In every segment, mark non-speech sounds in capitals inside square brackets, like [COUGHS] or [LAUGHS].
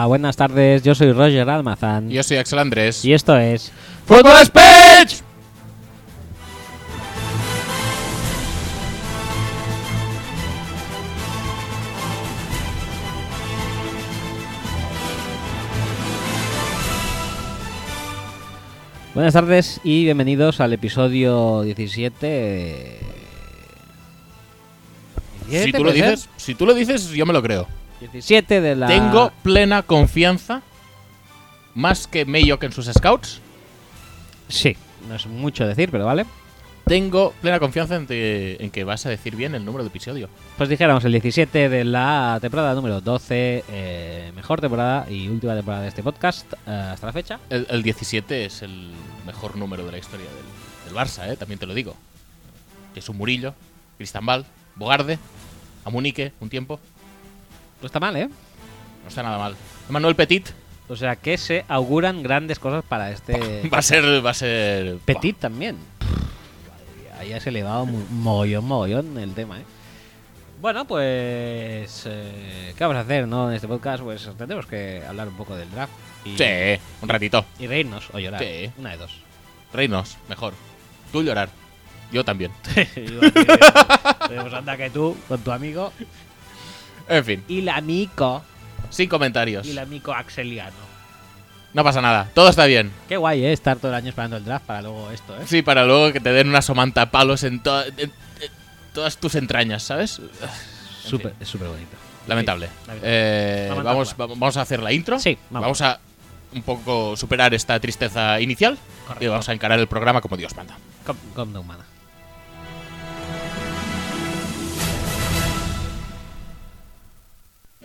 Hola, buenas tardes. Yo soy Roger Almazán. Yo soy Axel Andrés. Y esto es. ¡Fútbol Speech! Buenas tardes y bienvenidos al episodio 17. Si tú lo dices, si tú lo dices, yo me lo creo. 17 de la. Tengo plena confianza, más que Mayock en sus scouts, Sí, no es mucho decir, pero vale. tengo plena confianza en, que- en que vas a decir bien el número de episodio. Pues dijéramos el 17 de la temporada número 12, eh, mejor temporada y última temporada de este podcast eh, hasta la fecha. El, el 17 es el mejor número de la historia del, del Barça, ¿eh? también te lo digo. Es un Murillo, Cristambal, Bogarde, Amunique, un tiempo. No está mal, ¿eh? No está nada mal. Manuel Petit O sea que se auguran grandes cosas para este [LAUGHS] va a ser. Va a ser Petit también. Madre mía, Ahí has elevado mu- mogollón, mogollón el tema, ¿eh? Bueno, pues... eh, ¿Qué vamos a hacer, no? En este podcast, pues tendremos que hablar un poco del draft. Y, Sí, un ratito. y reírnos o llorar. Sí. Una de dos. Reinos, mejor. Tú llorar. Yo también. Iba a decir, pues anda que tú, con tu amigo. En fin, Y el amigo. sin comentarios. Y el amigo axeliano. No pasa nada, todo está bien. Qué guay, ¿eh? Estar todo el año esperando el draft para luego esto, ¿eh? Sí, para luego que te den una somanta palos en, to- en- en todas tus entrañas, ¿sabes? Súper, es súper bonito. Lamentable. lamentable. Eh, Lamentable. vamos, va- vamos a hacer la intro. Sí, vamos. Vamos a un poco superar esta tristeza inicial. Correcto. Y vamos a encarar el programa como Dios manda.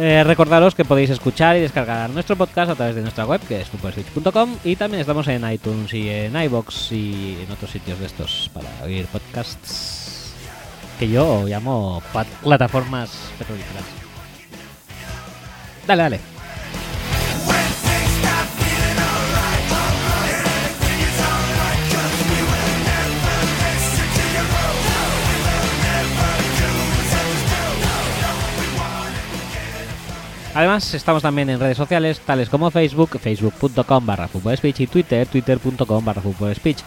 Eh, recordaros que podéis escuchar y descargar nuestro podcast a través de nuestra web, que es footballswitch.com, y también estamos en iTunes y en iBox y en otros sitios de estos para oír podcasts que yo llamo plataformas petrolíferas. Dale, dale. Además, estamos también en redes sociales, tales como Facebook, facebook.com barra speech y Twitter, twitter.com barra speech,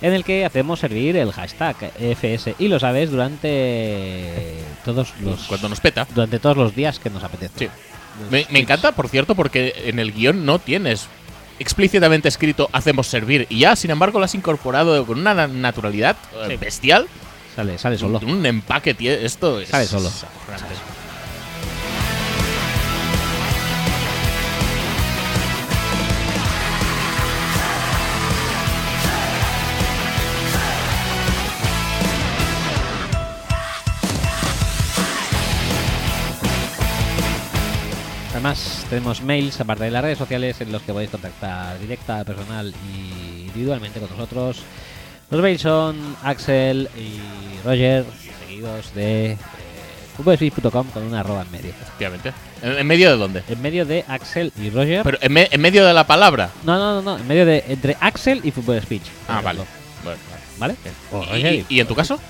en el que hacemos servir el hashtag FS y lo sabes durante todos los Cuando nos peta. durante todos los días que nos apetece. Sí. Me, me encanta, por cierto, porque en el guion no tienes explícitamente escrito hacemos servir y ya, sin embargo, lo has incorporado con una na- naturalidad eh, Sí. bestial. Sale, sale solo. Un empaque, tío. Esto es. Sale solo. Además, tenemos mails aparte de las redes sociales en los que podéis contactar directa, personal y individualmente con nosotros. Los mails son Axel y Roger, seguidos de eh, con una arroba en medio. Efectivamente. ¿En, en medio de dónde? En medio de Axel y Roger. Pero en, me- en medio de la palabra. no, no, no, no, en medio de entre Axel y Football Speech. Ah, vale. Bueno. ¿Vale? O ¿Y, Roger y- y en tu caso?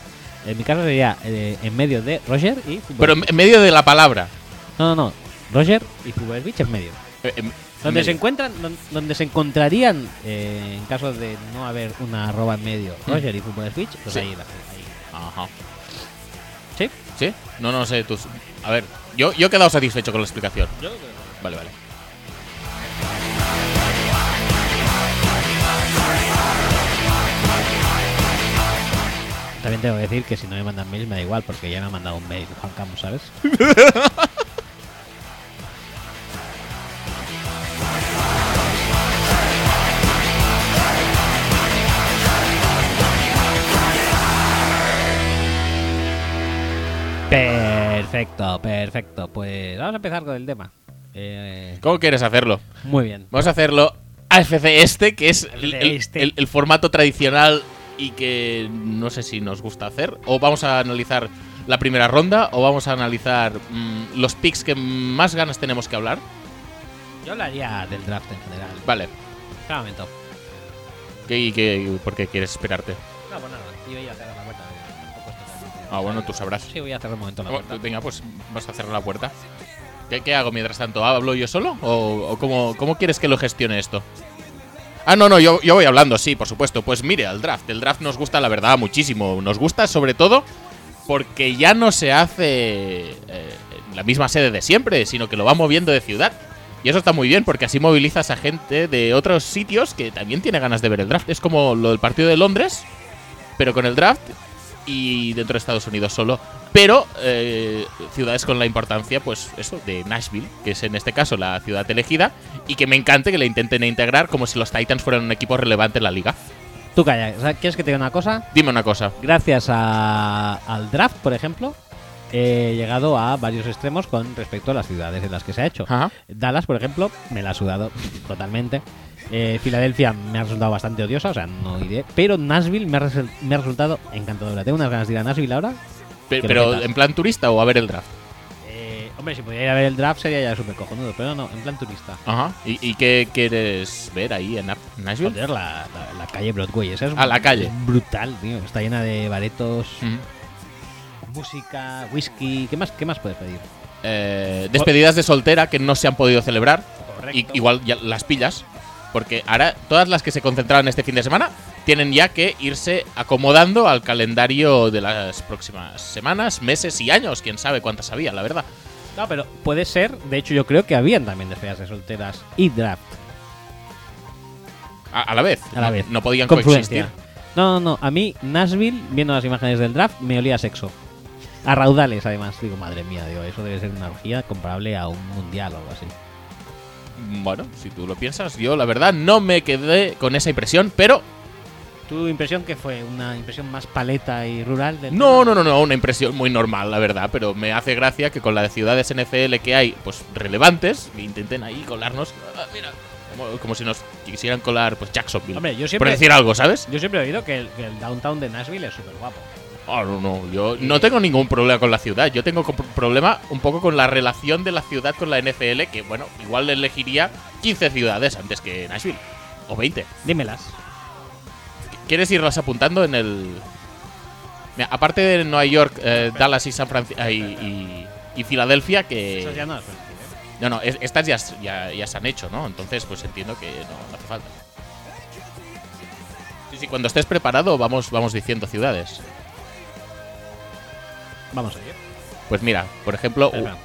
En mi caso sería eh, en medio de Roger y Football Pero en, Speech. en medio de la palabra. No, no, no. Roger y Speech en medio. Eh, en- Donde se encuentran, don- donde se encontrarían eh, en caso de no haber una arroba en medio, Roger y Fútbol Speech, pues Sí. ahí, ahí. Ajá. ¿Sí? ¿Sí? No, no sé. Tus... A ver, yo, yo he quedado satisfecho con la explicación. Vale, vale. También tengo que decir que si no me mandan mails me da igual porque ya me ha mandado un mail Juan Camus, ¿sabes? [LAUGHS] Perfecto, perfecto. Pues vamos a empezar con el tema. Eh, ¿Cómo quieres hacerlo? muy bien. Vamos a hacerlo AFC este, que es el, AFC el- este. el- el formato tradicional y que no sé si nos gusta hacer. O vamos a analizar la primera ronda, o vamos a analizar mm, los picks que más ganas tenemos que hablar. Yo hablaría del draft en general. Vale. Un momento. ¿Qué, y qué- ¿Por qué quieres esperarte? No, pues nada, yo voy Ah, bueno, tú sabrás. Sí, voy a cerrar un momento la Oh, puerta. venga, pues vas a cerrar la puerta. ¿Qué, qué hago mientras tanto? ¿Hablo yo solo? ¿O, o cómo, cómo quieres que lo gestione esto? Ah, no, no, yo, yo voy hablando, sí, por supuesto. Pues mire, al draft. El draft nos gusta, la verdad, muchísimo. Nos gusta sobre todo porque ya no se hace eh, la misma sede de siempre, sino que lo va moviendo de ciudad. Y eso está muy bien porque así movilizas a gente de otros sitios que también tiene ganas de ver el draft. Es como lo del partido de Londres, pero con el draft y dentro de Estados Unidos solo. Pero eh, ciudades con la importancia, pues eso, de Nashville, que es en este caso la ciudad elegida, y que me encante que le intenten integrar como si los Titans fueran un equipo relevante en la liga. Tú calla, ¿quieres que te diga una cosa? Dime una cosa. Gracias a- al draft, por ejemplo, he llegado a varios extremos con respecto a las ciudades en las que se ha hecho. Ajá. Dallas, por ejemplo, me la ha sudado [LAUGHS] totalmente. Eh, Filadelfia me ha resultado bastante odiosa, o sea, no iré. Pero Nashville me ha, resel- me ha resultado encantadora. Tengo unas ganas de ir a Nashville ahora. Pe- Que lo pero en plan turista o a ver el draft. Eh, hombre, si pudiera ir a ver el draft sería ya súper cojonudo, pero no, en plan turista. Ajá. ¿Y, y qué quieres ver ahí en Nashville? Joder, la, la- la calle Broadway, esa es Ah, la calle. brutal, tío. Está llena de baretos, Ujú. música, whisky. ¿Qué más, qué más puedes pedir? Eh, despedidas de soltera que no se han podido celebrar. Y, Correcto. igual ya las pillas. Porque ahora todas las que se concentraron este fin de semana tienen ya que irse acomodando al calendario de las próximas semanas, meses y años. Quién sabe cuántas había, la verdad. No, pero puede ser. De hecho, yo creo que habían también despedidas de solteras y draft. A, a la vez. A la vez. No podían coexistir. No, no, no. A mí, Nashville, viendo las imágenes del draft, me olía a sexo. A raudales, además. Digo, madre mía, digo, eso debe ser una orgía comparable a un mundial o algo así. Bueno, si tú lo piensas, yo la verdad no me quedé con esa impresión, pero ¿Tu impresión que fue? ¿Una impresión más paleta y rural del No, no, no, no, una impresión muy normal, la verdad, pero me hace gracia que con las ciudades NFL que hay, pues relevantes, intenten ahí colarnos, ah, mira, como, como si nos quisieran colar, pues Jacksonville. Hombre, yo por siempre, decir algo, ¿sabes? yo siempre he oído que el, que el downtown de Nashville es súper guapo. Ah, no, no, yo no tengo ningún problema con la ciudad, yo tengo problema un poco con la relación de la ciudad con la NFL, que bueno, igual elegiría 15 ciudades antes que Nashville, o 20. Dímelas. ¿Quieres irlas apuntando en el. Mira, aparte de Nueva York, eh, Dallas y San Francisco y, y- y Filadelfia, que. Eso ya no ¿eh? No, no, es- estas ya, ya, ya se han hecho, ¿no? Entonces, pues entiendo que no, no hace falta. Sí, sí, cuando estés preparado, vamos, vamos diciendo ciudades. Vamos a ir. Pues mira, por ejemplo. Espera, espera.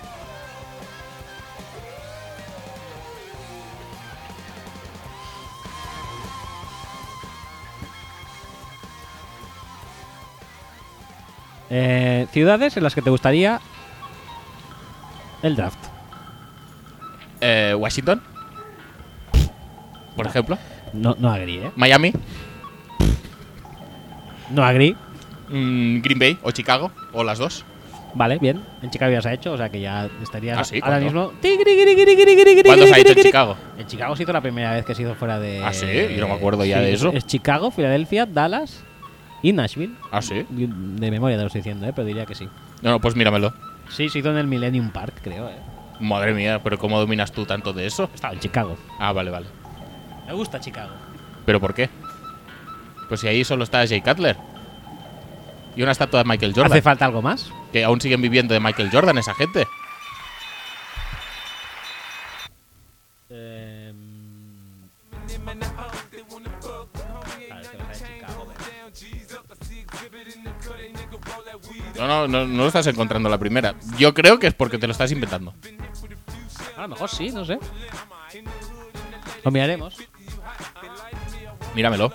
Eh, ciudades en las que te gustaría el draft. eh, Washington. Por ejemplo. No, no agree, ¿eh? Miami. No agree. Mm, Green Bay o Chicago. O las dos. Vale, bien. En Chicago ya se ha hecho, o sea que ya estaría Ah, sí, ahora mismo. ¿Cuándo se ha hecho en Chicago? En Chicago se hizo la primera vez que se hizo fuera de. Ah, sí, yo no me acuerdo ya Sí, de eso. Es Chicago, Filadelfia, Dallas y Nashville. Ah, sí. De memoria te lo estoy diciendo, ¿eh? pero diría que sí. No, no, pues míramelo. Sí, se hizo en el Millennium Park, creo. ¿eh? Madre mía, pero ¿cómo dominas tú tanto de eso? Estaba en Chicago. Ah, vale, vale. Me gusta Chicago. ¿Pero por qué? Pues si ahí solo está Jay Cutler. Y una estatua de Michael Jordan. ¿Hace falta algo más? que aún siguen viviendo de Michael Jordan esa gente. Em, No, no, no, no lo estás encontrando la primera. Yo creo que es porque te lo estás inventando. A lo mejor sí, no sé. Lo miraremos. Míramelo.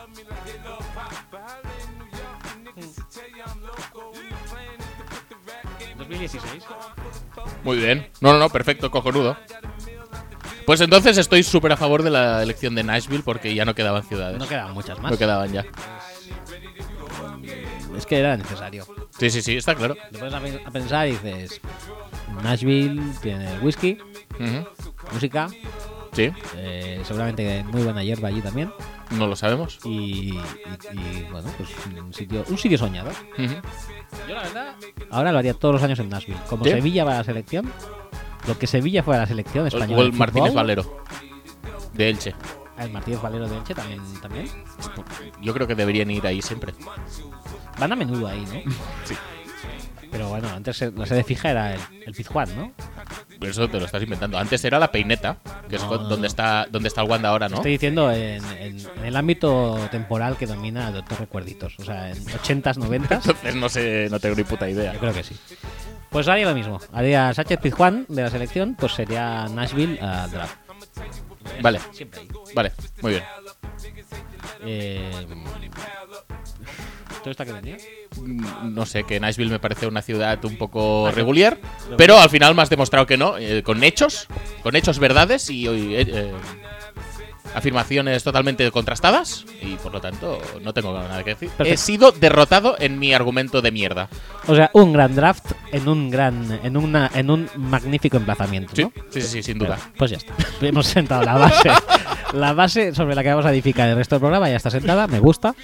¿2016? Muy bien. No, no, no, perfecto, cojonudo. Pues entonces estoy súper a favor de la elección de Nashville porque ya no quedaban ciudades. No quedaban muchas más. No quedaban ya. Es que era necesario. Sí, sí, sí, está claro. Te pones a, pen- a pensar y dices: Nashville tiene whisky, música, Sí, eh, seguramente muy buena hierba allí también. no lo sabemos. Y, y- y, bueno, pues un sitio, un sitio soñado. Yo la verdad, ahora lo haría todos los años en Nashville. Como ¿Sí? Sevilla va a la selección, lo que Sevilla fue a la selección española. O el Martínez fútbol, Valero. De Elche. El Martínez Valero de Elche también, también. Yo creo que deberían ir ahí siempre. Van a menudo ahí, ¿no? Sí. Pero bueno, antes la sede fija era el, el Pizjuán, ¿no? Pero eso te lo estás inventando. Antes era la peineta, que es No, con- no, donde no. está donde está el Wanda ahora, ¿no? Estoy diciendo en, en- en el ámbito temporal que domina Doctor Recuerditos. O sea, en 80s, 90s. Entonces no sé, no tengo ni puta idea. Yo creo que sí. Pues haría lo mismo. Haría Sánchez Pizjuán de la selección, pues sería Nashville a draft. Vale, Siempre ahí. vale, muy bien. Eh, ¿Todo está que venía? Mm, No sé, que Nashville me parece una ciudad un poco regular, pero al final me has demostrado que no, eh, con hechos, con hechos verdades y eh, eh, afirmaciones totalmente contrastadas y por lo tanto no tengo nada que decir. He Perfecto. sido derrotado en mi argumento de mierda. O sea, un gran draft en un gran, en una, en un magnífico emplazamiento. Sí, ¿no? sí, sí, sí, sin duda. Pues ya está. Hemos sentado la base. La base sobre la que vamos a edificar el resto del programa ya está sentada, me gusta.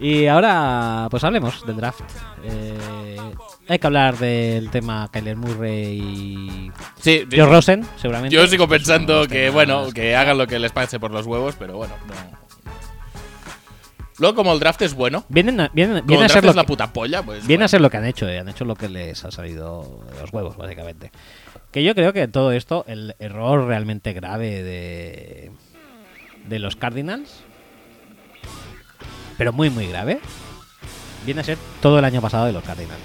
Y ahora, pues hablemos del draft. Eh, hay que hablar del tema Kyler Murray y Sí, Joe Rosen, seguramente. Yo sigo pensando que, bueno, que hagan lo que les pase por los huevos, pero bueno, no. Luego, como el draft es bueno, Vienen viene el a ser lo la puta polla, pues. viene a ser lo que han hecho, eh, han hecho lo que les ha salido de los huevos, básicamente. Que yo creo que en todo esto, el error realmente grave de, de los Cardinals, pero muy, muy grave, viene a ser todo el año pasado de los Cardinals.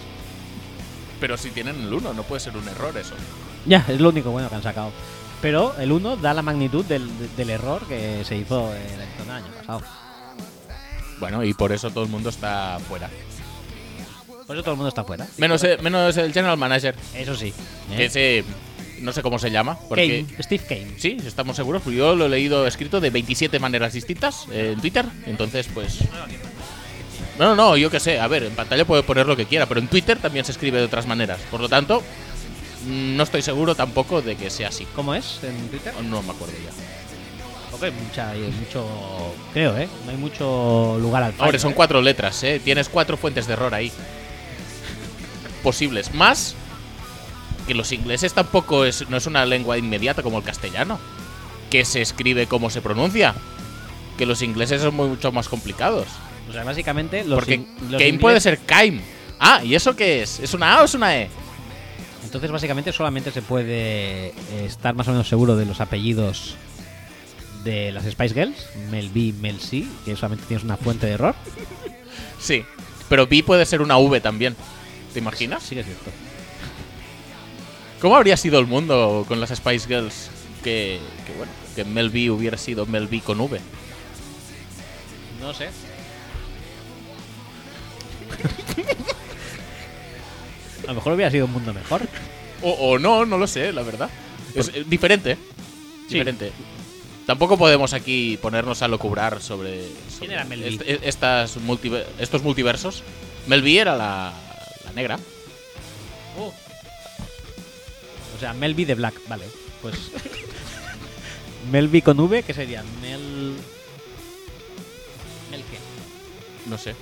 Pero si tienen el 1, no puede ser un error eso. Ya, es lo único bueno que han sacado. Pero el 1 da la magnitud del, del error que se hizo en el el año pasado. Bueno, y por eso todo el mundo está fuera. Por eso todo el mundo está fuera. Menos, eh, menos el general manager, Eso sí. ¿eh? que ese. No sé cómo se llama. Porque. Kane, Steve Kane. Sí, estamos seguros, porque yo lo he leído escrito de 27 maneras distintas eh, en Twitter. Entonces, pues. No, no, no, yo qué sé. A ver, en pantalla puede poner lo que quiera, pero en Twitter también se escribe de otras maneras. Por lo tanto, mm, no estoy seguro tampoco de que sea así. ¿Cómo es en Twitter? No me acuerdo ya. Hay mucha, hay mucho. Creo, ¿eh? No hay mucho lugar al fallo. Hombre, son ¿eh? cuatro letras, ¿eh? Tienes cuatro fuentes de error ahí. Posibles. Más que los ingleses tampoco es, no es una lengua inmediata como el castellano. Que se escribe como se pronuncia. Que los ingleses son mucho más complicados. O sea, básicamente. Los Porque los ingles- puede ser Kaim. Ah, ¿y eso qué es? ¿Es una A o es una E? Entonces, básicamente, solamente se puede eh, estar más o menos seguro de los apellidos de las Spice Girls. Mel B, Mel C, que solamente tienes una fuente de error. Sí. Pero B puede ser una V también. ¿Te imaginas? Sí es cierto. ¿Cómo habría sido el mundo con las Spice Girls? Que, que bueno, que Mel B hubiera sido Mel B con V. No sé. A lo mejor hubiera sido un mundo mejor. O, o no, no lo sé, la verdad. Es eh, diferente. Sí. Diferente. Tampoco podemos aquí ponernos a locubrar sobre, sobre era Mel B? est- e- estas multiver- estos multiversos. Mel B era la, la negra. Sea, Mel B de Black, vale. Pues. Mel B con V, ¿qué sería? Mel. ¿Mel qué? No sé.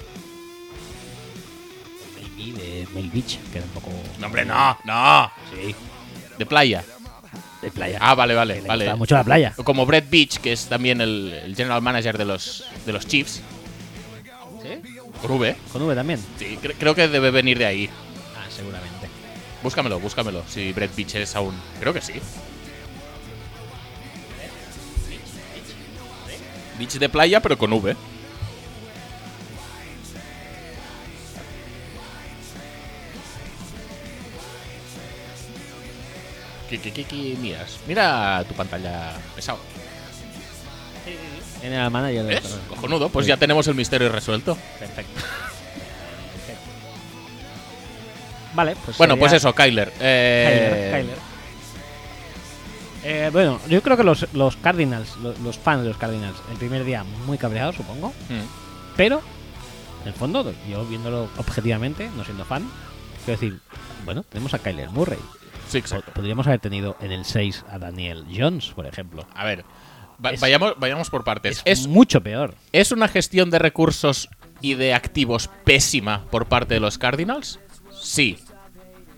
Mel B de Mel Beach, que era un poco. No, hombre, no, no. Sí, De playa. de playa. Ah, vale, Que vale, le vale. mucho la playa. Como Brett Beach, que es también el, el general manager de los, de los Chiefs. ¿Sí? Por V. Con V también. Sí, cre- creo que debe venir de ahí. Ah, seguramente. Búscamelo, búscamelo. Si Brett Beach es aún. Creo que sí. Beach de playa, pero con V. ¿Qué, qué, qué, qué miras? Mira tu pantalla pesado. General Manager de ¿Ves? Cojonudo, pues ya tenemos el misterio resuelto. Perfecto. Vale, pues. Bueno, sería pues eso, Kyler. Eh, Kyler, Kyler. Eh, bueno, yo creo que los, los Cardinals, lo- los, fans de los Cardinals, el primer día muy cabreados, supongo. mm, Pero, en el fondo, yo viéndolo objetivamente, no siendo fan, quiero decir, bueno, tenemos a Kyler Murray. Sí, exacto. Podríamos haber tenido en el 6 a Daniel Jones, por ejemplo. A ver, va- Es- vayamos, vayamos por partes. Es, Es, mucho peor. ¿Es una gestión de recursos y de activos pésima por parte de los Cardinals? Sí.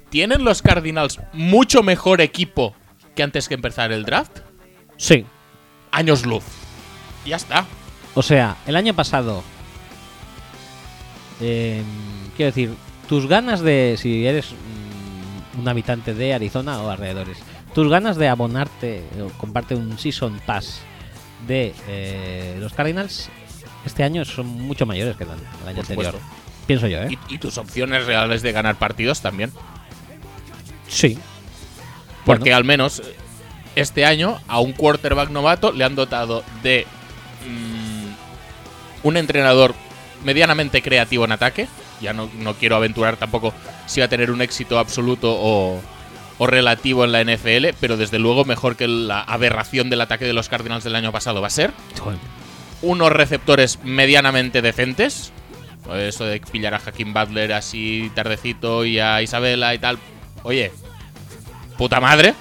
¿Tienen los Cardinals mucho mejor equipo que antes que empezar el draft? Sí. Años luz. Ya está. O sea, el año pasado. eh, quiero decir, tus ganas de. Si eres mm, un habitante de Arizona o alrededores, tus ganas de abonarte o comparte un Season Pass de eh, los Cardinals este año son mucho mayores que el año, el año Por anterior. supuesto. Pienso yo, ¿eh? Y, y tus opciones reales de ganar partidos también. Sí. Porque Bueno. al menos este año a un quarterback novato le han dotado de mm, un entrenador medianamente creativo en ataque. Ya no, no quiero aventurar tampoco si va a tener un éxito absoluto o, o relativo en la NFL, pero desde luego mejor que la aberración del ataque de los Cardinals del año pasado va a ser. Unos receptores medianamente decentes. Eso de pillar a Hakim Butler así tardecito y a Isabela y tal. Oye, puta madre.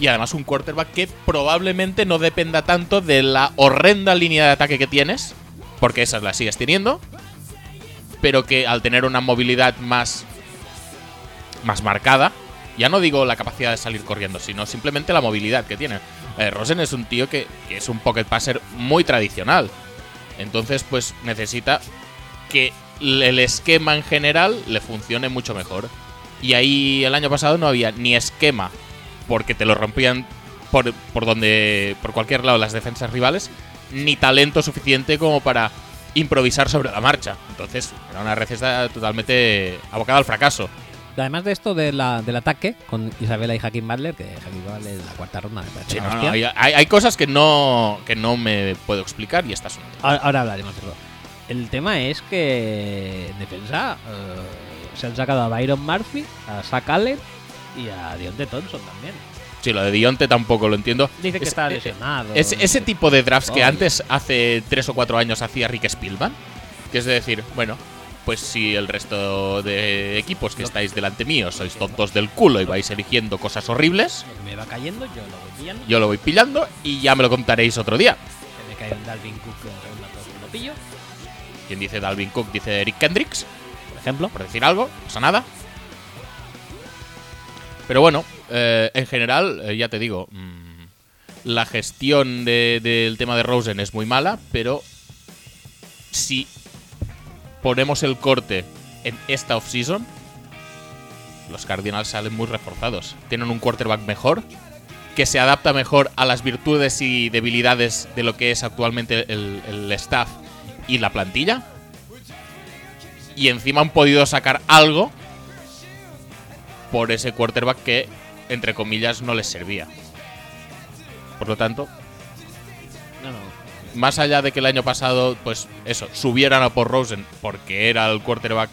Y además un quarterback que probablemente no dependa tanto de la horrenda línea de ataque que tienes, porque esas las sigues teniendo, pero que al tener una movilidad más, más marcada, ya no digo la capacidad de salir corriendo, sino simplemente la movilidad que tiene. Eh, Rosen es un tío que es un pocket passer muy tradicional. Entonces, pues necesita que el esquema en general le funcione mucho mejor. Y ahí el año pasado no había ni esquema, porque te lo rompían por, por donde. por cualquier lado las defensas rivales, ni talento suficiente como para improvisar sobre la marcha. Entonces, era una receta totalmente abocada al fracaso. Además de esto de la- del ataque con Isabela y Hakim Butler, que Hakim Butler en la cuarta ronda me parece Sí, no, no, hay- hay cosas que no, que no me puedo explicar y estas son. Ahora, ahora hablaremos de eso. El tema es que en defensa eh, se han sacado a Byron Murphy, a Zach Allen y a Dionte Thompson también. Sí, lo de Dionte tampoco lo entiendo. Dice que Es- está eh, lesionado. Es, ese tipo de drafts que antes, hace tres o cuatro años, hacía Rick Spielman. Que es de decir, bueno, pues si el resto de equipos que estáis delante mío sois tontos del culo y vais eligiendo cosas horribles, me va cayendo, yo lo voy pillando. yo lo voy pillando y ya me lo contaréis otro día. Que me cae un Dalvin Cook en segunda lo pillo, Quien dice Dalvin Cook dice Eric Kendricks, por ejemplo. por decir algo, no pasa nada. Pero bueno, eh, en general, eh, ya te digo, mm, la gestión de- del tema de Rosen es muy mala, pero si ponemos el corte en esta offseason, los Cardinals salen muy reforzados. Tienen un quarterback mejor, que se adapta mejor a las virtudes y debilidades de lo que es actualmente el staff y la plantilla. Y encima han podido sacar algo por ese quarterback que, entre comillas, no les servía. Por lo tanto, No, no. más allá de que el año pasado, pues eso, subieran a por Rosen porque era el quarterback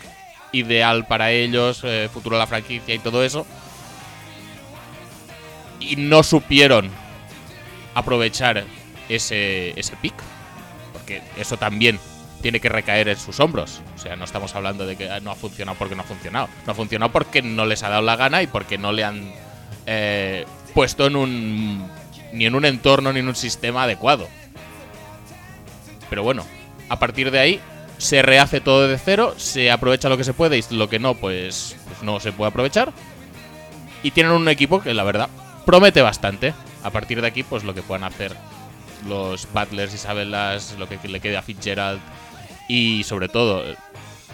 ideal para ellos, eh, futuro de la franquicia y todo eso, y no supieron aprovechar ese, ese pick, porque eso también tiene que recaer en sus hombros. O sea, no estamos hablando de que ah, no ha funcionado porque no ha funcionado. No ha funcionado porque no les ha dado la gana y porque no le han eh, puesto en un. ni en un entorno ni en un sistema adecuado. Pero bueno, a partir de ahí se rehace todo de cero, se aprovecha lo que se puede y lo que no, pues, pues no se puede aprovechar. Y tienen un equipo que la verdad promete bastante. A partir de aquí, pues lo que puedan hacer los Butlers, Isabelas, lo que le quede a Fitzgerald y sobre todo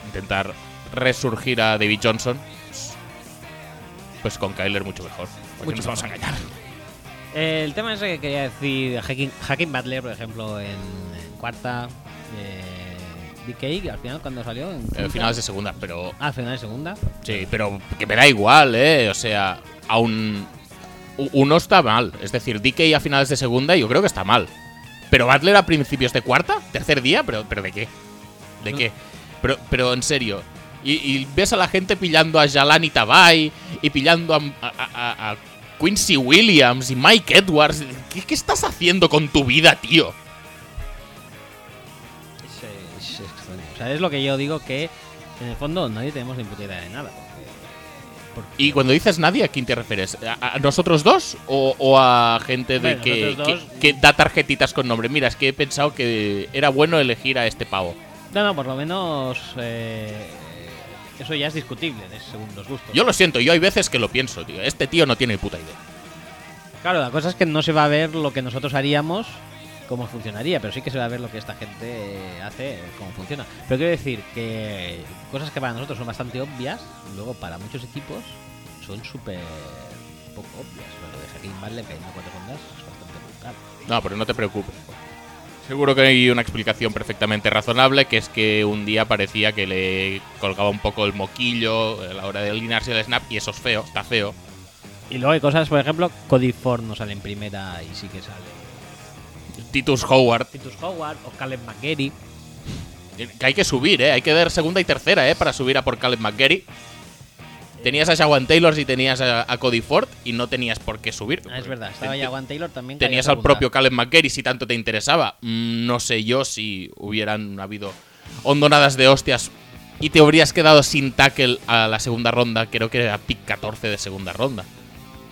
intentar resurgir a David Johnson, pues, pues con Kyler mucho mejor. Porque Mucho nos vamos a engañar. El tema es que quería decir Hakim Butler, por ejemplo, en, en cuarta. Eh, DK, al final, cuando salió. En Eh, finales de segunda, pero Ah, final de segunda. Sí, pero que me da igual, ¿eh? O sea, aún. Uno está mal. Es decir, DK a finales de segunda, yo creo que está mal. Pero Butler a principios de cuarta, tercer día, pero, pero ¿de qué? ¿De qué? Pero, pero en serio. Y, y ves a la gente pillando a Jalan y Tabay y pillando a, a- a- a Quincy Williams y Mike Edwards. ¿Qué, qué estás haciendo con tu vida, tío? Es. O sea, es lo que yo digo que en el fondo nadie tenemos ni puta idea de nada. Y cuando dices nadie, ¿a quién te refieres? ¿A, a nosotros dos o, o a gente de Bueno, que, que- da tarjetitas con nombre? Mira, es que he pensado que era bueno elegir a este pavo. No, no, por lo menos eh, eso ya es discutible, según los gustos. Yo lo siento, yo hay veces que lo pienso, tío. Este tío no tiene puta idea. Claro, la cosa es que no se va a ver lo que nosotros haríamos, cómo funcionaría, pero sí que se va a ver lo que esta gente eh, hace, cómo funciona. Pero quiero decir que cosas que para nosotros son bastante obvias, luego para muchos equipos son súper poco obvias. Lo de Hakim Butler cayendo cuatro rondas es bastante brutal. No, pero no te preocupes. Seguro que hay una explicación perfectamente razonable, que es que un día parecía que le colgaba un poco el moquillo a la hora de alinearse el snap y eso es feo, está feo. Y luego hay cosas, por ejemplo, Cody Ford no sale en primera y sí que sale Titus Howard, Titus Howard o Caleb McGarry. que hay que subir, ¿eh? Hay que dar segunda y tercera, ¿eh? Para subir a por Caleb McGarry. Tenías a Shawan Taylor y tenías a, Cody Ford y no tenías por qué subir. Ah, es verdad, estaba Juan Taylor también. Tenías al propio Caleb McGarry si tanto te interesaba. Mm, No sé yo si hubieran habido hondonadas de hostias y te habrías quedado sin tackle a la segunda ronda. Creo que era pick 14 de segunda ronda.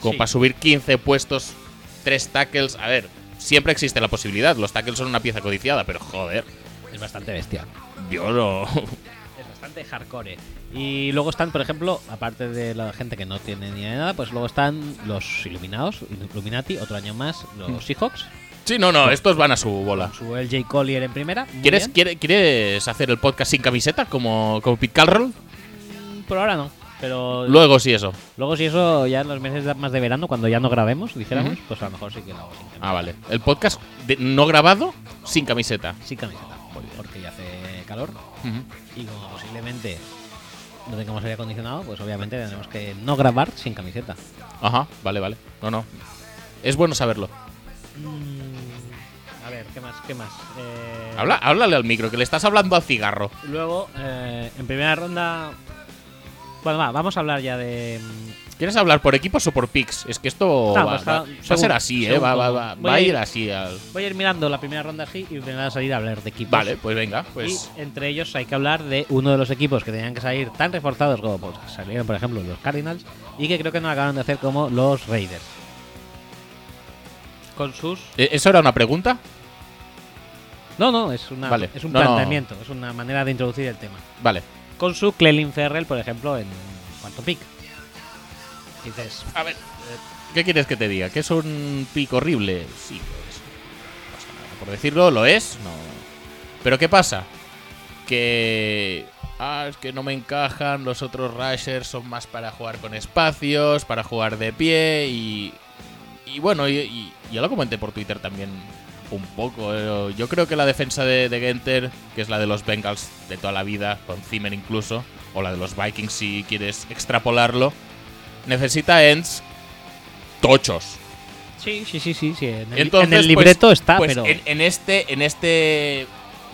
Como Sí. para subir 15 puestos, 3 tackles. A ver, siempre existe la posibilidad. Los tackles son una pieza codiciada, pero joder, Es bastante bestia. yo no. Es bastante hardcore. Y luego están, por ejemplo, aparte de la gente que no tiene ni idea de nada, pues luego están los Iluminados, Illuminati, otro año más, Hmm. los Seahawks, Sí, no, no, estos van a su bola. su LJ Collier en primera. ¿Quieres, quiere- ¿Quieres hacer el podcast sin camiseta como, como Pete Carroll? Por ahora no. Pero Luego sí, eso. luego si eso ya en los meses más de verano, cuando ya no grabemos, dijéramos, pues a lo mejor sí que lo hago sin camiseta. Ah, vale. El podcast de- no grabado sin camiseta. Sin camiseta, porque ya hace calor y como posiblemente no tengamos aire acondicionado, pues obviamente tendremos que no grabar sin camiseta. Ajá, vale, vale. No, no. Es bueno saberlo. A ver, ¿qué más? ¿Qué más? Eh, Habla, háblale al micro, que le estás hablando al cigarro. Luego, eh, en primera ronda. Bueno, va, vamos a hablar ya de. mm, ¿Quieres hablar por equipos o por picks? Es que esto va, pues, va- ah, va a ser así, ¿eh? Va, va, va, va a ir ir- así. al- Voy a ir mirando la primera ronda así y me van a salir a hablar de equipos. Vale, pues venga. Pues Y entre ellos hay que hablar de uno de los equipos que tenían que salir tan reforzados como pues, salieron, por ejemplo, los Cardinals y que creo que no acabaron de hacer como los Raiders. Con sus. ¿e- ¿Eso era una pregunta? No, no, es, una, Vale. es un No, no. planteamiento, es una manera de introducir el tema. Vale. Con su Clelin Ferrell, por ejemplo, en cuarto pick. Dices, A ver. ¿Qué quieres que te diga? ¿Que es un pick horrible? Sí, lo es. No pasa nada. Por decirlo, lo es. No. Pero ¿qué pasa? Que. Ah, es que no me encajan. Los otros rushers son más para jugar con espacios, para jugar de pie y. Y bueno, y, y- ya lo comenté por Twitter también un poco. eh, Yo creo que la defensa de, de Genter, que es la de los Bengals de toda la vida, con Zimmer incluso, o la de los Vikings si quieres extrapolarlo, necesita ends tochos. sí, sí, sí, sí, sí. En el, Entonces, en el pues- libreto está, pues pero. en, en este, en este,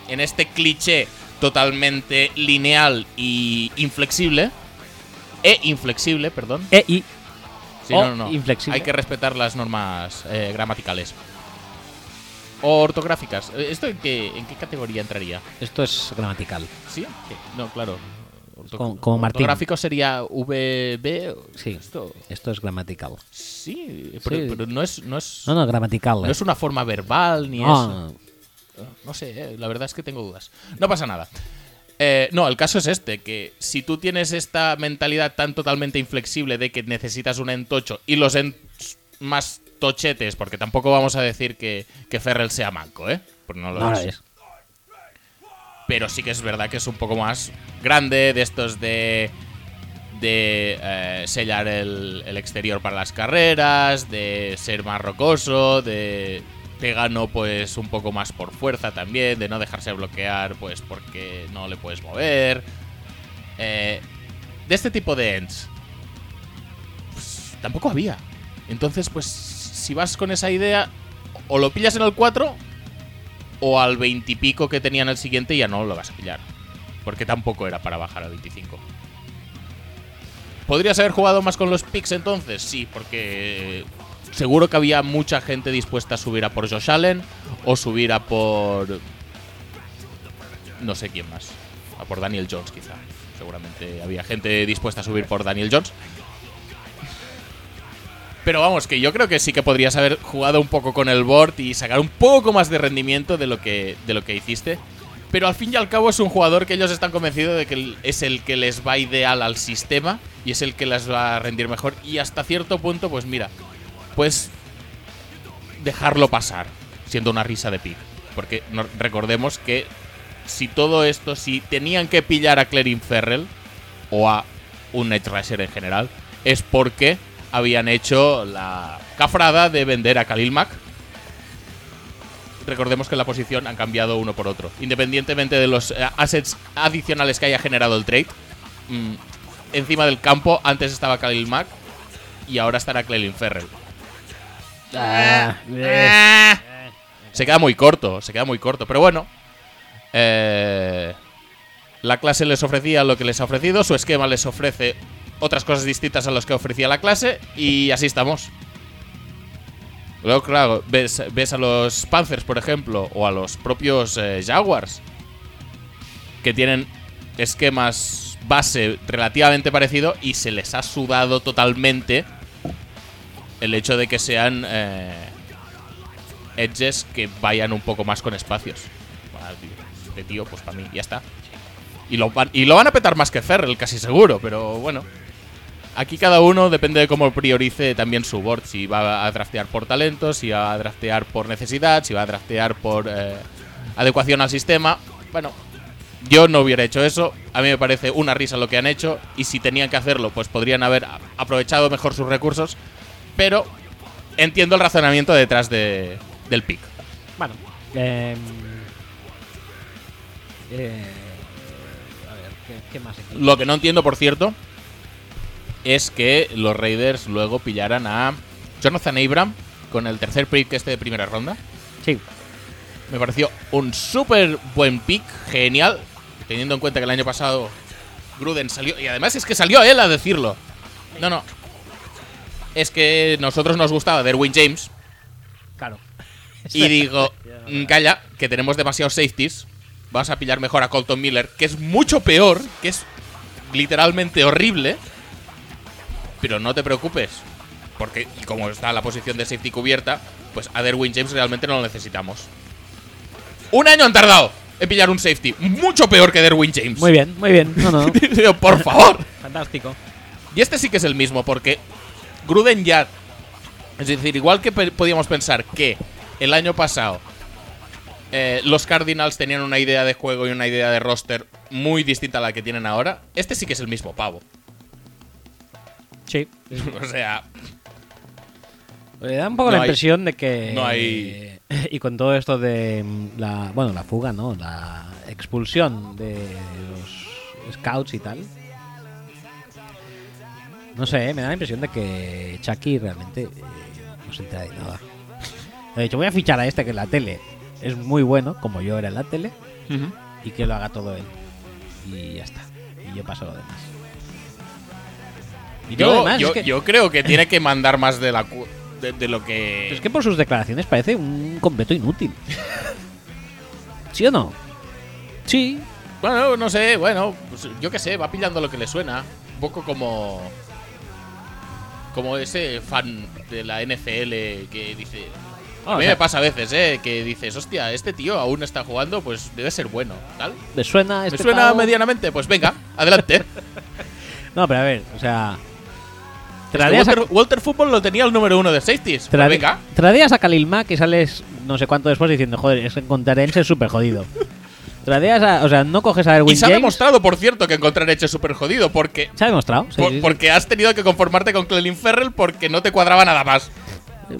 en este cliché totalmente lineal y inflexible, e inflexible, perdón. E y Sí, no, no, no. inflexible. Hay que respetar las normas eh, gramaticales. O ortográficas. Eh, ¿Esto en qué, en qué categoría entraría? Esto es gramatical. ¿Sí? No, claro. Orto- Como- como Martín. Ortográfico sería VB. Sí. Esto. Esto es gramatical. Sí, pero, Sí. pero no es. No es, No, no, gramatical. no es una forma verbal ni No, eso. no. Sé, eh, la verdad es que tengo dudas. No pasa nada. Eh, no, el caso es este, que si tú tienes esta mentalidad tan totalmente inflexible de que necesitas un entocho y los ents más tochetes, porque tampoco vamos a decir que, que Ferrell sea manco, ¿eh? Porque no lo No lo es. es. Pero sí que es verdad que es un poco más grande, de estos de. de eh, sellar el, el exterior para las carreras, de ser más rocoso, de. te gano pues un poco más por fuerza también, de no dejarse bloquear pues porque no le puedes mover. Eh, de este tipo de ends. Pues tampoco había. Entonces, pues si vas con esa idea, o lo pillas en el 4 o al 20 y pico que tenía en el siguiente ya no lo vas a pillar. Porque tampoco era para bajar al 25. ¿Podrías haber jugado más con los picks entonces? Sí, porque seguro que había mucha gente dispuesta a subir a por Josh Allen o subir a por... No sé quién más. A por Daniel Jones quizá. Seguramente había gente dispuesta a subir por Daniel Jones. Pero vamos, que yo creo que sí que podrías haber jugado un poco con el board y sacar un poco más de rendimiento de lo que, de lo que hiciste. Pero al fin y al cabo es un jugador que ellos están convencidos de que es el que les va ideal al sistema y es el que les va a rendir mejor. Y hasta cierto punto, pues mira, pues dejarlo pasar, siendo una risa de pick. Porque recordemos que si todo esto, si tenían que pillar a Clarin Ferrell o a un Rusher en general, es porque habían hecho la cafrada de vender a Khalil Mack recordemos que en la posición han cambiado uno por otro. Independientemente de los eh, assets adicionales que haya generado el trade, mm, encima del campo antes estaba Khalil Mack y ahora estará Clelin Ferrell. Ah, eh. se queda muy corto, se queda muy corto. Pero bueno, eh, la clase les ofrecía lo que les ha ofrecido, su esquema les ofrece otras cosas distintas a las que ofrecía la clase y así estamos. Luego, claro, ves, a los Panzers, por ejemplo, o a los propios eh, Jaguars, que tienen esquemas base relativamente parecido y se les ha sudado totalmente el hecho de que sean eh, edges que vayan un poco más con espacios. Este tío, pues para mí, ya está. Y lo, van, y lo van a petar más que Ferrell, casi seguro, pero bueno. Aquí cada uno depende de cómo priorice también su board. Si va a draftear por talento, si va a draftear por necesidad, si va a draftear por eh, adecuación al sistema. Bueno, yo no hubiera hecho eso. A mí me parece una risa lo que han hecho. Y si tenían que hacerlo, pues podrían haber aprovechado mejor sus recursos. Pero entiendo el razonamiento detrás de, del pick. Bueno, em, eh, a ver, ¿qué, más Lo que no entiendo, por cierto, es que los Raiders luego pillaran a Jonathan Abram con el tercer pick este de primera ronda. Sí. Me pareció un súper buen pick, genial, teniendo en cuenta que el año pasado Gruden salió, y además es que salió él a decirlo. No, no. Es que nosotros nos gustaba Derwin James. Claro. Y digo, mm, calla, que tenemos demasiados safeties. Vas a pillar mejor a Colton Miller, que es mucho peor, que es literalmente horrible. Pero no te preocupes, porque como está la posición de safety cubierta, pues a Derwin James realmente no lo necesitamos. Un año han tardado en pillar un safety. Mucho peor que Derwin James. Muy bien, muy bien. No, no. [LAUGHS] Por favor. Fantástico. Y este sí que es el mismo, porque Gruden ya. Es decir, igual que podíamos pensar que el año pasado eh, los Cardinals tenían una idea de juego y una idea de roster muy distinta a la que tienen ahora, este sí que es el mismo pavo. Sí. [LAUGHS] o sea. Me da un poco la impresión de que. No hay. Y con todo esto de la. Bueno, la fuga, ¿no? La expulsión de los scouts y tal. No sé, me da la impresión de que Chucky realmente eh, no se entera de nada. De hecho, voy a fichar a este que en la tele es muy bueno, como yo era en la tele, y que lo haga todo él. Y ya está. Y yo paso lo demás yo, creo que tiene que mandar más de, la, de, lo que. es que por sus declaraciones parece un completo inútil. ¿Sí o no? Sí. Bueno, no sé, bueno, pues yo qué sé, va pillando lo que le suena. Un poco como. Como ese fan de la NFL que dice. a mí me pasa a veces, ¿eh? Que dices, hostia, este tío aún está jugando, pues debe ser bueno, ¿tal? ¿Me suena este ¿Me suena medianamente? Pues venga, adelante. [LAUGHS] no, pero a ver, o sea, Walter, Football lo tenía el número uno de safeties. Pues venga. Tradeas a Khalil Mack y sales no sé cuánto después diciendo, joder, es que encontrar Enche es súper jodido. Tradeas a, o sea, no coges a Erwin Y se ha demostrado, por cierto, que encontrar Enche es súper jodido porque... Se ha demostrado, Porque has tenido que conformarte con Clelin Ferrell porque no te cuadraba nada más.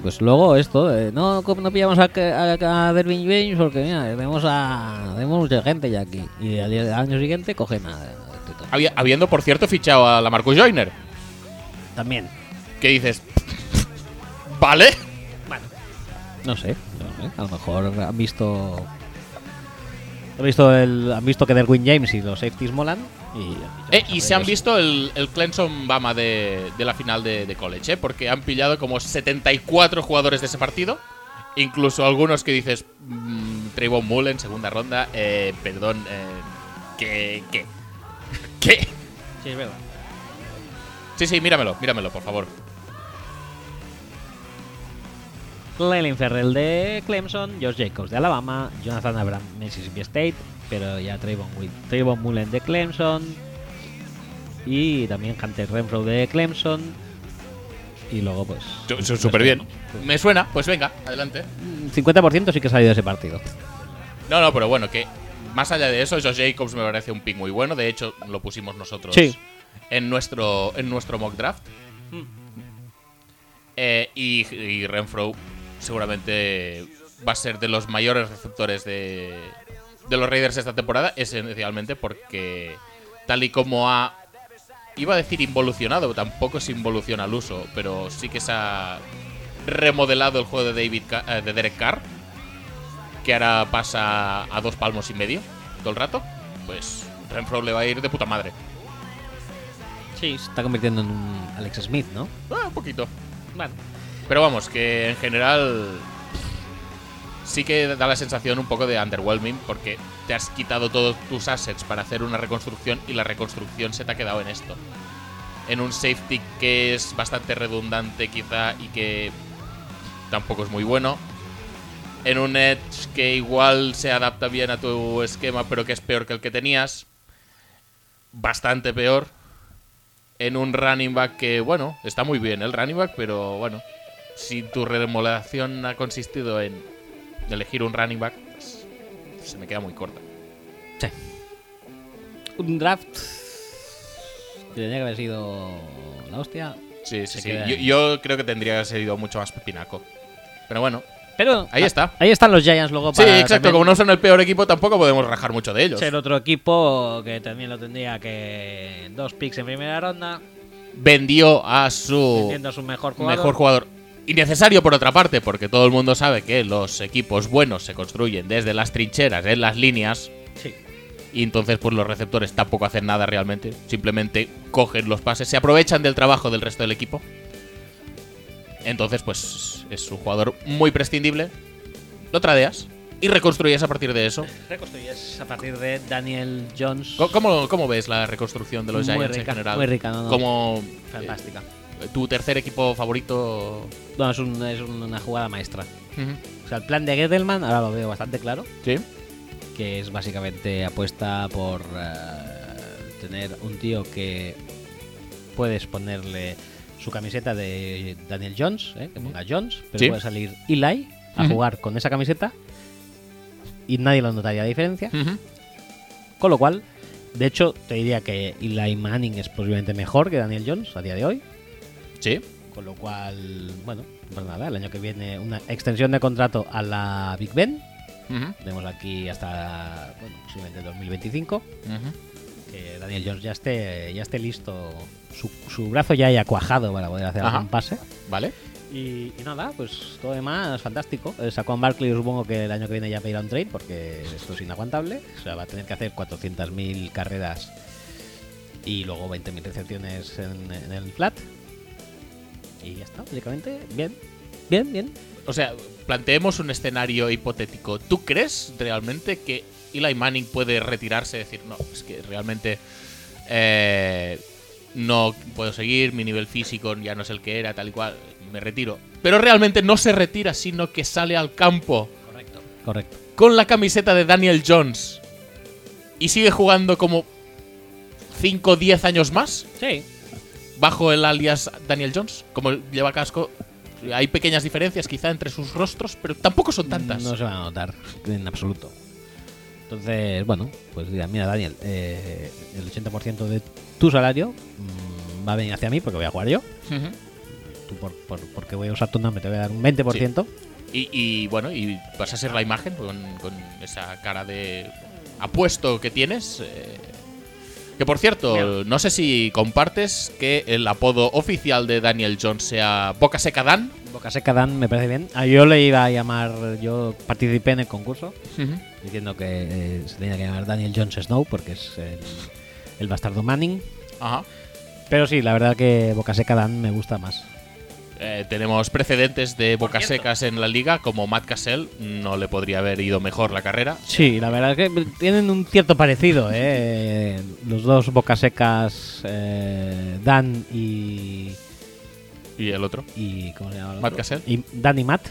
Pues luego esto, eh, no, no pillamos a, a, Derwin James porque mira, tenemos a tenemos mucha gente ya aquí. Y al, año siguiente coge nada. habiendo, por cierto, fichado a la Marcus Joyner también. ¿Qué dices? ¿Vale? Bueno, no sé, A lo mejor han visto. Han visto, el, han visto que Derwin James y los safeties molan. Y, eh, y se han visto el, el Clemson Bama de, de la final de, college, ¿eh? porque han pillado como 74 jugadores de ese partido. Incluso algunos que dices, mmm, Trayvon Mullen, segunda ronda, eh, perdón, eh, ¿qué? ¿Qué? ¿Qué? Sí, es verdad. Sí, sí, míramelo, míramelo, por favor. Clelin Ferrell de Clemson, Josh Jacobs de Alabama, Jonathan Abram Mississippi State, pero ya Trayvon, Trayvon Mullen de Clemson y también Hunter Renfro de Clemson y luego pues Súper bien. Pues, Me suena, pues venga, adelante. mm, 50% sí que ha salido de ese partido. No, no, pero bueno, que más allá de eso, Josh Jacobs me parece un pick muy bueno. De hecho, lo pusimos nosotros Sí. En, nuestro, en nuestro mock draft. Eh, y, y Renfro seguramente va a ser de los mayores receptores de, de los Raiders esta temporada, esencialmente porque tal y como ha... Iba a decir involucionado, tampoco se involuciona al uso, pero sí que se ha remodelado el juego de, David eh, de Derek Carr, que ahora pasa a dos palmos y medio todo el rato, pues Renfro le va a ir de puta madre. Sí, se está convirtiendo en un Alex Smith, ¿no? Ah, un poquito. Bueno. Pero vamos, que en general sí que da la sensación un poco de underwhelming porque te has quitado todos tus assets para hacer una reconstrucción y la reconstrucción se te ha quedado en esto. En un safety que es bastante redundante quizá y que tampoco es muy bueno. En un edge que igual se adapta bien a tu esquema pero que es peor que el que tenías. Bastante peor. En un running back que, bueno, está muy bien el running back, pero bueno, si tu remodelación ha consistido en elegir un running back, pues, se me queda muy corta. Sí. Un draft que tenía que haber sido la hostia. Sí, sí, Se sí. Yo, yo creo que tendría que haber sido mucho más pepinaco. Pero bueno, Pero Ahí está. Ahí están los Giants luego sí, para exacto. también Como no son el peor equipo, tampoco podemos rajar mucho de ellos. ser otro equipo que también lo tendría que dos picks en primera ronda, Vendió a su siendo su mejor jugador. mejor jugador. Innecesario por otra parte, porque todo el mundo sabe que los equipos buenos se construyen desde las trincheras, en las líneas. Sí. Y entonces, pues los receptores tampoco hacen nada realmente. Simplemente cogen los pases, se aprovechan del trabajo del resto del equipo. Entonces, pues es un jugador muy prescindible. Lo tradeas y reconstruyes a partir de eso. Reconstruyes a partir de Daniel Jones. ¿Cómo, cómo ves la reconstrucción de los Muy Giants rica, en general? muy rica, no, no. Como Fantástica. eh, tu tercer equipo favorito. No, es, un- es una jugada maestra. O sea, el plan de Gettleman ahora lo veo bastante claro. Sí. que es básicamente apuesta por eh, tener un tío que puedes ponerle su camiseta de Daniel Jones, ¿eh? que ponga Jones, pero Sí. puede salir Eli a jugar con esa camiseta y nadie lo notaría la diferencia. Con lo cual, de hecho, te diría que Eli Manning es posiblemente mejor que Daniel Jones a día de hoy. Sí. Con lo cual, bueno, pues nada, el año que viene una extensión de contrato a la Big Ben. Ujú. Tenemos aquí hasta, bueno, posiblemente 2025. Ujú. que Daniel Jones ya esté, ya esté listo, su, su brazo ya haya cuajado para poder hacer Ajá. algún pase. Vale. Y, y nada, pues todo demás fantástico. Eh, Saquon Barkley supongo que el año que viene ya pedirá un trade porque esto es inaguantable. O sea, va a tener que hacer 400.000 carreras y luego 20.000 recepciones en, en el flat. Y ya está, básicamente, bien. Bien, bien. O sea, planteemos un escenario hipotético. ¿Tú crees realmente que Eli Manning puede retirarse y decir, no, es que realmente eh, no puedo seguir, mi nivel físico ya no es el que era, tal y cual, me retiro? Pero realmente no se retira, sino que sale al campo Correcto. Correcto. con la camiseta de Daniel Jones y sigue jugando como 5 o 10 años más Sí. bajo el alias Daniel Jones. Como lleva casco, hay pequeñas diferencias quizá entre sus rostros, pero tampoco son tantas. No se van a notar en absoluto. Entonces, bueno, pues dirá, mira Daniel, eh, el 80% de tu salario mm, va a venir hacia mí porque voy a jugar yo. Ujú. Tú por, por- porque voy a usar tu nombre te voy a dar un 20%. y, y, bueno, y vas a ser la imagen con, con esa cara de apuesto que tienes. eh, que por cierto, no sé si compartes que el apodo oficial de Daniel Jones sea Boca Seca Dan. Boca Seca Dan me parece bien. Ah, yo le iba a llamar, yo participé en el concurso diciendo que eh, se tenía que llamar Daniel Jones Snow porque es el, el bastardo Manning. Ajá. Pero sí, la verdad que Boca Seca Dan me gusta más. Eh, tenemos precedentes de Bocas. Secas en la liga, como Matt Cassell. No le podría haber ido mejor la carrera. Sí, la verdad es que tienen un cierto parecido, ¿eh? Los dos bocas secas, eh, Dan y, Y el otro. y. ¿Cómo se llama? el Matt otro? Cassell. Y Dan y Matt.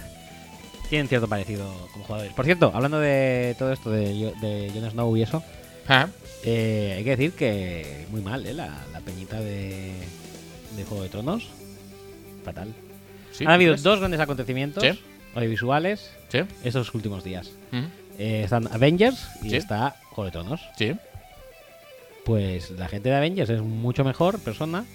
tienen cierto parecido como jugadores. Por cierto, hablando de todo esto de, de Jon Snow y eso, Ah, eh, hay que decir que muy mal, ¿eh? La, la peñita de, de Juego de Tronos. Fatal. sí, Han habido ¿crees? dos grandes acontecimientos Sí. audiovisuales Sí. estos últimos días. Eh, están Avengers y está Juego de Tronos. Sí. Pues la gente de Avengers es mucho mejor persona,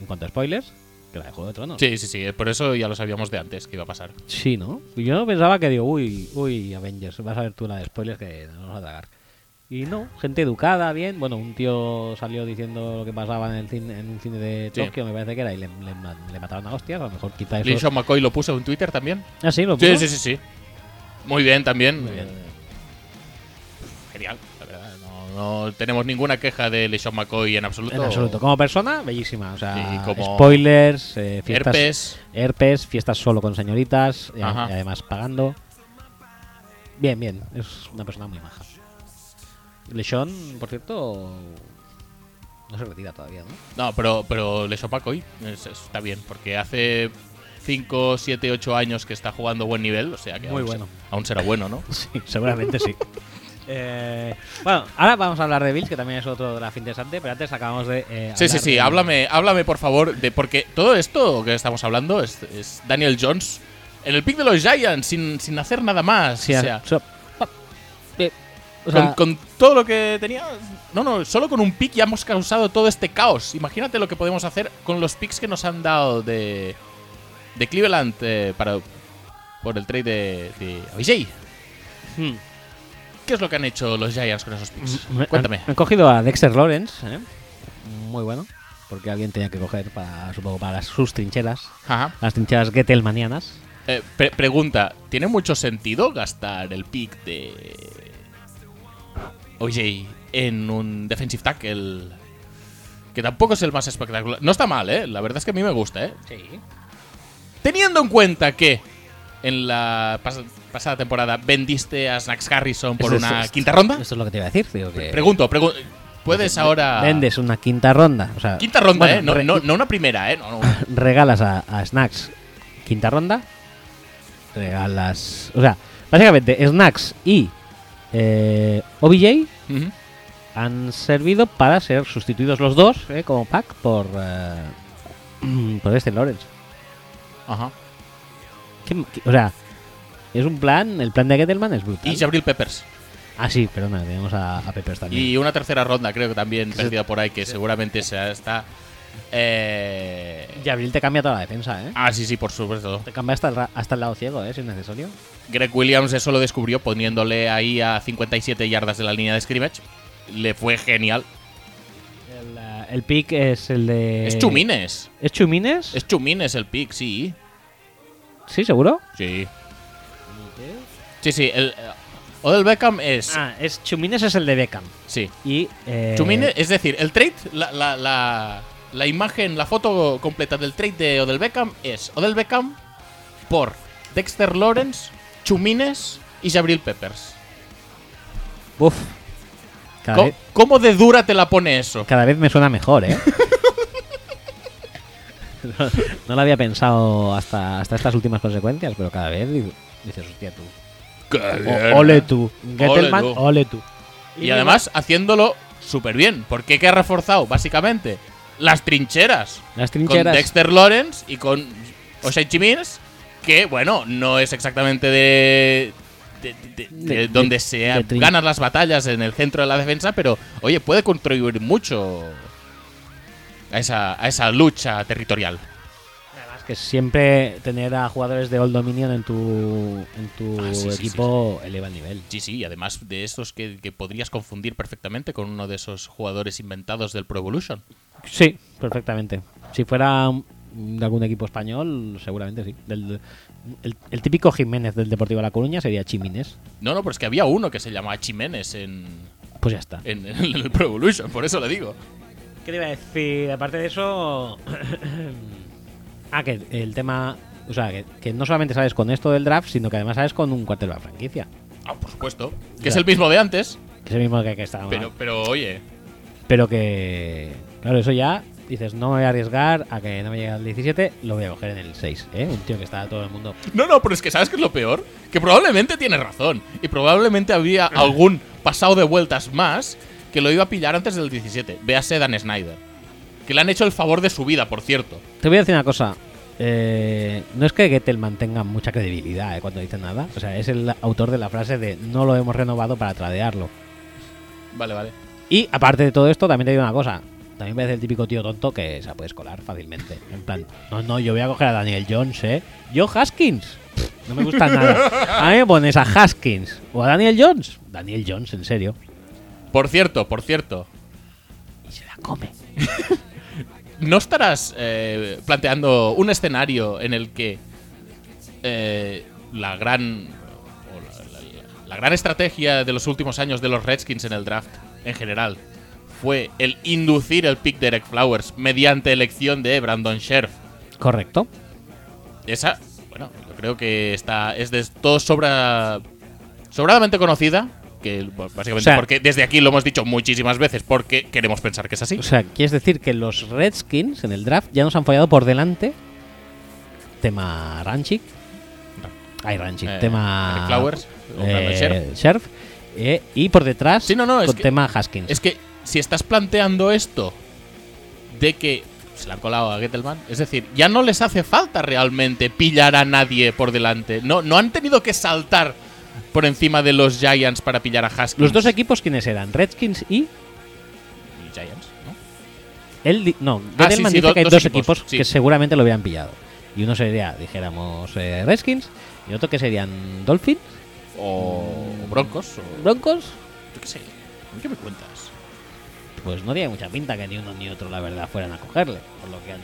en cuanto a spoilers, que la de Juego de Tronos. Sí, sí, sí. Por eso ya lo sabíamos de antes que iba a pasar. Sí, ¿no? Yo pensaba que digo, uy, uy, Avengers, vas a ver tú la de spoilers que nos vamos a tragar. Y no, gente educada, bien. Bueno, un tío salió diciendo lo que pasaba en el cine, en un cine de Sí. Tokio, me parece que era, y le, le ma- le mataron a hostias. A lo mejor quizá eso. Sean McCoy lo puso en Twitter también. Ah, sí, lo Sí, puso? sí, sí, sí. Muy bien también. Muy bien. Genial, la verdad. No, no tenemos ninguna queja de Sean McCoy en absoluto. En absoluto. Como persona, bellísima. O sea, Sí, como spoilers, eh, fiestas, Herpes. herpes, fiestas solo con señoritas, y además pagando. Bien, bien. Es una persona muy maja. Lechon, por cierto, no se retira todavía, ¿no? No, pero, pero Sean McCoy es- está bien, porque hace 5, 7, 8 años que está jugando buen nivel, o sea que Muy aún, bueno. aún será bueno, ¿no? [LAUGHS] Sí, seguramente sí. [LAUGHS] Eh, bueno, ahora vamos a hablar de Bills, que también es otro draft interesante, pero antes acabamos de. eh, Sí, sí, sí, de- háblame, háblame por favor, de porque todo esto que estamos hablando es, es Daniel Jones en el pick de los Giants sin, sin hacer nada más. Sí, o sea, so- o con, sea, con todo lo que tenía. No, no, solo con un pick ya hemos causado todo este caos. Imagínate lo que podemos hacer con los picks que nos han dado de, de Cleveland eh, para, por el trade de, de OJ. hmm. ¿Qué es lo que han hecho los Giants con esos picks? Me- Cuéntame. Han, han cogido a Dexter Lawrence, ¿eh? muy bueno, porque alguien tenía que coger para, supongo, para sus trincheras, Ajá. las trincheras Gettelmanianas. Eh, pre- pregunta, ¿tiene mucho sentido gastar el pick de OJ en un defensive tackle que tampoco es el más espectacular? No está mal, ¿eh? La verdad es que a mí me gusta, ¿eh? Sí. Teniendo en cuenta que en la pas- pasada temporada vendiste a Snacks Harrison por una quinta ronda, Esto es lo que te iba a decir, digo que pregunto, pregu- ¿puedes ahora... vendes una quinta ronda, o sea, Quinta ronda, bueno, ¿eh? No, re- no- no una primera, ¿eh? No, no. [LAUGHS] regalas a, a Snacks quinta ronda, regalas, o sea, básicamente Snacks y eh, OBJ Ujú. han servido para ser sustituidos los dos eh, como pack por eh, [CLEARS THROAT] por este Lawrence. Ajá. ¿Qué- qué- o sea, es un plan, el plan de Gettelman es brutal. Y Jabril Peppers. Ah, sí, perdona, tenemos a, a Peppers también. Y una tercera ronda, creo que también perdida por ahí, que seguramente se está. Eh... Y Abril te cambia toda la defensa, ¿eh? Ah, sí, sí, por supuesto. Te cambia hasta el, hasta el lado ciego, ¿eh? Si es necesario. Greg Williams eso lo descubrió poniéndole ahí a 57 yardas de la línea de scrimmage. Le fue genial. El, eh, el pick es el de. Es Chumines. ¿Es Chumines? Es Chumines el pick, sí. ¿Sí, seguro? Sí. Sí, sí. El, eh, Odell Beckham es. Ah, es Chumines es el de Beckham. Sí. Y. Eh, Chumines, es decir, el trade, la, la, la, la imagen, la foto completa del trade de Odell Beckham es Odell Beckham por Dexter Lawrence, Chumines y Jabril Peppers. Uf. Cada, ¿Cómo, vez, cómo de dura te la pone eso? cada vez me suena mejor, ¿eh? no, [LAUGHS] no lo había pensado hasta, hasta estas últimas consecuencias, pero cada vez dices, hostia, tú. O- ole tú. Gettelman, tú. ole tú. Y además haciéndolo súper bien. Porque ¿qué ha reforzado? Básicamente, las trincheras. Las Con trincheras. Dexter Lawrence y con Osei Chimins, que bueno, no es exactamente de. de- de- de- De- de donde se ganan las batallas en el centro de la defensa, pero oye, puede contribuir mucho a esa, a esa lucha territorial. Además que siempre tener a jugadores de Old Dominion en tu, en tu Ah, sí, sí, equipo eleva el nivel. Sí, sí, y además de estos que, que podrías confundir perfectamente con uno de esos jugadores inventados del Pro Evolution. Sí, perfectamente. Si fuera de algún equipo español, seguramente sí. Del- el, el típico Jiménez del Deportivo La Coruña sería Chimines. No, no, pero es que había uno que se llamaba Chiménez en, Pues ya está. en, en el Pro Evolution, por eso le digo. ¿Qué te iba a decir? Aparte de eso. [COUGHS] ah, que el tema. O sea, que, que no solamente sabes con esto del draft, sino que además sabes con un quarterback franquicia. Ah, por supuesto. Que Ya. es el mismo de antes, Que es el mismo que, que estábamos. pero, pero oye. Pero que. Claro, eso ya dices, no me voy a arriesgar a que no me llegue al 17, lo voy a coger en el 6, ¿eh? Un tío que está todo el mundo. No, no, pero es que ¿sabes qué es lo peor? Que probablemente tiene razón. Y probablemente había [LAUGHS] algún pasado de vueltas más que lo iba a pillar antes del 17. Véase Dan Snyder. Que le han hecho el favor de su vida, por cierto. Te voy a decir una cosa. eh, no es que Gettelman tenga mucha credibilidad eh, cuando dice nada. O sea, es el autor de la frase de no lo hemos renovado para tradearlo. Vale, vale. Y aparte de todo esto, también te digo una cosa. También parece el típico tío tonto que se la puedes colar fácilmente. En plan, no, no, yo voy a coger a Daniel Jones, ¿eh? Yo Haskins. Pff, No me gusta nada. A mí me pones a Haskins o a Daniel Jones. Daniel Jones, en serio. Por cierto, por cierto. Y se la come. ¿No estarás eh, planteando un escenario en el que eh, la gran o la, la- la gran estrategia de los últimos años de los Redskins en el draft en general fue el inducir el pick de Eric Flowers mediante elección de Brandon Scherf? Correcto. Esa, bueno, yo creo que está es de todo sobra sobradamente conocida. Que bueno, básicamente O sea- porque desde aquí lo hemos dicho muchísimas veces porque queremos pensar que es así. O sea, quieres decir que los Redskins en el draft ya nos han follado por delante. Tema Ranchik. Ay, Ranchik. Eh, tema. Eric Flowers, eh, Scherf. Scherf, eh, y por detrás. Sí, no, no, es con que- tema Haskins. Es que si estás planteando esto de que se le han colado a Gettelman, es decir, ya no les hace falta realmente pillar a nadie por delante. No, no han tenido que saltar por encima de los Giants para pillar a Haskins. Los dos equipos, ¿quiénes eran? Redskins y. Y Giants, ¿no? Él no, Ah, Gettleman sí, sí, dice do- que hay dos equipos, equipos, sí. que seguramente lo habían pillado. Y uno sería, dijéramos, eh, Redskins. Y otro que serían Dolphins, O Broncos, o Broncos. yo qué sé. ¿Qué me cuentas? Pues no tiene mucha pinta que ni uno ni otro, la verdad, fueran a cogerle. Por lo que han,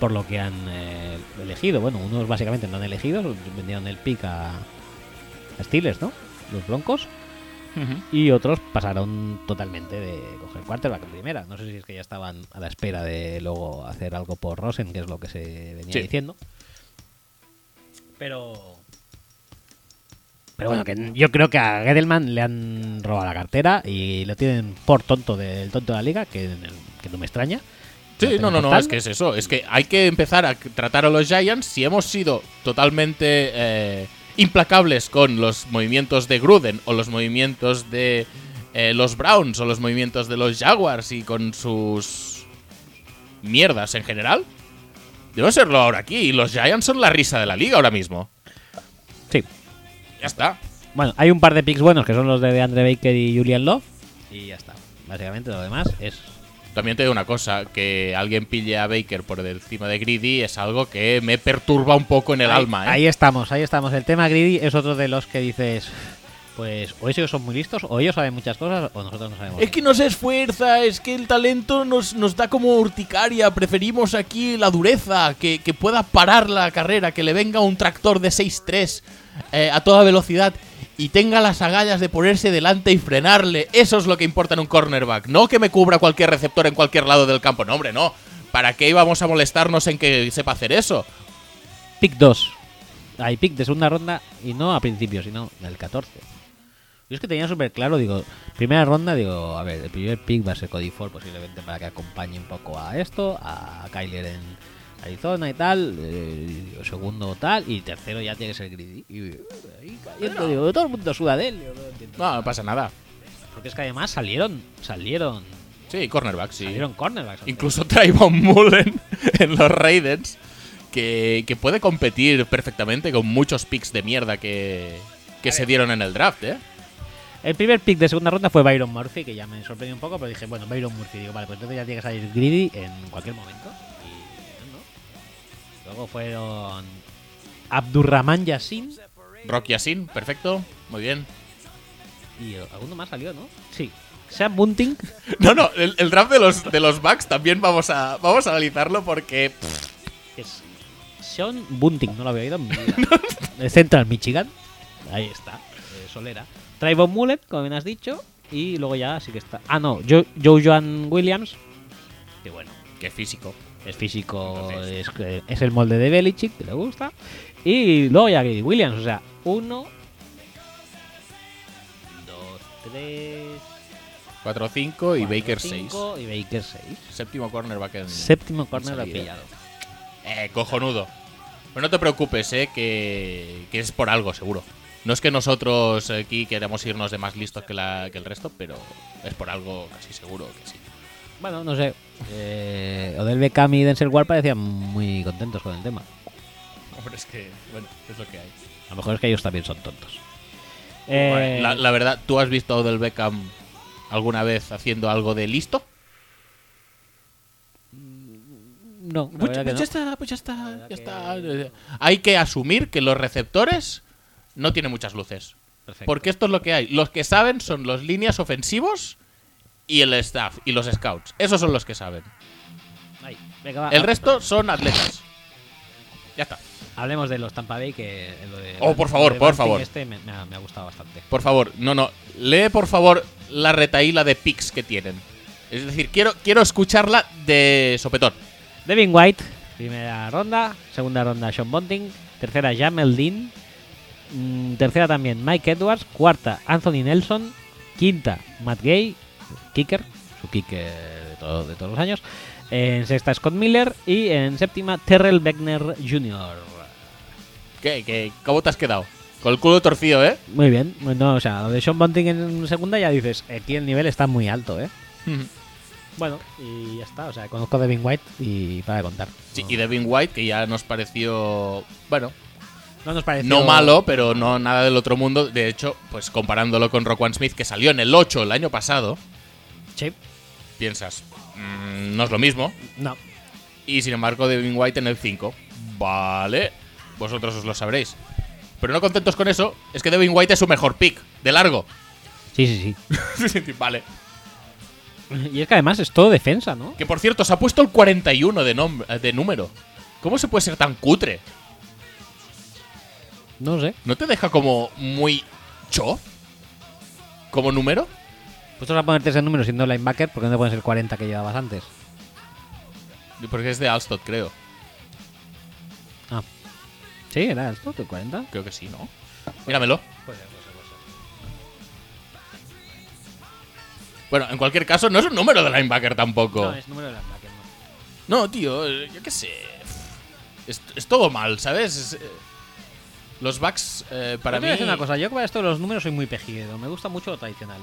por lo que han eh, elegido. Bueno, unos básicamente no han elegido, vendieron el pick a, a Steelers, ¿no? Los Broncos. Y otros pasaron totalmente de coger quarterback en primera. No sé si es que ya estaban a la espera de luego hacer algo por Rosen, que es lo que se venía Sí. diciendo. Pero. Pero bueno, que yo creo que a Gedelman le han robado la cartera y lo tienen por tonto del tonto de la liga, que, que no me extraña. Sí, no, no, no, es que es eso. Es que hay que empezar a tratar a los Giants. Si hemos sido totalmente eh, implacables con los movimientos de Gruden o los movimientos de eh, los Browns o los movimientos de los Jaguars y con sus mierdas en general, debe serlo ahora aquí. Y los Giants son la risa de la liga ahora mismo. Sí. Ya está. Bueno, hay un par de picks buenos que son los de Andre Baker y Julian Love. Y ya está. Básicamente lo demás es. También te digo una cosa, que alguien pille a Baker por encima de Greedy es algo que me perturba un poco en el ahí, alma. ¿eh? ahí estamos, ahí estamos. El tema greedy es otro de los que dices. Pues o ellos son muy listos, o ellos saben muchas cosas, o nosotros no sabemos. Es que no se esfuerza, es que el talento nos, nos da como urticaria. Preferimos aquí la dureza, que, que pueda parar la carrera, que le venga un tractor de 6-3 eh, a toda velocidad y tenga las agallas de ponerse delante y frenarle. Eso es lo que importa en un cornerback. No que me cubra cualquier receptor en cualquier lado del campo. No, hombre, no. ¿Para qué íbamos a molestarnos en que sepa hacer eso? Pick 2. Hay pick de segunda ronda y no a principio, sino del 14. Yo es que tenía súper claro, digo, primera ronda, digo, a ver, el primer pick va a ser Cody Ford posiblemente para que acompañe un poco a esto, a Kyler en Arizona y tal, eh, segundo tal, y tercero ya tiene que ser Greedy. Y ahí cayendo, digo, todo el mundo suda de él, digo, no. No, no pasa nada. Porque es que además salieron, salieron, Sí, cornerback, sí. salieron cornerbacks. Incluso [LAUGHS] Trayvon Mullen en los Raiders, que, que puede competir perfectamente con muchos picks de mierda que, que se dieron en el draft, ¿eh? El primer pick de segunda ronda fue Byron Murphy, que ya me sorprendió un poco, pero dije, bueno, Byron Murphy, digo, vale, pues entonces ya tiene que salir Greedy en cualquier momento. Luego fueron Abdurrahman Yassin Rock Yassin, perfecto, muy bien. y alguno más salió, ¿no? Sí. Sam Bunting. [LAUGHS] No, no, el, el draft de los, de los Bucks también vamos a, vamos a analizarlo porque. Es Sean Bunting, no lo había oído en mi vida. [LAUGHS] De Central Michigan. Ahí está, eh, Solera. Trayvon Mullet, como bien has dicho. Y luego ya sí que está. Ah, no, Joe, Joe Joan Williams. Que bueno, qué físico. Es físico, Entonces- es, es el molde de Belichick, que le gusta. Y luego ya Grady Williams, o sea, uno, dos, tres, 4-5 y Baker 6. 5 y Baker 6. Séptimo cornerback en. Séptimo corner ha pillado. Eh, cojonudo. Pero no te preocupes, eh, que, que es por algo, seguro. No es que nosotros aquí queramos irnos de más listos que, la, que el resto, pero es por algo casi seguro que sí. Bueno, no sé. Eh, Odell Beckham y Denzel Ward parecían muy contentos con el tema. Hombre, es que, bueno, es lo que hay. A lo mejor es que ellos también son tontos. Eh, la, la verdad, ¿tú has visto a Odell Beckham alguna vez haciendo algo de listo? no, la Pues, que pues no. ya está, pues ya está, ya que- está. Hay que asumir que los receptores no tienen muchas luces. Perfecto. Porque esto es lo que hay. Los que saben son los líneas ofensivos y el staff y los scouts. Esos son los que saben. Ahí, venga, va, El resto son atletas. Ya está. Hablemos de los Tampa Bay, que lo de Oh, por favor, por favor. Este me, me ha, me ha gustado bastante. Por favor, no, no. Lee por favor la retaíla de picks que tienen. Es decir, quiero, quiero escucharla de sopetón. Devin White, primera ronda. Segunda ronda, Sean Bunting. Tercera, Jamel Dean. Mm, tercera también, Mike Edwards. Cuarta, Anthony Nelson. Quinta, Matt Gay, kicker, su kicker de, todo- de todos los años. En sexta, Scott Miller. Y en séptima, Terrell Beckner Jr. ¿Qué, qué, ¿Cómo te has quedado? Con el culo torcido, ¿eh? Muy bien. Bueno, o sea, lo de Sean Bunting en segunda ya dices, aquí el nivel está muy alto, ¿eh? Bueno, y ya está. O sea, conozco a Devin White y para de contar. Sí, No- y Devin White, que ya nos pareció. Bueno, no nos pareció no malo, pero no nada del otro mundo. De hecho, pues comparándolo con Roquan Smith, que salió en el 8 el año pasado, Sí. piensas, mm, no es lo mismo. No. Y sin embargo, Devin White en el 5. Vale, vosotros os lo sabréis. Pero no contentos con eso, es que Devin White es su mejor pick, de largo. Sí, sí, [LAUGHS] vale. sí. Y es que además es todo defensa, ¿no? Que por cierto, se ha puesto el 41 de, de número. ¿Cómo se puede ser tan cutre? No sé. ¿No te deja como muy cho? ¿Como número? Puestos a ponerte ese número siendo linebacker, ¿por qué no te pones el 40 que llevabas antes? Porque es de Alstott, creo. Ah. Sí, era esto, el 40. Creo que sí, ¿no? Míramelo. Bueno, en cualquier caso, no es un número de linebacker tampoco. No, es número de linebacker, no. No, tío, eh, yo qué sé. Es, es todo mal, ¿sabes? Es, eh, los backs, eh, para mí. voy a decir una cosa, yo para esto de los números soy muy pejido, me gusta mucho lo tradicional.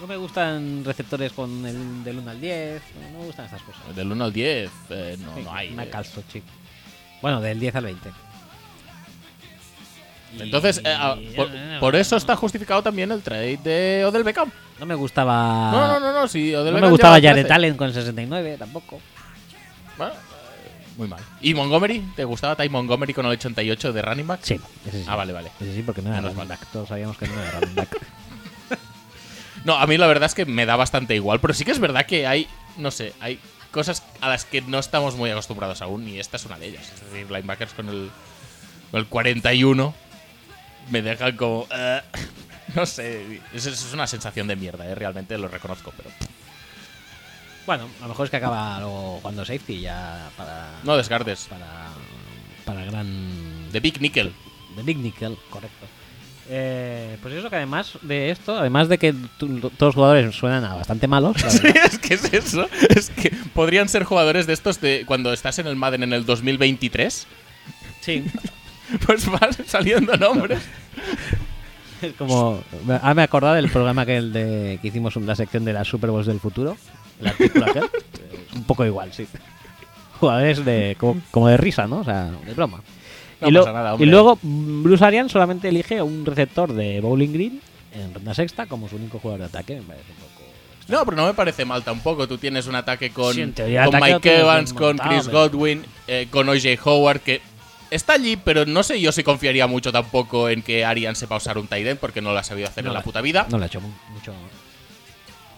No me gustan receptores con el del 1 al 10, no me gustan estas cosas. Del 1 al 10, eh, no, Sí, no hay. Me eh. calzo, chico. Bueno, del 10 al 20. Entonces, eh, ah, por, por eso está justificado también el trade de Odell Beckham. No me gustaba. No, no, no, no, si Odell No me gustaba Jared 13. Allen con 69 tampoco. Bueno, eh, muy mal. ¿Y Montgomery? ¿Te gustaba Ty Montgomery con el 88 de running back? Sí, ese sí. Ah, vale, vale. Ese sí, porque no era running back. Todos sabíamos que no era running back. [LAUGHS] No, a mí la verdad es que me da bastante igual, pero sí que es verdad que hay, no sé, hay cosas a las que no estamos muy acostumbrados aún y esta es una de ellas. Es decir, linebackers con el, con el 41 me dejan como... eh, [LAUGHS] no sé, es, es una sensación de mierda, eh, realmente lo reconozco, pero bueno, a lo mejor es que acaba luego jugando safety ya para. no descartes. Para. Para gran. De Big Nickel. De Big Nickel, correcto. Eh, pues eso que además de esto, además de que todos los jugadores suenan a bastante malos, [LAUGHS] Sí, es que es eso. Es que podrían ser jugadores de estos de cuando estás en el Madden en el 2023. sí, [LAUGHS] Pues van saliendo nombres. es [LAUGHS] como. Ah, me acordado del programa que, el de, que hicimos la sección de las Super Bowls del futuro, el artículo aquel. Un poco igual, sí. Jugadores de como, como de risa, ¿no? O sea, de broma. No y, lo- pasa nada, y luego mm, Bruce Arians solamente elige un receptor de Bowling Green en ronda sexta como su único jugador de ataque. Me parece un poco. No, pero no me parece mal tampoco. Tú tienes un ataque con, Sí, en teoría, con ataque lo Mike Evans, con Chris pero- Godwin, eh, con O.J. Howard, que está allí, pero no sé yo si confiaría mucho tampoco en que Arian sepa usar un tight end porque no lo ha sabido hacer No en la la- puta vida. No le ha hecho mu- mucho.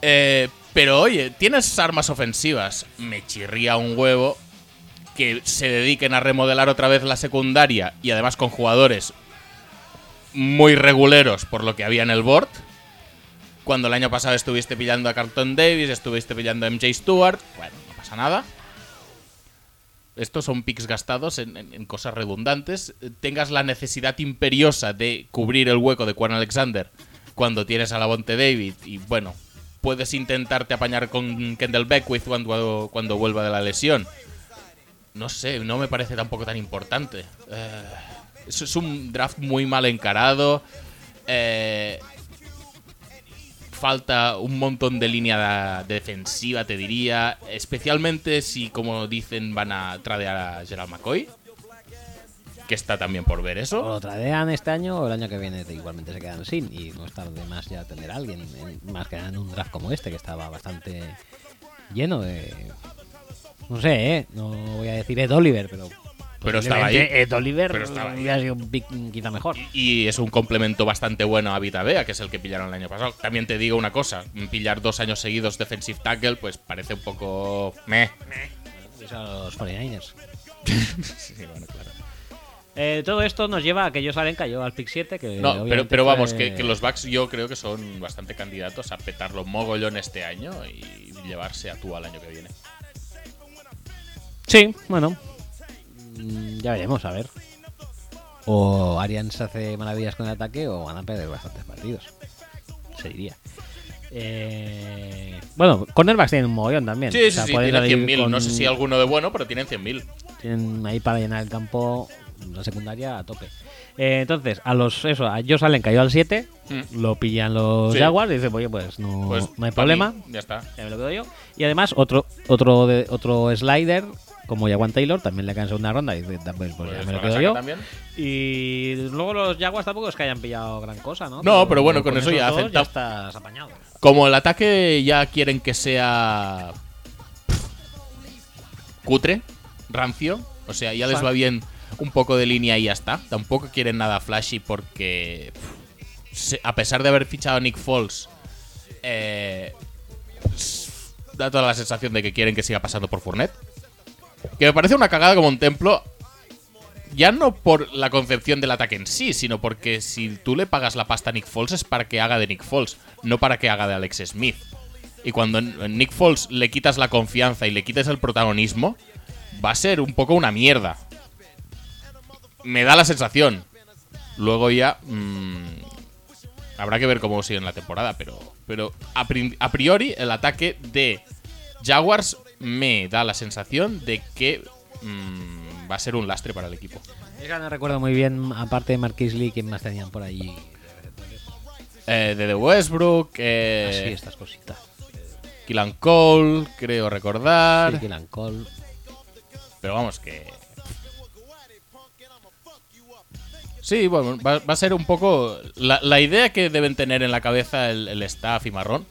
Eh, pero oye, tienes armas ofensivas. Me chirría un huevo que se dediquen a remodelar otra vez la secundaria y además con jugadores muy reguleros por lo que había en el board. Cuando el año pasado estuviste pillando a Carlton Davis, estuviste pillando a MJ Stewart. Bueno, no pasa nada. Estos son picks gastados en, cosas redundantes. Tengas la necesidad imperiosa de cubrir el hueco de Quan Alexander cuando tienes a la Bonte David y bueno, puedes intentarte apañar con Kendall Beckwith cuando, cuando vuelva de la lesión. No sé, no me parece tampoco tan importante. Eh, es, un draft muy mal encarado. Eh, falta un montón de línea de- defensiva, te diría. Especialmente si, como dicen, van a tradear a Gerald McCoy. Que está también por ver O eso. lo tradean este año o el año que viene igualmente se quedan sin. Y no es tarde más ya tener a alguien. en- Más que en un draft como este, que estaba bastante lleno de. No sé, ¿eh? No voy a decir Ed Oliver, pero. Pero estaba ahí. Ed Oliver Pero estaba ahí. hubiera sido un pick quizá mejor. Y es un complemento bastante bueno a Vita Bea, que es el que pillaron el año pasado. También te digo una cosa: pillar dos años seguidos defensive tackle, pues parece un poco. Meh. Eso a los 49ers. [LAUGHS] Sí, bueno, claro. Eh, todo esto nos lleva a que Josh Allen cayó al pick 7. Que No, pero, pero vamos, que, que los Bucks yo creo que son bastante candidatos a petarlo mogollón este año y llevarse a tú al año que viene. Sí, bueno. Mm, Ya veremos, a ver. O Arians hace maravillas con el ataque o van a perder bastantes partidos. Se diría. Eh, bueno, cornerbacks tienen un mogollón también. Sí, O sí, sea, sí, pueden tienen salir 100.000. con- No sé si alguno de bueno, pero tienen 100.000. Tienen ahí para llenar el campo la secundaria a tope. Eh, entonces, a los eso, a Josh Allen cayó al 7, Mm. lo pillan los Sí. Jaguars y dicen, oye, pues no, Pues no hay problema. mí, ya está. Ya me lo quedo yo. Y además, otro otro de, otro slider, como Jaguan Taylor, también le cae en segunda ronda. Y pues, pues ya Pues me lo lo quedo saca yo. también. Y luego los Jaguars tampoco es que hayan pillado gran cosa, ¿no? No, pero bueno, con eso ya dos ya tap- estás apañado. Como el ataque ya quieren que sea cutre, rancio, o sea, ya les va bien un poco de línea y ya está. Tampoco quieren nada flashy porque a pesar de haber fichado a Nick Foles, eh, da toda la sensación de que quieren que siga pasando por Fournette. Que me parece una cagada como un templo. Ya no por la concepción del ataque en sí, sino porque si tú le pagas la pasta a Nick Foles es para que haga de Nick Foles, no para que haga de Alex Smith. Y cuando Nick Foles le quitas la confianza y le quitas el protagonismo, va a ser un poco una mierda. Me da la sensación. Luego ya. mm, habrá que ver cómo sigue en la temporada, pero. Pero a, a priori, el ataque de Jaguars me da la sensación de que mm, va a ser un lastre para el equipo. No recuerdo muy bien, aparte de Marquis Lee, quién más tenían por allí. Eh, de The Westbrook, Así, eh, estas cositas. Killan Cole, creo recordar. Sí, Killan Cole. Pero vamos, que. Sí, bueno, va, va a ser un poco. La, la idea que deben tener en la cabeza el, el staff y Marrón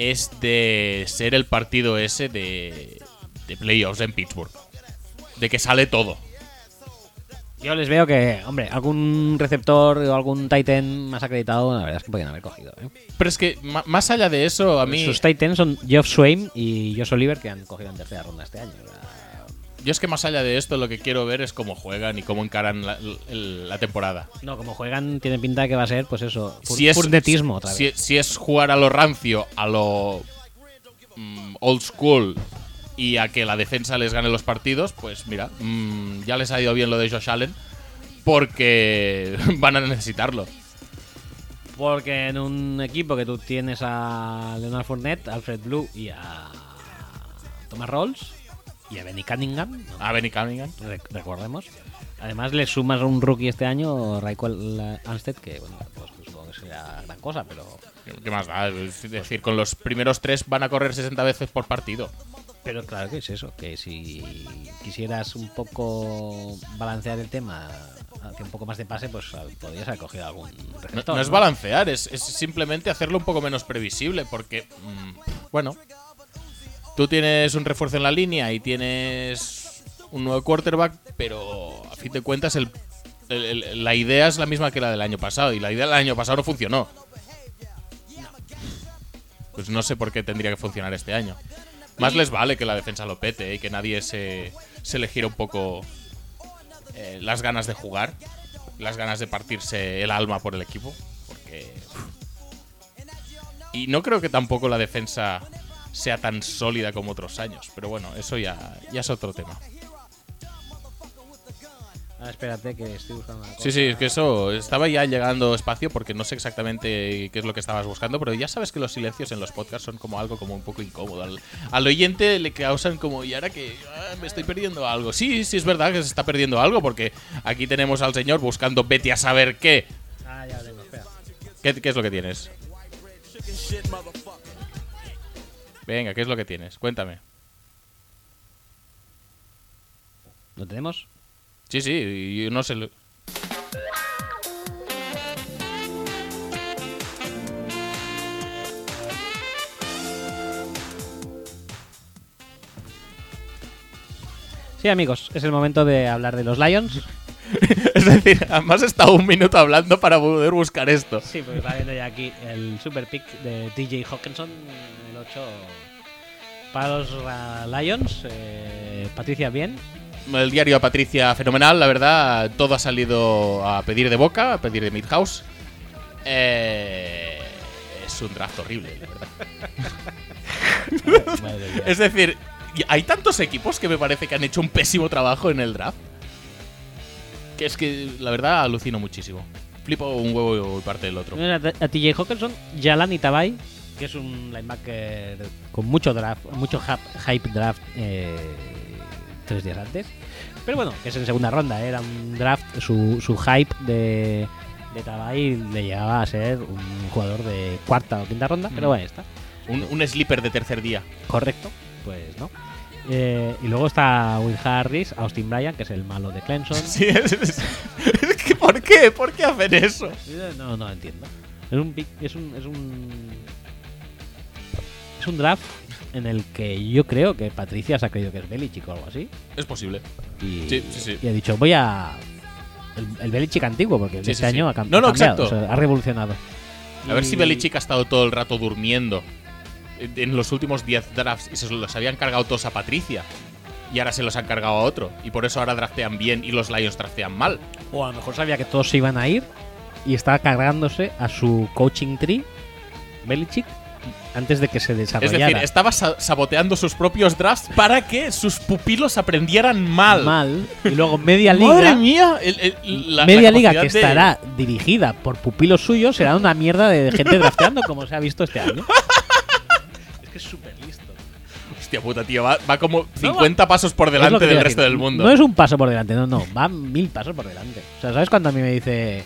es de ser el partido ese de, de playoffs en Pittsburgh. De que sale todo. Yo les veo que, hombre, algún receptor o algún Titan más acreditado, la verdad es que podrían haber cogido. ¿eh? Pero es que, más allá de eso, a mí. Sus Titans son Geoff Swain y Josh Oliver, que han cogido en tercera ronda este año. Yo es que más allá de esto, lo que quiero ver es cómo juegan y cómo encaran la, temporada. No, como juegan, tiene pinta de que va a ser, pues eso, fur- si es, si es jugar a lo rancio, a lo mm, old school y a que la defensa les gane los partidos, pues mira, mm, ya les ha ido bien lo de Josh Allen porque [LAUGHS] van a necesitarlo. Porque en un equipo que tú tienes a Leonard Fournette, Alfred Blue y a Thomas Rolls y a Benny Cunningham, ¿no? A Benny Cunningham. Rec- recordemos. Además le sumas a un rookie este año, Raquel Anstead, que bueno, pues supongo que será gran cosa, pero ¿Qué más da? Es decir, con los primeros tres van a correr 60 veces por partido. Pero claro que es eso, que si quisieras un poco balancear el tema hacia un poco más de pase, pues podrías haber cogido algún No, receptor. no es balancear, es, es simplemente hacerlo un poco menos previsible, porque, mm, bueno, tú tienes un refuerzo en la línea y tienes un nuevo quarterback, pero a fin de cuentas el- la idea es la misma que la del año pasado, y la idea del año pasado no funcionó. Pues no sé por qué tendría que funcionar este año. Más les vale que la defensa lo pete y que nadie se, se le gire un poco eh, las ganas de jugar, las ganas de partirse el alma por el equipo, porque... Y no creo que tampoco la defensa sea tan sólida como otros años, pero bueno, eso ya, ya es otro tema. Ah, espérate que estoy buscando una cosa. Sí, sí, es que eso estaba ya llegando espacio porque no sé exactamente qué es lo que estabas buscando, pero ya sabes que los silencios en los podcasts son como algo como un poco incómodo. Al, al oyente le causan como, y ahora que ah, me estoy perdiendo algo. Sí, sí, es verdad que se está perdiendo algo porque aquí tenemos al señor buscando vete a saber qué. Ah, ya lo tengo, espera. ¿Qué, qué es lo que tienes? Venga, ¿qué es lo que tienes? Cuéntame. ¿Lo tenemos? Sí, sí, yo no sé. lo- Sí, amigos, es el momento de hablar de los Lions. [LAUGHS] Es decir, además he estado un minuto hablando para poder buscar esto. Sí, porque está viendo ya aquí el super pick de DJ Hawkinson, 8 para los Lions. Eh, Patricia, bien. El diario a Patricia, fenomenal, la verdad. Todo ha salido a pedir de boca, a pedir de Midhouse. Eh, es un draft horrible, la verdad. [LAUGHS] Es decir, y hay tantos equipos que me parece que han hecho un pésimo trabajo en el draft. Que es que, la verdad, alucino muchísimo. Flipo un huevo y parte del otro. A, a TJ Hawkinson, Jalan Itabai, que es un linebacker con mucho draft, mucho hype draft eh, tres días antes. Pero bueno, que es en segunda ronda, ¿eh? era un draft, su, su hype de, de Itabai le llegaba a ser un jugador de cuarta o quinta ronda, pero Mm. bueno, está. Un, un sleeper de tercer día. Correcto, pues no. Eh, y luego está Will Harris, Austin Bryan, que es el malo de Clemson. [LAUGHS] Sí, es, es- es que ¿Por qué? ¿Por qué hacen eso? No, no entiendo. Es un, es un, es un, es un draft en el que yo creo que Patricia se ha creído que es Belichick o algo así. Es posible. Y, Sí, sí, sí. y ha dicho, voy a... El, el Belichick antiguo, porque el de este año ha, cam- No, no, cambiado, exacto. o sea, ha revolucionado. A ver Y- si Belichick ha estado todo el rato durmiendo en en los últimos 10 drafts y se los habían cargado todos a Patricia. Y ahora se los han cargado a otro. Y por eso ahora draftean bien y los Lions draftean mal. O a lo mejor sabía que todos se iban a ir y estaba cargándose a su coaching tree, Belichick, antes de que se Es desarrollara. decir, estaba sa- saboteando sus propios drafts para que sus pupilos aprendieran mal. mal. Y luego [LAUGHS] media liga. Madre mía, el- el- la- media la liga que de- estará dirigida por pupilos suyos será una mierda de gente drafteando como se ha visto este año. [LAUGHS] es que es súper listo. Hostia puta, tío, va, va como 50 pasos por Es delante del resto decir. del mundo. No es un paso por delante, no, no, va mil pasos por delante. O sea, ¿sabes cuando a mí me dice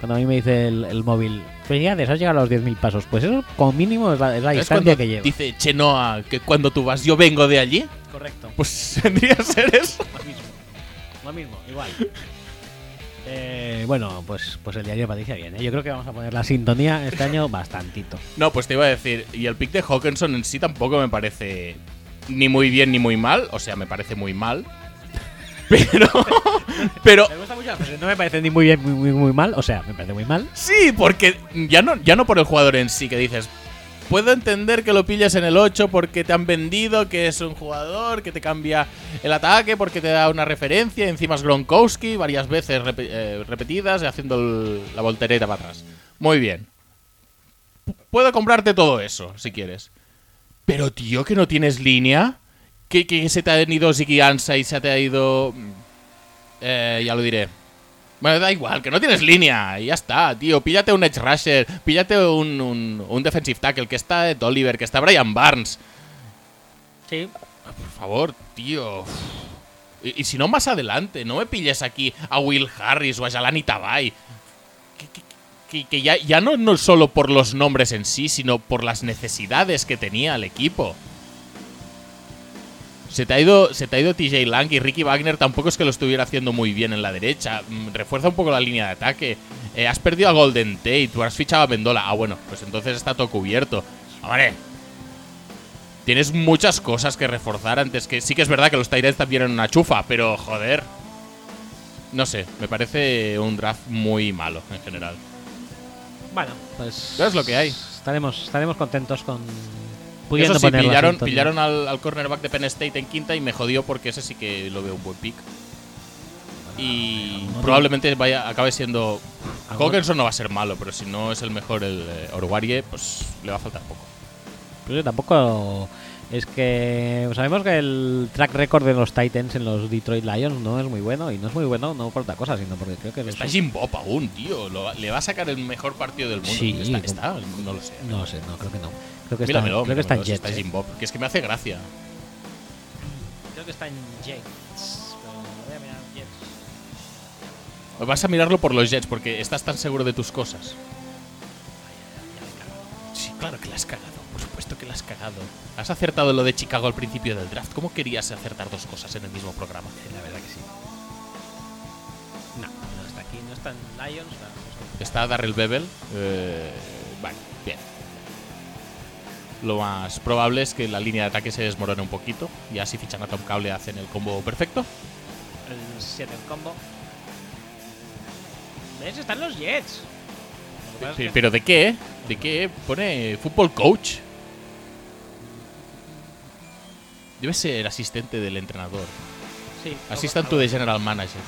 cuando a mí me dice el, el móvil, felicidades, has llegado a los 10.000 pasos? Pues eso como mínimo es la, es la ¿Sabes distancia que lleva. Dice Chenoa que cuando tú vas yo vengo de allí. Correcto. Pues [LAUGHS] vendría a ser eso. Lo mismo. Lo mismo, igual. Eh, bueno, pues, pues el diario de Patricia viene. Yo creo que vamos a poner la sintonía este año bastantito. No, pues te iba a decir, y el pick de Hawkinson en sí tampoco me parece ni muy bien ni muy mal, o sea, me parece muy mal. Pero, pero Me gusta mucho, pero no me parece ni muy bien ni muy, muy mal. O sea, me parece muy mal. sí, porque ya no, ya no por el jugador en sí, que dices, puedo entender que lo pilles en el 8 porque te han vendido, que es un jugador que te cambia el ataque, porque te da una referencia, encima es Gronkowski varias veces repe- eh, repetidas, haciendo el- la voltereta para atrás. Muy bien. Puedo comprarte todo eso, si quieres. Pero, tío, que no tienes línea. Que, que se te ha ido Ziggy Ansah y se te ha ido... mm, Eh, ya lo diré. Bueno, da igual, que no tienes línea. Y ya está, tío. Píllate un edge rusher. Píllate un, un, un defensive tackle. Que está Ed Oliver. Que está Brian Barnes. Sí. Ah, Por favor, tío. Y, y si no, más adelante. No me pilles aquí a Will Harris o a Jalani Tabay. Que, que- que- que ya, ya no, no solo por los nombres en sí, sino por las necesidades que tenía el equipo. Se te, ha ido, se te ha ido TJ Lang y Ricky Wagner tampoco es que lo estuviera haciendo muy bien en la derecha. Mm, Refuerza un poco la línea de ataque. Eh, has perdido a Golden Tate, tú has fichado a Mendola. Ah, bueno, pues entonces está todo cubierto. Hombre, tienes muchas cosas que reforzar antes que. Sí que es verdad que los Tyrants también eran una chufa, pero joder. No sé, me parece un draft muy malo en general. Bueno, pues. Es lo que hay. Estaremos, estaremos contentos con. Eso sí, pillaron, pillaron al, al cornerback de Penn State en quinta y me jodió porque ese sí que lo veo un buen pick. Y probablemente vaya acabe siendo. Hawkinson no va a ser malo, pero si no es el mejor el eh, Orwarie, pues le va a faltar poco. Pero yo tampoco. es que sabemos que el track record de los Titans en los Detroit Lions no es muy bueno y no es muy bueno no por otra cosa, sino porque creo que Está Jim Bob aún, tío. Lo- le va a sacar el mejor partido del mundo. Sí, está, está, no lo sé. no lo sé, no creo que no. Creo que está, Míramelo, creo que está en Jets. está ¿eh? Jim Bob. Que es que me hace gracia. Creo que está en Jets. pero voy a mirar Jets. Vas a mirarlo por los Jets porque estás tan seguro de tus cosas. Sí, claro que la has cagado. Por supuesto que la has cagado. Has acertado lo de Chicago al principio del draft. ¿Cómo querías acertar dos cosas en el mismo programa? La verdad que sí. No, no está aquí, no está en Lions. no, no sé. Está Darrell Bevel. Eh, vale. Lo más probable es que la línea de ataque se desmorone un poquito. Y así fichan a Tom Cable hacen el combo perfecto. El 7 en combo. ¿Ves? Están los Jets. Lo Sí, ¿Pero de qué? ¿De qué? Pone fútbol coach. Debe ser asistente del entrenador. Sí, Assistant to the general manager.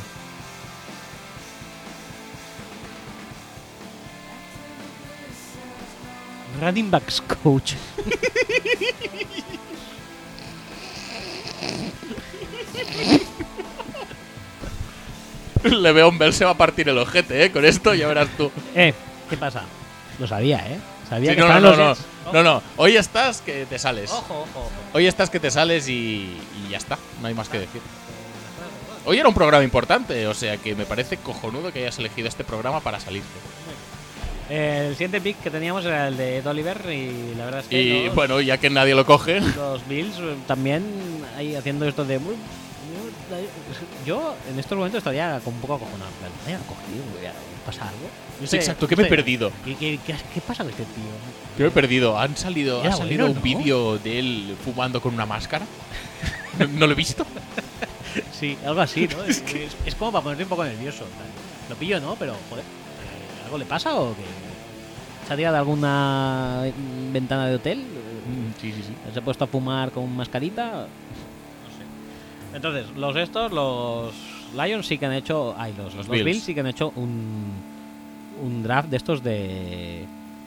Running backs coach. Le'Veon Bell se va a partir el ojete, ¿eh? Con esto ya verás tú. Eh, ¿qué pasa? Lo sabía, ¿eh? Sabía Sí, que no, no, los no, no, no. Hoy estás que te sales. Ojo, ojo, ojo. Hoy estás que te sales y, y ya está. No hay más que decir. Hoy era un programa importante, o sea que me parece cojonudo que hayas elegido este programa para salirte. El siguiente pick que teníamos era el de Ed Oliver y la verdad es que Y los, bueno, ya que nadie lo coge, los Bills eh, también ahí haciendo esto de... Yo en estos momentos estaría con un poco acojonado. ¿Me ha cogido? ¿Pasa algo? No Sí, sé, exacto, ¿qué no me he perdido? ¿Qué, qué, qué, qué pasa con este tío? que me he perdido. Han salido, ha salido bueno, un ¿no? vídeo de él fumando con una máscara. ¿No, no lo he visto? [LAUGHS] Sí, algo así, ¿no? [LAUGHS] es, es- es como para ponerse un poco nervioso. Lo pillo, ¿no? Pero, joder, ¿algo le pasa o qué? ¿Se ha tirado de alguna mm, ventana de hotel? Sí, sí, sí. ¿Se ha puesto a fumar con mascarita? No sé. Entonces, los estos, los Lions sí que han hecho. Ay, los, Los los Bills. Bills. sí que han hecho un, un draft de estos de.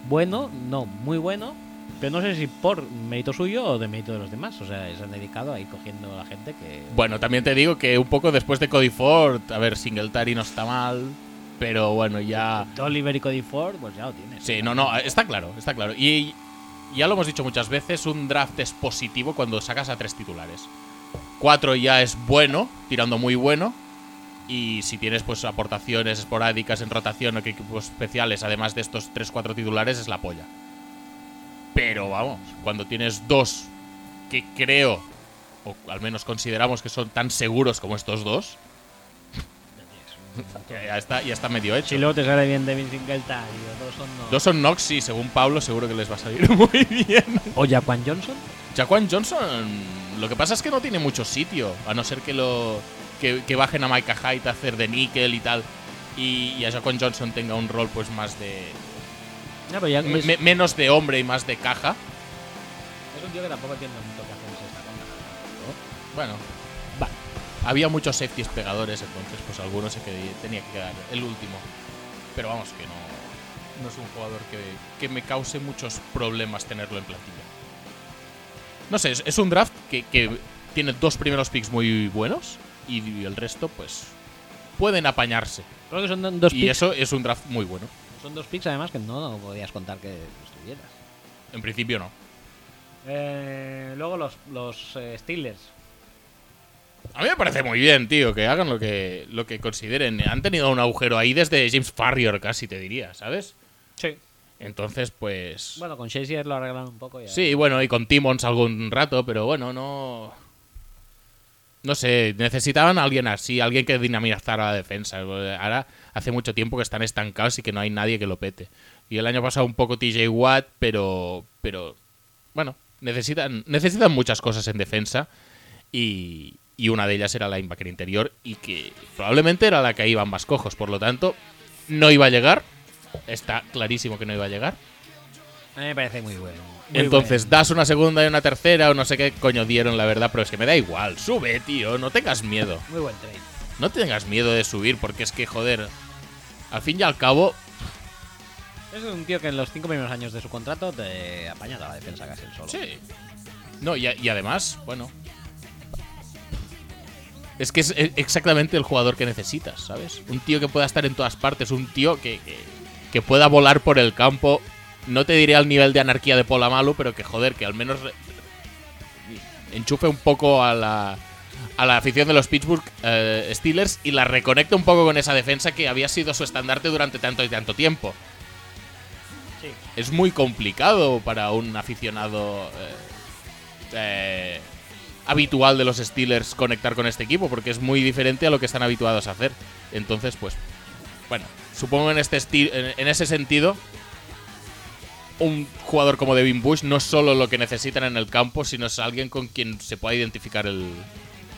Bueno, no, muy bueno. Pero no sé si por mérito suyo o de mérito de los demás. O sea, se han dedicado ahí cogiendo a la gente que. Bueno, también te digo que un poco después de Cody Ford, a ver, Singletary no está mal, pero bueno, ya... Oliver y Cody Ford, pues ya lo tienes. Sí, no, no, está claro, está claro. Y ya lo hemos dicho muchas veces, un draft es positivo cuando sacas a tres titulares. Cuatro ya es bueno, tirando muy bueno. Y si tienes pues aportaciones esporádicas en rotación o equipos especiales, además de estos tres, cuatro titulares, es la polla. Pero vamos, cuando tienes dos que creo, o al menos consideramos que son tan seguros como estos dos, [LAUGHS] ya está, ya está medio hecho. Si luego te sale bien Devin Singletary y los dos son no. Dos son Knox y según Pablo seguro que les va a salir [LAUGHS] muy bien. O Jaquan Johnson. Jaquan Johnson, lo que pasa es que no tiene mucho sitio, a no ser que lo que, que bajen a Micah Hyde a hacer de níquel y tal. Y, y a Jaquan Johnson tenga un rol pues más de No, pero ya me- es, me- menos de hombre y más de caja. es un tío que tampoco entiende mucho qué hacer esta cosa. Bueno. Había muchos safeties pegadores, entonces pues alguno se quedé- tenía que quedar el último. Pero vamos, que no, no es un jugador que, que me cause muchos problemas tenerlo en plantilla. No sé, es, es un draft que, que tiene dos primeros picks muy buenos y el resto pues pueden apañarse. Creo que son do- dos Y picks. eso es un draft muy bueno. Son dos picks además que no podías contar que estuvieras. En principio no. Eh, luego los, los eh, Steelers. A mí me parece muy bien, tío, que hagan lo que, lo que consideren. Han tenido un agujero ahí desde James Farrier casi, te diría, ¿sabes? Sí. Entonces, pues... Bueno, con Shazier lo arreglaron un poco ya. Sí, bueno, y con Timmons algún rato, pero bueno, no... No sé, necesitaban a alguien así, alguien que dinamizara la defensa. Ahora hace mucho tiempo que están estancados y que no hay nadie que lo pete. Y el año pasado un poco TJ Watt, pero... Pero... Bueno, necesitan, necesitan muchas cosas en defensa y, y una de ellas era la linebacker interior y que probablemente era la que iban más cojos. Por lo tanto, no iba a llegar. Está clarísimo que no iba a llegar. A mí me parece muy bueno. Muy Entonces bueno. das una segunda y una tercera o no sé qué coño dieron, la verdad, pero es que me da igual. Sube, tío, no tengas miedo. Muy buen trade. No tengas miedo de subir porque es que, joder, al fin y al cabo, Es un tío que en los cinco primeros años de su contrato te apaña la defensa casi el solo. sí. No, y además, bueno. Es que es e- exactamente el jugador que necesitas, ¿sabes? Un tío que pueda estar en todas partes, un tío que, que, que pueda volar por el campo. No te diré al nivel de anarquía de Polamalu, pero que joder, que al menos enchufe un poco a la, a la afición de los Pittsburgh eh, Steelers y la reconecte un poco con esa defensa que había sido su estandarte durante tanto y tanto tiempo. Es muy complicado para un aficionado eh, eh, habitual de los Steelers conectar con este equipo porque es muy diferente a lo que están habituados a hacer. Entonces, pues, bueno, supongo en este en ese sentido un jugador como Devin Bush no es solo lo que necesitan en el campo, sino es alguien con quien se pueda identificar el,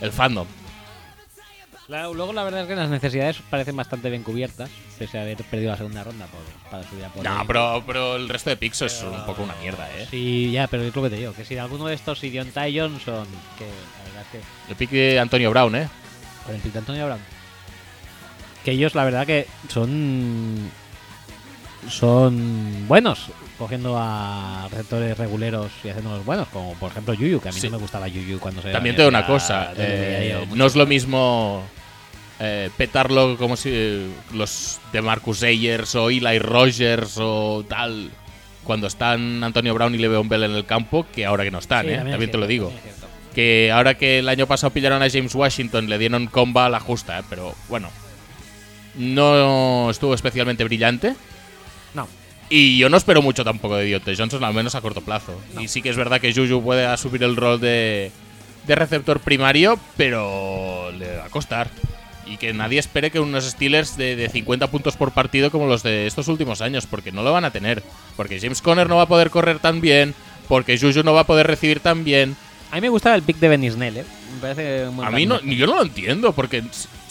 el fandom. Luego la verdad es que las necesidades parecen bastante bien cubiertas, pese a haber perdido la segunda ronda por, para subir a por No, ahí. pero, pero el resto de picks es un poco una mierda, ¿eh? Sí, ya, pero es lo que te digo, que si de alguno de estos y Ty Johnson, que la verdad es que El pick de Antonio Brown, ¿eh? con el pick de Antonio Brown, que ellos la verdad que son son buenos cogiendo a receptores reguleros y haciéndolos buenos, como por ejemplo Yuyu, que a mí Sí. no me gustaba Yuyu cuando se También te digo una cosa, eh, no es lo mismo eh, petarlo como si eh, los de Marcus Ayers o Eli Rogers o tal, cuando están Antonio Brown y Le'Veon Bell en el campo, que ahora que no están, Sí, ¿eh? también También, es te lo digo. Que ahora que el año pasado pillaron a James Washington, le dieron comba a la justa, ¿eh? pero bueno, no estuvo especialmente brillante. No, Y yo no espero mucho tampoco de Dionte Johnson, al menos a corto plazo. Y sí que es verdad que Juju puede asumir el rol de, de receptor primario, pero le va a costar. Y que nadie espere que unos Steelers de, de 50 puntos por partido como los de estos últimos años, porque no lo van a tener. Porque James Conner no va a poder correr tan bien, porque Juju no va a poder recibir tan bien. a mí me gustaba el pick de Ben Snell, ¿eh? Me parece muy A mí no, yo no lo entiendo, porque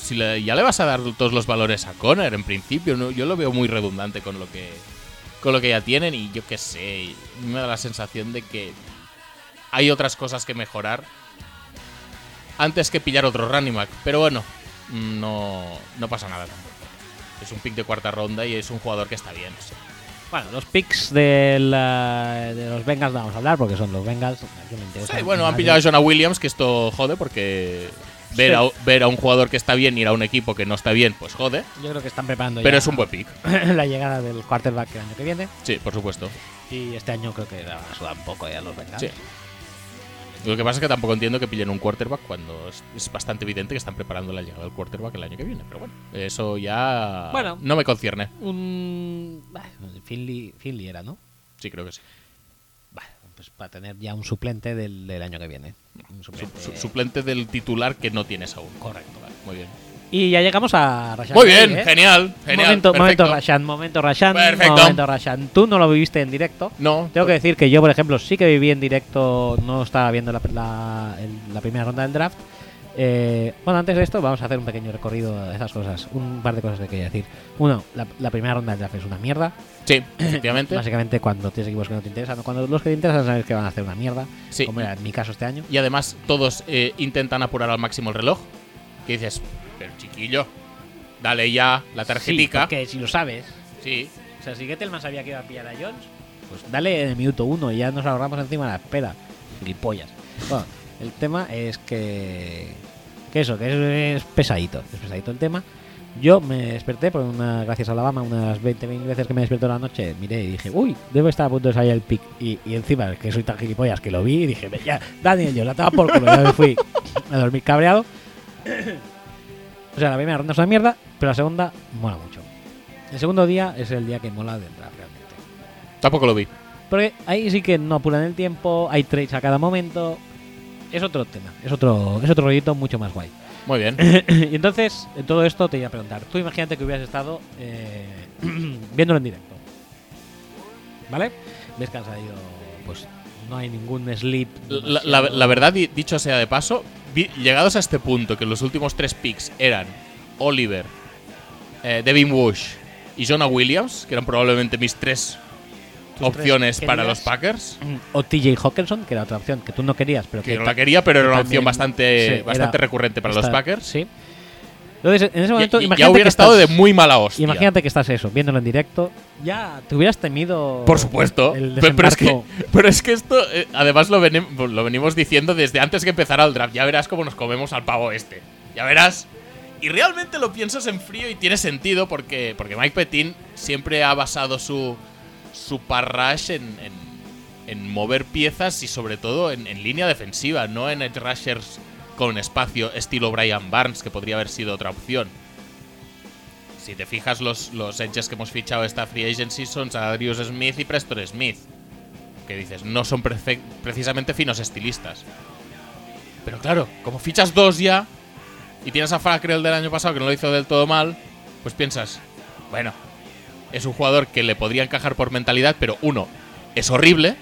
si- le- ya le vas a dar todos los valores a Conner en principio, ¿no? yo lo veo muy redundante con lo que con lo que ya tienen y yo qué sé, me da la sensación de que hay otras cosas que mejorar antes que pillar otro running back, pero bueno, no, no pasa nada tampoco. Es un pick de cuarta ronda y es un jugador que está bien. sí. Bueno, los picks de, la- de los Bengals no vamos a hablar porque son los Bengals. Sí, bueno, han pillado a Jonah Williams, que esto jode porque ver, Sí. a, ver a un jugador que está bien y ir a un equipo que no está bien, pues jode. Yo creo que están preparando Pero ya es un buen pick. [LAUGHS] la llegada del quarterback el año que viene. Sí, por supuesto. Y este año creo que la sudar un poco ya los. Sí. Lo que pasa es que tampoco entiendo que pillen un quarterback cuando es, es bastante evidente que están preparando la llegada del quarterback el año que viene. Pero bueno, eso ya Bueno. no me concierne. Un. Finley, Finley era, ¿no? Sí, creo que sí. Pues para tener ya un suplente del, del año que viene. Un Su- suplente. su- suplente del titular que no tienes aún. Correcto. Vale, muy bien. Y ya llegamos a Rashan. Muy bien, ¿eh? genial, genial. momento, momento. Rashan, momento Rashan, Perfecto. momento Rashan. Tú no lo viviste en directo. No, Tengo que decir que yo, por ejemplo, sí que viví en directo, no estaba viendo la, la- el- la primera ronda del draft. Eh, bueno, antes de esto, vamos a hacer un pequeño recorrido de esas cosas. Un par de cosas que quería decir. Uno, la, la primera ronda del draft es una mierda. sí, efectivamente. [CLEARS THROAT] Básicamente, cuando tienes equipos que no te interesan, cuando los que te interesan sabes que van a hacer una mierda. Sí. Como era en mi caso este año. Y además todos eh, intentan apurar al máximo el reloj. Que dices, pero chiquillo, dale ya la Sí, tarjetica. porque si lo sabes, Sí, o sea, si Gettelman sabía que iba a pillar a Jones, pues dale en el minuto uno y ya nos ahorramos encima la espera. Gilipollas. Bueno, el tema es que. Que eso, que es, es pesadito. Es pesadito el tema. Yo me desperté, por una, gracias a Alabama, unas 20 mil veces que me despierto en la noche, miré y dije, uy, debe estar a punto de salir el pick. Y, y encima, que soy tan gilipollas que lo vi y dije, ya, Daniel, yo la estaba por culo. Ya me fui a dormir cabreado. [COUGHS] O sea, la primera ronda es una mierda, pero la segunda mola mucho. El segundo día es el día que mola del draft realmente. tampoco lo vi. Porque ahí sí que no apuran el tiempo, hay trades a cada momento. Es otro tema, es otro, es otro rollito mucho más guay. Muy bien. [COUGHS] y entonces, en todo esto te iba a preguntar. Tú imagínate que hubieras estado eh, [COUGHS] viéndolo en directo. ¿Vale? Ves que han salido, pues no hay ningún sleep. La, la- la verdad, di- dicho sea de paso, vi- llegados a este punto, que los últimos tres picks eran Oliver, eh, Devin Bush y Jonah Williams, que eran probablemente mis tres opciones para los Packers, O TJ Hawkinson, que era otra opción que tú no querías, pero que que no la quería, pero era una opción bastante, sí, bastante recurrente para los Packers. Sí. Entonces, en ese momento, Ya- ya, imagínate hubiera que estado estás- de muy mala hostia. Imagínate que estás eso, viéndolo en directo. Ya te hubieras temido. Por supuesto. El Pero, pero es que, pero es que esto, eh, además, lo, venim- lo venimos diciendo desde antes que empezara el draft. Ya verás cómo nos comemos al pavo este. Ya verás. Y realmente lo piensas en frío y tiene sentido porque, porque Mike Petin siempre ha basado su, su parrash en, en, mover piezas y sobre todo en, línea defensiva, no en edge rushers con espacio estilo Brian Barnes, que podría haber sido otra opción. Si te fijas, los, los edges que hemos fichado esta free agency son Darius Smith y Preston Smith. Que dices, no son precisamente finos estilistas. Pero claro, como fichas dos ya y tienes a Fackrell del año pasado que no lo hizo del todo mal, pues piensas, bueno, es un jugador que le podría encajar por mentalidad, pero uno, es horrible.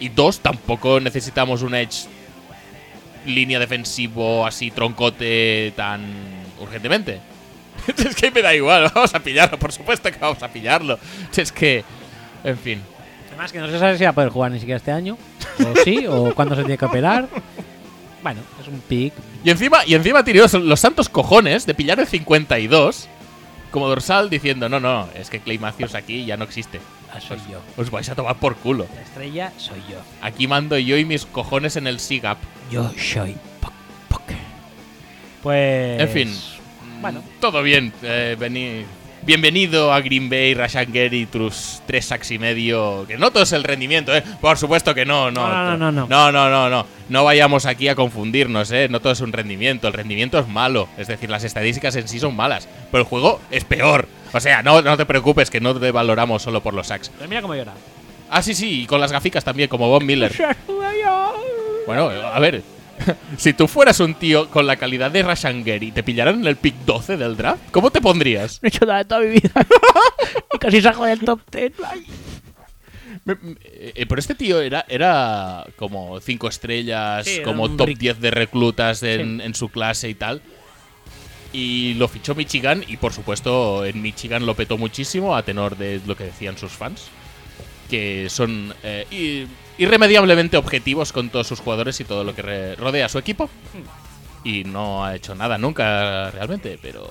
Y dos, tampoco necesitamos un edge línea defensivo así troncote tan urgentemente. [LAUGHS] es que me da igual, [LAUGHS] vamos a pillarlo, por supuesto que vamos a pillarlo. Es que, en fin. Además, que no se sabe si va a poder jugar ni siquiera este año. O sí, o cuándo se tiene que operar. Bueno, es un pick. Y encima, y encima ha tenido los santos cojones de pillar el 52 como dorsal diciendo, no, no, es que Clay Matthews aquí ya no existe. Ah, soy yo. Os vais a tomar por culo. La estrella soy yo. Aquí mando yo y mis cojones en el SIGAP. Yo soy Puck Puck. Pues. En fin. Bueno. Todo bien. eh, vení- Bienvenido a Green Bay, Rashan Gary, tus tres sacks y medio. Que no todo es el rendimiento, ¿eh? Por supuesto que no, no. No, no, no, no. No, no, no, no. No vayamos aquí a confundirnos, ¿eh? No todo es un rendimiento. El rendimiento es malo. Es decir, las estadísticas en sí son malas. Pero el juego es peor. O sea, no, no te preocupes que no te valoramos solo por los sacks. Pero mira cómo llora. Ah, sí, sí, y con las gaficas también, como Bob Miller. [LAUGHS] Bueno, a ver. [LAUGHS] Si tú fueras un tío con la calidad de Rashan Gary y te pillaran en el pick 12 del draft, ¿cómo te pondrías? No he hecho nada de toda mi vida. [LAUGHS] y casi saco del top 10. Ay. Me- me- eh, pero este tío era, era como 5 estrellas, Sí, como top ric- 10 de reclutas en, Sí. en su clase y tal. Y lo fichó Michigan y por supuesto en Michigan lo petó muchísimo a tenor de lo que decían sus fans. Que son eh, irremediablemente objetivos con todos sus jugadores y todo lo que rodea a su equipo. Y no ha hecho nada nunca realmente, pero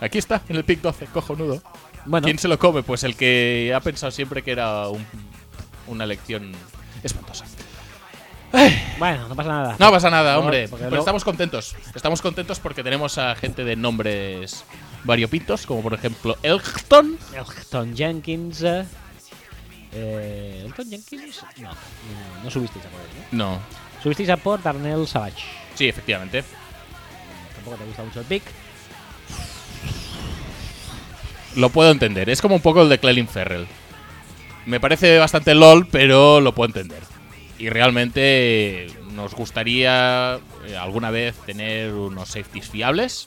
aquí está, en el pick 12, cojonudo. Bueno, ¿Quién se lo come? Pues el que ha pensado siempre que era un- una elección espantosa. bueno, no pasa nada. No pasa nada, hombre. Pues estamos contentos. Estamos contentos porque tenemos a gente de nombres variopintos, como por ejemplo Elton. Elton Jenkins. Eh, ¿Elton Jenkins? No, no, no subisteis a por él, ¿no? No. Subisteis a por Darnell Savage. Sí, efectivamente. Tampoco te gusta mucho el pick. Lo puedo entender. Es como un poco el de Clelin Ferrell. Me parece bastante LOL, pero lo puedo entender. Y realmente nos gustaría eh, alguna vez tener unos safeties fiables.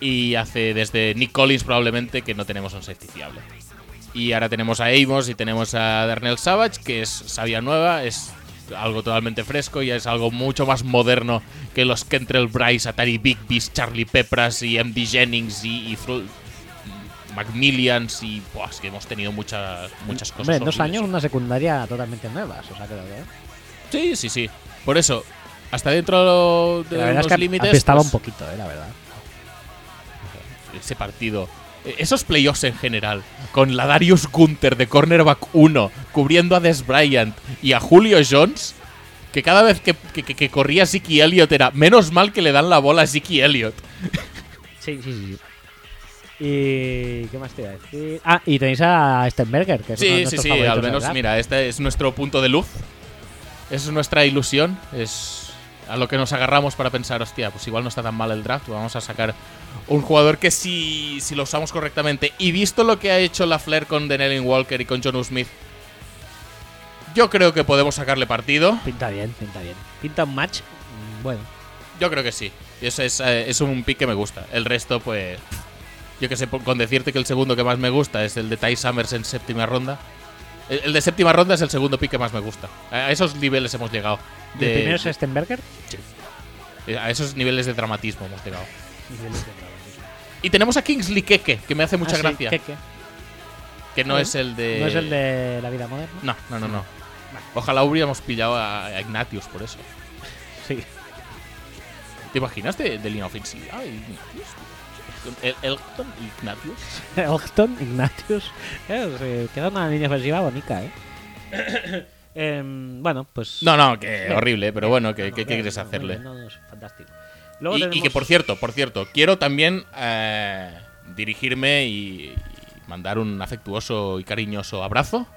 Y hace desde Nick Collins probablemente que no tenemos un safety fiable. Y ahora tenemos a Amos y tenemos a Darnell Savage, que es sabia nueva, es algo totalmente fresco y es algo mucho más moderno que los Kentrell Bryce, Atari Bigbies, Charlie Pepras y MD Jennings y, y Macmillians y buah, es que hemos tenido muchas muchas cosas. Hombre, en dos años una secundaria totalmente nueva. O sea, creo que. ¿eh? Sí, sí, sí. Por eso, hasta dentro de La verdad los es que límites. apestaba pues, un poquito, eh, la verdad. ese partido. Eh, Esos playoffs en general, con la Darius Gunter de cornerback 1, cubriendo a Des Bryant y a Julio Jones, que cada vez que, que- que- corría Ziki Elliott era menos mal que le dan la bola a Ziki Elliott. [LAUGHS] Sí, sí, sí. ¿Y qué más te iba a decir? Ah, y tenéis a Stenberger, que es uno de Sí, sí, sí, al menos, mira, este es nuestro punto de luz. Esa es nuestra ilusión. Es a lo que nos agarramos para pensar, hostia, pues igual no está tan mal el draft. Vamos a sacar un jugador que si, si lo usamos correctamente. Y visto lo que ha hecho la Flair con Denelin Walker y con John Smith, yo creo que podemos sacarle partido. Pinta bien, pinta bien. Pinta un match. mm, Bueno, Yo creo que sí. Eso es, eh, es un pick que me gusta. El resto, pues. Yo que sé, con decirte que el segundo que más me gusta es el de Ty Summers en séptima ronda. El, el de séptima ronda es el segundo pick que más me gusta. A esos niveles hemos llegado. ¿Y De- el primero es Stenberger. eh, A esos niveles de dramatismo hemos llegado. Y tenemos a Kingsley Keke, que me hace mucha Ah, sí, gracia. Keke. Que no es el de. No es el de la vida moderna. No, no, no, no. Ojalá hubiéramos pillado a, Ignatius por eso. Sí. ¿Te imaginas de, de línea ofensiva? Ignatius? El Elton Ignatius. [LAUGHS] Elton, Ignatius. Eh, queda una línea ofensiva bonita, ¿eh? [COUGHS] Em, bueno, pues. No, no, que Bien. horrible, pero bueno, ¿qué, No, qué bien, quieres hacerle? No, no, es fantástico. Luego Y, que por cierto, por cierto, quiero también eh, dirigirme y, y mandar un afectuoso y cariñoso abrazo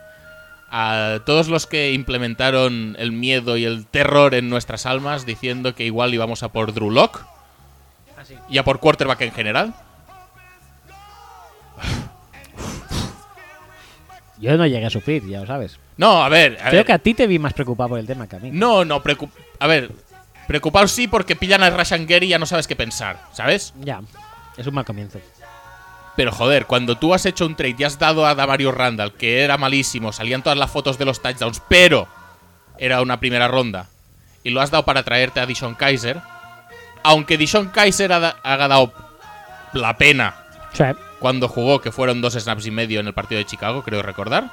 a todos los que implementaron el miedo y el terror en nuestras almas diciendo que igual íbamos a por Drew Lock Y a por quarterback en general. Yo no llegué a sufrir, ya lo sabes. No, a ver, a Creo ver. que a ti te vi más preocupado por el tema que a mí. No, no, preocup a ver, preocupado sí porque pillan a Rashan Gary y ya no sabes qué pensar, ¿sabes? Ya, es un mal comienzo. Pero joder, cuando tú has hecho un trade y has dado a Damario Randall, que era malísimo, salían todas las fotos de los touchdowns, pero era una primera ronda, y lo has dado para traerte a Dishon Kaiser, aunque Dishon Kaiser ha, da- haga dado la pena Sí. cuando jugó, que fueron dos snaps y medio en el partido de Chicago, creo recordar.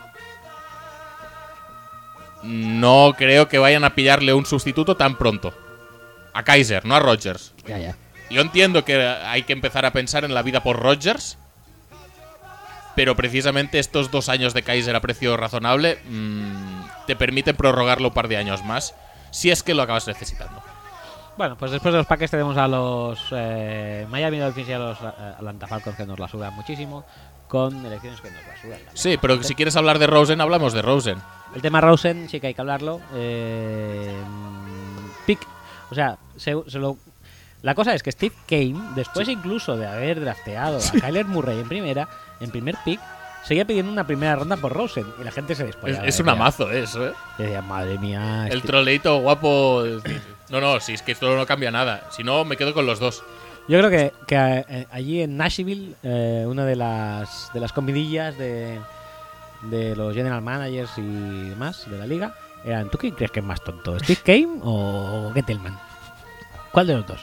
No creo que vayan a pillarle un sustituto tan pronto. A Kaiser, no a Rodgers. Ya, ya. Yo entiendo que hay que empezar a pensar en la vida por Rodgers. Pero precisamente estos dos años de Kaiser a precio razonable mm, te permiten prorrogarlo un par de años más. Si es que lo acabas necesitando. Bueno, pues después de los paques tenemos a los eh, Miami Dolphins y a los eh, Atlanta Falcons que nos la sudan muchísimo. Con elecciones que nos la sudan. Sí, pero si quieres hablar de Rosen, hablamos de Rosen. El tema Rosen sí que hay que hablarlo. Eh, pick, o sea, se, se lo- la cosa es que Steve Kane, después incluso de haber drafteado a Kyler Murray en primera, en primer pick, seguía pidiendo una primera ronda por Rosen y la gente se Es, despollaba. es un amazo eso, ¿eh? Y decía, madre mía. El troleito guapo. No, no, si es que esto no cambia nada. Si no, me quedo con los dos. Yo creo que, que, eh, allí en Nashville, eh, una de las, de las comidillas de, de los general managers y demás de la liga eran: ¿tú quién crees que es más tonto? ¿Steve Kane o Gettelman? ¿Cuál de los dos?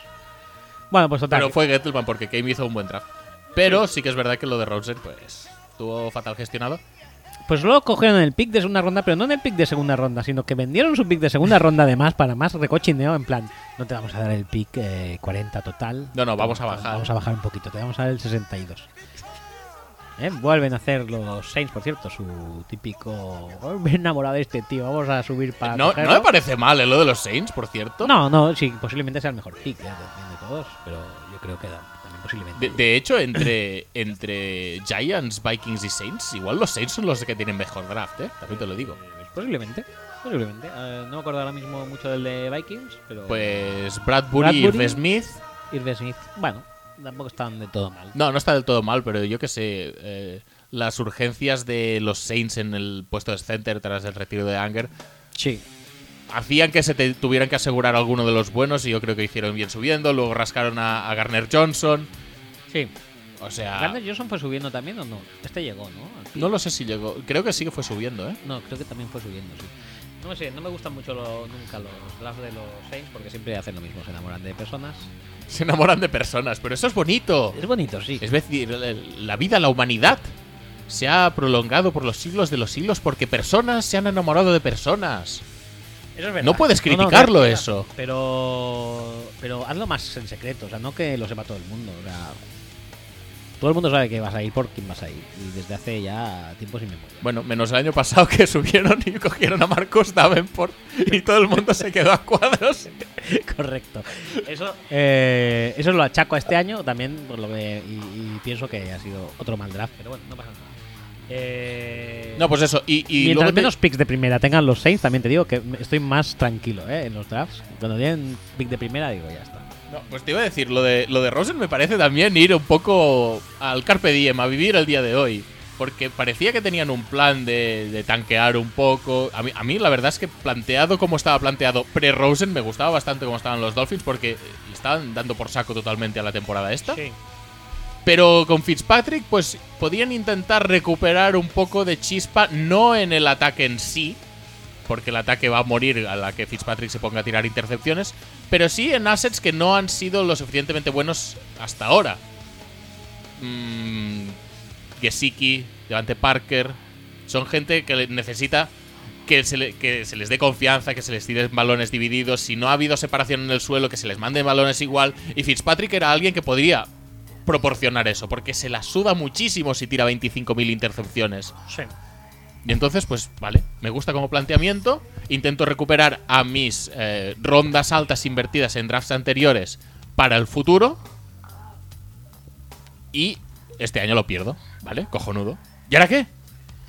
Bueno, pues total. Pero fue Gettelman porque Kame hizo un buen draft. Pero sí que es verdad que lo de Rosen, pues, estuvo fatal gestionado. Pues luego cogieron el pick de segunda ronda, pero no en el pick de segunda ronda, sino que vendieron su pick de segunda ronda además para más recochineo. En plan, no te vamos a dar el pick eh, 40 total. No, no, vamos a bajar. Vamos a bajar un poquito, te vamos a dar el 62. ¿Eh? Vuelven a hacer los Saints, por cierto, su típico. "Oh, Me he enamorado de este tío, vamos a subir para. No, no cogerlo". me parece mal ¿eh? lo de los Saints, por cierto. No, no, sí, posiblemente sea el mejor pick eh, de, de todos, pero yo creo que da- posiblemente. De, de hecho, entre, entre Giants, Vikings y Saints, igual los Saints son los que tienen mejor draft, ¿eh? También te lo digo. Pues posiblemente, posiblemente. Eh, no me acuerdo ahora mismo mucho del de Vikings, pero. Pues Bradbury, Bradbury. Irv Smith. Irv Smith, bueno, tampoco están de todo mal. No, no está del todo mal, pero yo que sé. eh, las urgencias de los Saints en el puesto de center tras el retiro de Anger Sí, hacían que se te- tuvieran que asegurar alguno de los buenos y yo creo que hicieron bien subiendo. Luego rascaron a, a Garner Johnson. sí. O sea, ¿Garner Johnson fue subiendo también o no? Este llegó, ¿no? No lo sé si llegó. Creo que sí que fue subiendo, ¿eh? No, creo que también fue subiendo, sí. No sé, no me gustan mucho lo- nunca los drafts de los Saints porque siempre hacen lo mismo, se enamoran de personas. Se enamoran de personas, pero eso es bonito. Es bonito, sí. Es decir, la vida, la humanidad se ha prolongado por los siglos de los siglos porque personas se han enamorado de personas. Eso es verdad. No puedes criticarlo no, no, eso. Pero, pero hazlo más en secreto, o sea, no que lo sepa todo el mundo. O sea, todo el mundo sabe que vas a ir por quién vas a ir. Y desde hace ya tiempo sin memoria. Bueno, menos el año pasado que [LAUGHS] subieron y cogieron a Marcos Davenport y todo el mundo se quedó a cuadros. [LAUGHS] Correcto. Eso, eh, eso lo achaco a este año también, por lo que, y, y pienso que ha sido otro mal draft, pero bueno, no pasa nada. Eh, No, pues eso. Y, y Mientras luego te- menos picks de primera tengan los Saints, también te digo que estoy más tranquilo ¿eh? en los drafts. Cuando tienen pick de primera, digo, ya está. No, pues te iba a decir, lo de, lo de Rosen me parece también ir un poco al Carpe Diem, a vivir el día de hoy. Porque parecía que tenían un plan de, de tanquear un poco. A mí, a mí la verdad es que planteado como estaba planteado pre-Rosen me gustaba bastante cómo estaban los Dolphins porque le estaban dando por saco totalmente a la temporada esta. Pero con Fitzpatrick, pues podían intentar recuperar un poco de chispa, no en el ataque en sí, porque el ataque va a morir a la que Fitzpatrick se ponga a tirar intercepciones, pero sí en assets que no han sido lo suficientemente buenos hasta ahora. Mm, Gesicki, Devante Parker, son gente que necesita que se, le- que se les dé confianza, que se les tiren balones divididos. Si no ha habido separación en el suelo, que se les manden balones igual. Y Fitzpatrick era alguien que podría proporcionar eso, porque se la suda muchísimo si tira 25.000 intercepciones. Sí. Y entonces, pues vale, me gusta como planteamiento. Intento recuperar a mis eh, rondas altas invertidas en drafts anteriores para el futuro. Y este año lo pierdo, ¿vale? Cojonudo. ¿Y ahora qué?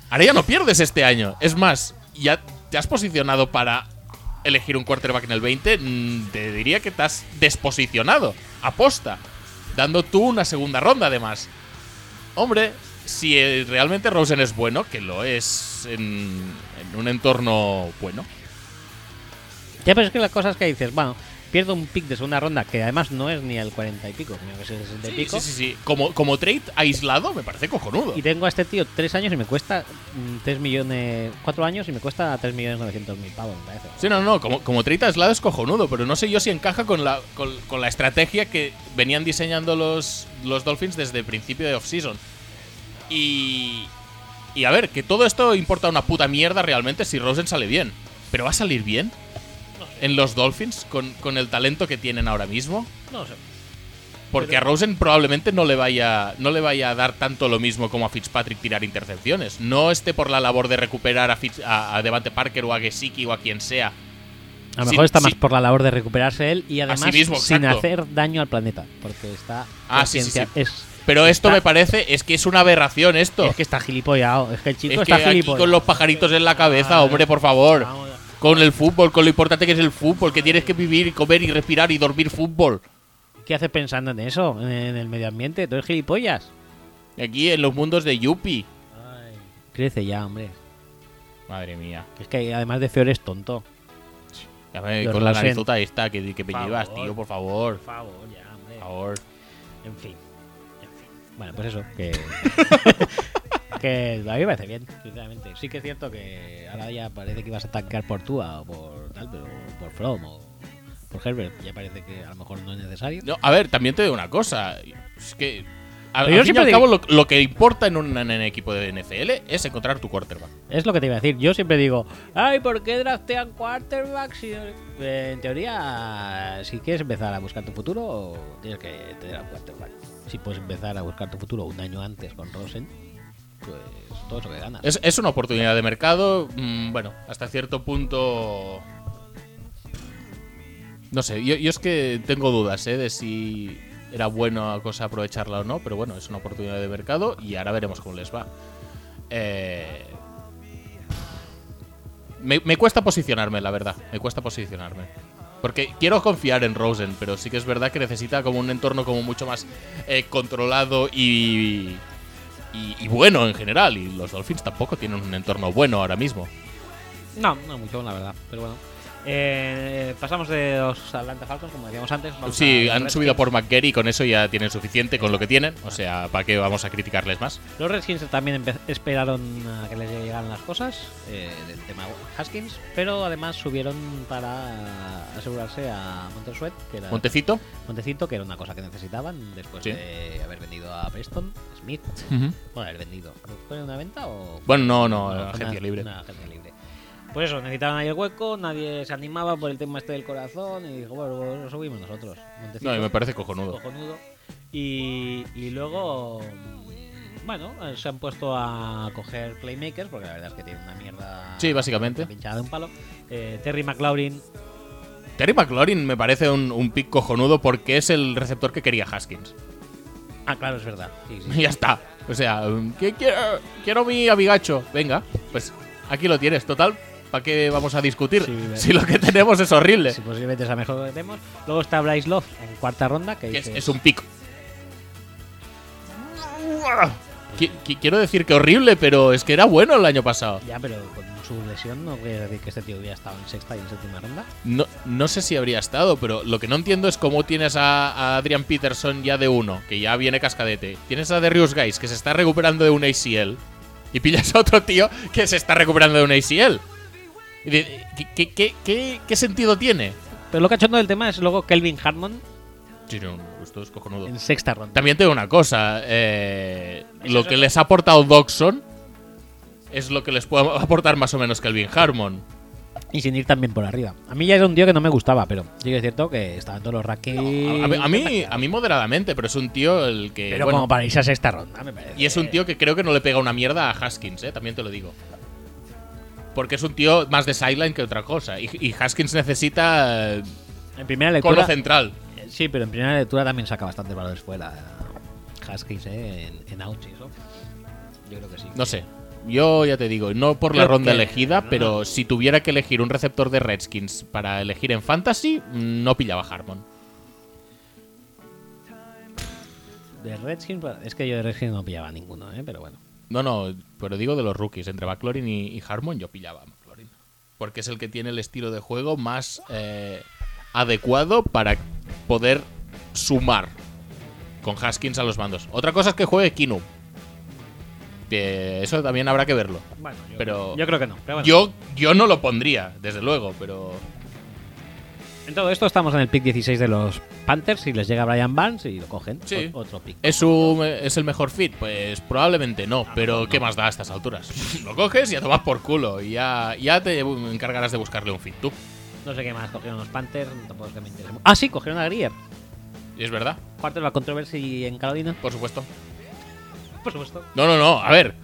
Ahora ya no pierdes este año. Es más, ya te has posicionado para elegir un quarterback en el 20. mm, Te diría que te has desposicionado. Aposta. Dando tú una segunda ronda, además. Hombre, si eh, realmente Rosen es bueno, que lo es en, un entorno bueno. Ya, pero es que las cosas que dices, bueno, pierdo un pick de segunda ronda, que además no es ni el 40 y pico, sino que es el 60 y Sí, pico. sí, sí, sí. Como, como trade aislado, me parece cojonudo. Y tengo a este tío tres años y me cuesta 3 millones, 4 años y me cuesta 3 millones 900 mil pavos, me parece. Sí, no, no, como, como trade aislado es cojonudo, pero no sé yo si encaja con la, con, con la estrategia que venían diseñando los, los Dolphins desde el principio de offseason. Y. Y a ver, que todo esto importa una puta mierda realmente si Rosen sale bien. ¿Pero va a salir bien? ¿En los Dolphins? ¿Con, con el talento que tienen ahora mismo? No sé. Porque Pero- a Rosen probablemente no le vaya no le vaya a dar tanto lo mismo como a Fitzpatrick tirar intercepciones. No esté por la labor de recuperar a, Fitz- a, a Devante Parker o a Gesicki o a quien sea. A lo Sí, mejor está sí. más por la labor de recuperarse él y además mismo, sin hacer daño al planeta. Porque está. Ah, sí, sí, sí. Es, Pero esto Está- me parece es que es una aberración esto. es que está gilipollado. Es que el chico Es que está aquí gilipollado. con los pajaritos en la cabeza, Ah, hombre, por favor. Vamos, Con el fútbol, con lo importante que es el fútbol, que tienes que vivir y comer y respirar y dormir fútbol. ¿Qué haces pensando en eso? En, en el medio ambiente. ¿Tú eres gilipollas? Aquí en los mundos de Yuppie. Crece ya, hombre. Madre mía. Es que además de feo eres tonto. Ya me- con la narizota esta que, que me llevas, tío, por favor. Por favor, ya, hombre. Por favor. En fin. En fin. Bueno, pues eso, que. [LAUGHS] que a mí me parece bien, sinceramente. Sí que es cierto que ahora ya parece que ibas a tancar por Tua o por tal, pero por From o por Herbert. Ya parece que a lo mejor no es necesario. No, a ver, también te digo una cosa. Es que. Pero yo al fin y siempre al digo- cabo, lo, lo que importa en un, en un equipo de NFL es encontrar tu quarterback. Es lo que te iba a decir. Yo siempre digo, ay, ¿por qué draftean quarterbacks? si no-?" Eh, en teoría, si quieres empezar a buscar tu futuro, tienes que tener a un quarterback. Si puedes empezar a buscar tu futuro un año antes con Rosen, pues todo eso. Es, una oportunidad de mercado. mm, bueno, hasta cierto punto. No sé, yo, es que tengo dudas ¿eh? de si era buena cosa aprovecharla o no, pero bueno, es una oportunidad de mercado y ahora veremos cómo les va. Eh, me, me cuesta posicionarme, la verdad. Me cuesta posicionarme. Porque quiero confiar en Rosen, pero sí que es verdad que necesita como un entorno como mucho más eh, controlado y, y, y bueno en general. Y los Dolphins tampoco tienen un entorno bueno ahora mismo. No, no mucho, la verdad. Pero bueno. Eh, pasamos de los Atlanta Falcons, como decíamos antes. Sí, han subido Redskins. por McGarry y con eso ya tienen suficiente con lo que tienen. O sea, ¿para qué vamos a criticarles más? Los Redskins también esperaron a que les llegaran las cosas eh, del tema Haskins, pero además subieron para asegurarse a Montesuet, que era Montecito. Montecito, que era una cosa que necesitaban después Sí. de haber vendido a Preston Smith. Bueno, haber vendido. ¿Fue una venta o.? Bueno, no, no, agencia libre. una agencia libre. Pues eso, necesitaban ahí el hueco, nadie se animaba por el tema este del corazón y dijo, bueno, pues lo subimos nosotros. Montecito, No, y me parece cojonudo. cojonudo. Y, y luego, mm, bueno, eh, se han puesto a coger playmakers, porque la verdad es que tienen una mierda Sí, básicamente. pinchada de un palo. Eh, Terry McLaurin, Terry McLaurin me parece un, un pick cojonudo porque es el receptor que quería Haskins. Ah, claro, es verdad. Sí, sí. Y [LAUGHS] ya está. O sea, ¿qué quiero, quiero mi abigacho. Venga, pues aquí lo tienes. Total, ¿para qué vamos a discutir? Sí, [LAUGHS] si lo que tenemos es horrible. Sí, posiblemente es la mejor que tenemos. Luego está Bryce Love en cuarta ronda, que Que es, un qui- Quiero decir que horrible, pero es que era bueno el año pasado. Ya, pero con su lesión no quiere decir que este tío hubiera estado en sexta y en séptima ronda. No, no sé si habría estado, pero lo que no entiendo es cómo tienes a, a Adrian Peterson ya de uno, que ya viene cascadete. Tienes a Darius Guys, que se está recuperando de un ACL. Y pillas a otro tío que se está recuperando de un ACL. ¿qué, qué- qué- qué- qué sentido tiene? Pero lo cachondo del tema es luego Kelvin Hartman Sí, no, esto es cojonudo. en sexta ronda. También tengo una cosa. eh, lo que les ha aportado Doxon es lo que les puede aportar más o menos Kelvin Harmon. Y sin ir también por arriba. A mí ya era un tío que no me gustaba, pero sí que es cierto que estaba en todos los rankings. A, a mí- a mí, a mí moderadamente, pero es un tío el que. Pero bueno, como para irse a sexta ronda, me parece. y es un tío que creo que no le pega una mierda a Haskins, ¿eh? también te lo digo. Porque es un tío más de sideline que otra cosa. Y, y Haskins necesita eh, En primera lectura. central. Sí, pero en primera lectura también saca bastantes valores fuera. Haskins, ¿eh? En, en outs y eso. Yo creo que sí. No sé. Yo ya te digo, no por la Creo ronda que- elegida, no. pero si tuviera que elegir un receptor de Redskins para elegir en Fantasy, no pillaba Harmon. De Redskins, pues, es que yo de Redskins no pillaba ninguno, ¿eh? Pero bueno. No, no, pero digo de los rookies. Entre McLaurin y, y Harmon yo pillaba a McLaurin. Porque es el que tiene el estilo de juego más eh, adecuado para poder sumar con Haskins a los mandos. Otra cosa es que juegue Kinu. Eso también habrá que verlo. Bueno, yo, Pero- yo creo que no. Pero bueno. Yo, yo no lo pondría, desde luego, pero... En todo esto estamos en el pick 16 de los Panthers y les llega Brian Barnes y lo cogen. Sí. O- otro pick. ¿Es, un- ¿Es el mejor fit? Pues probablemente no, pero mejor ¿qué más da a estas alturas? Lo coges y a tomar por culo y ya, ya te encargarás de buscarle un fit tú. No sé qué más cogieron los Panthers. Tampoco es que me interese. mucho. Ah, sí, cogieron a Grier. ¿Y es verdad? ¿Cuánto es la controversia en Carolina? Por supuesto. Por supuesto. No, no, no, a ver.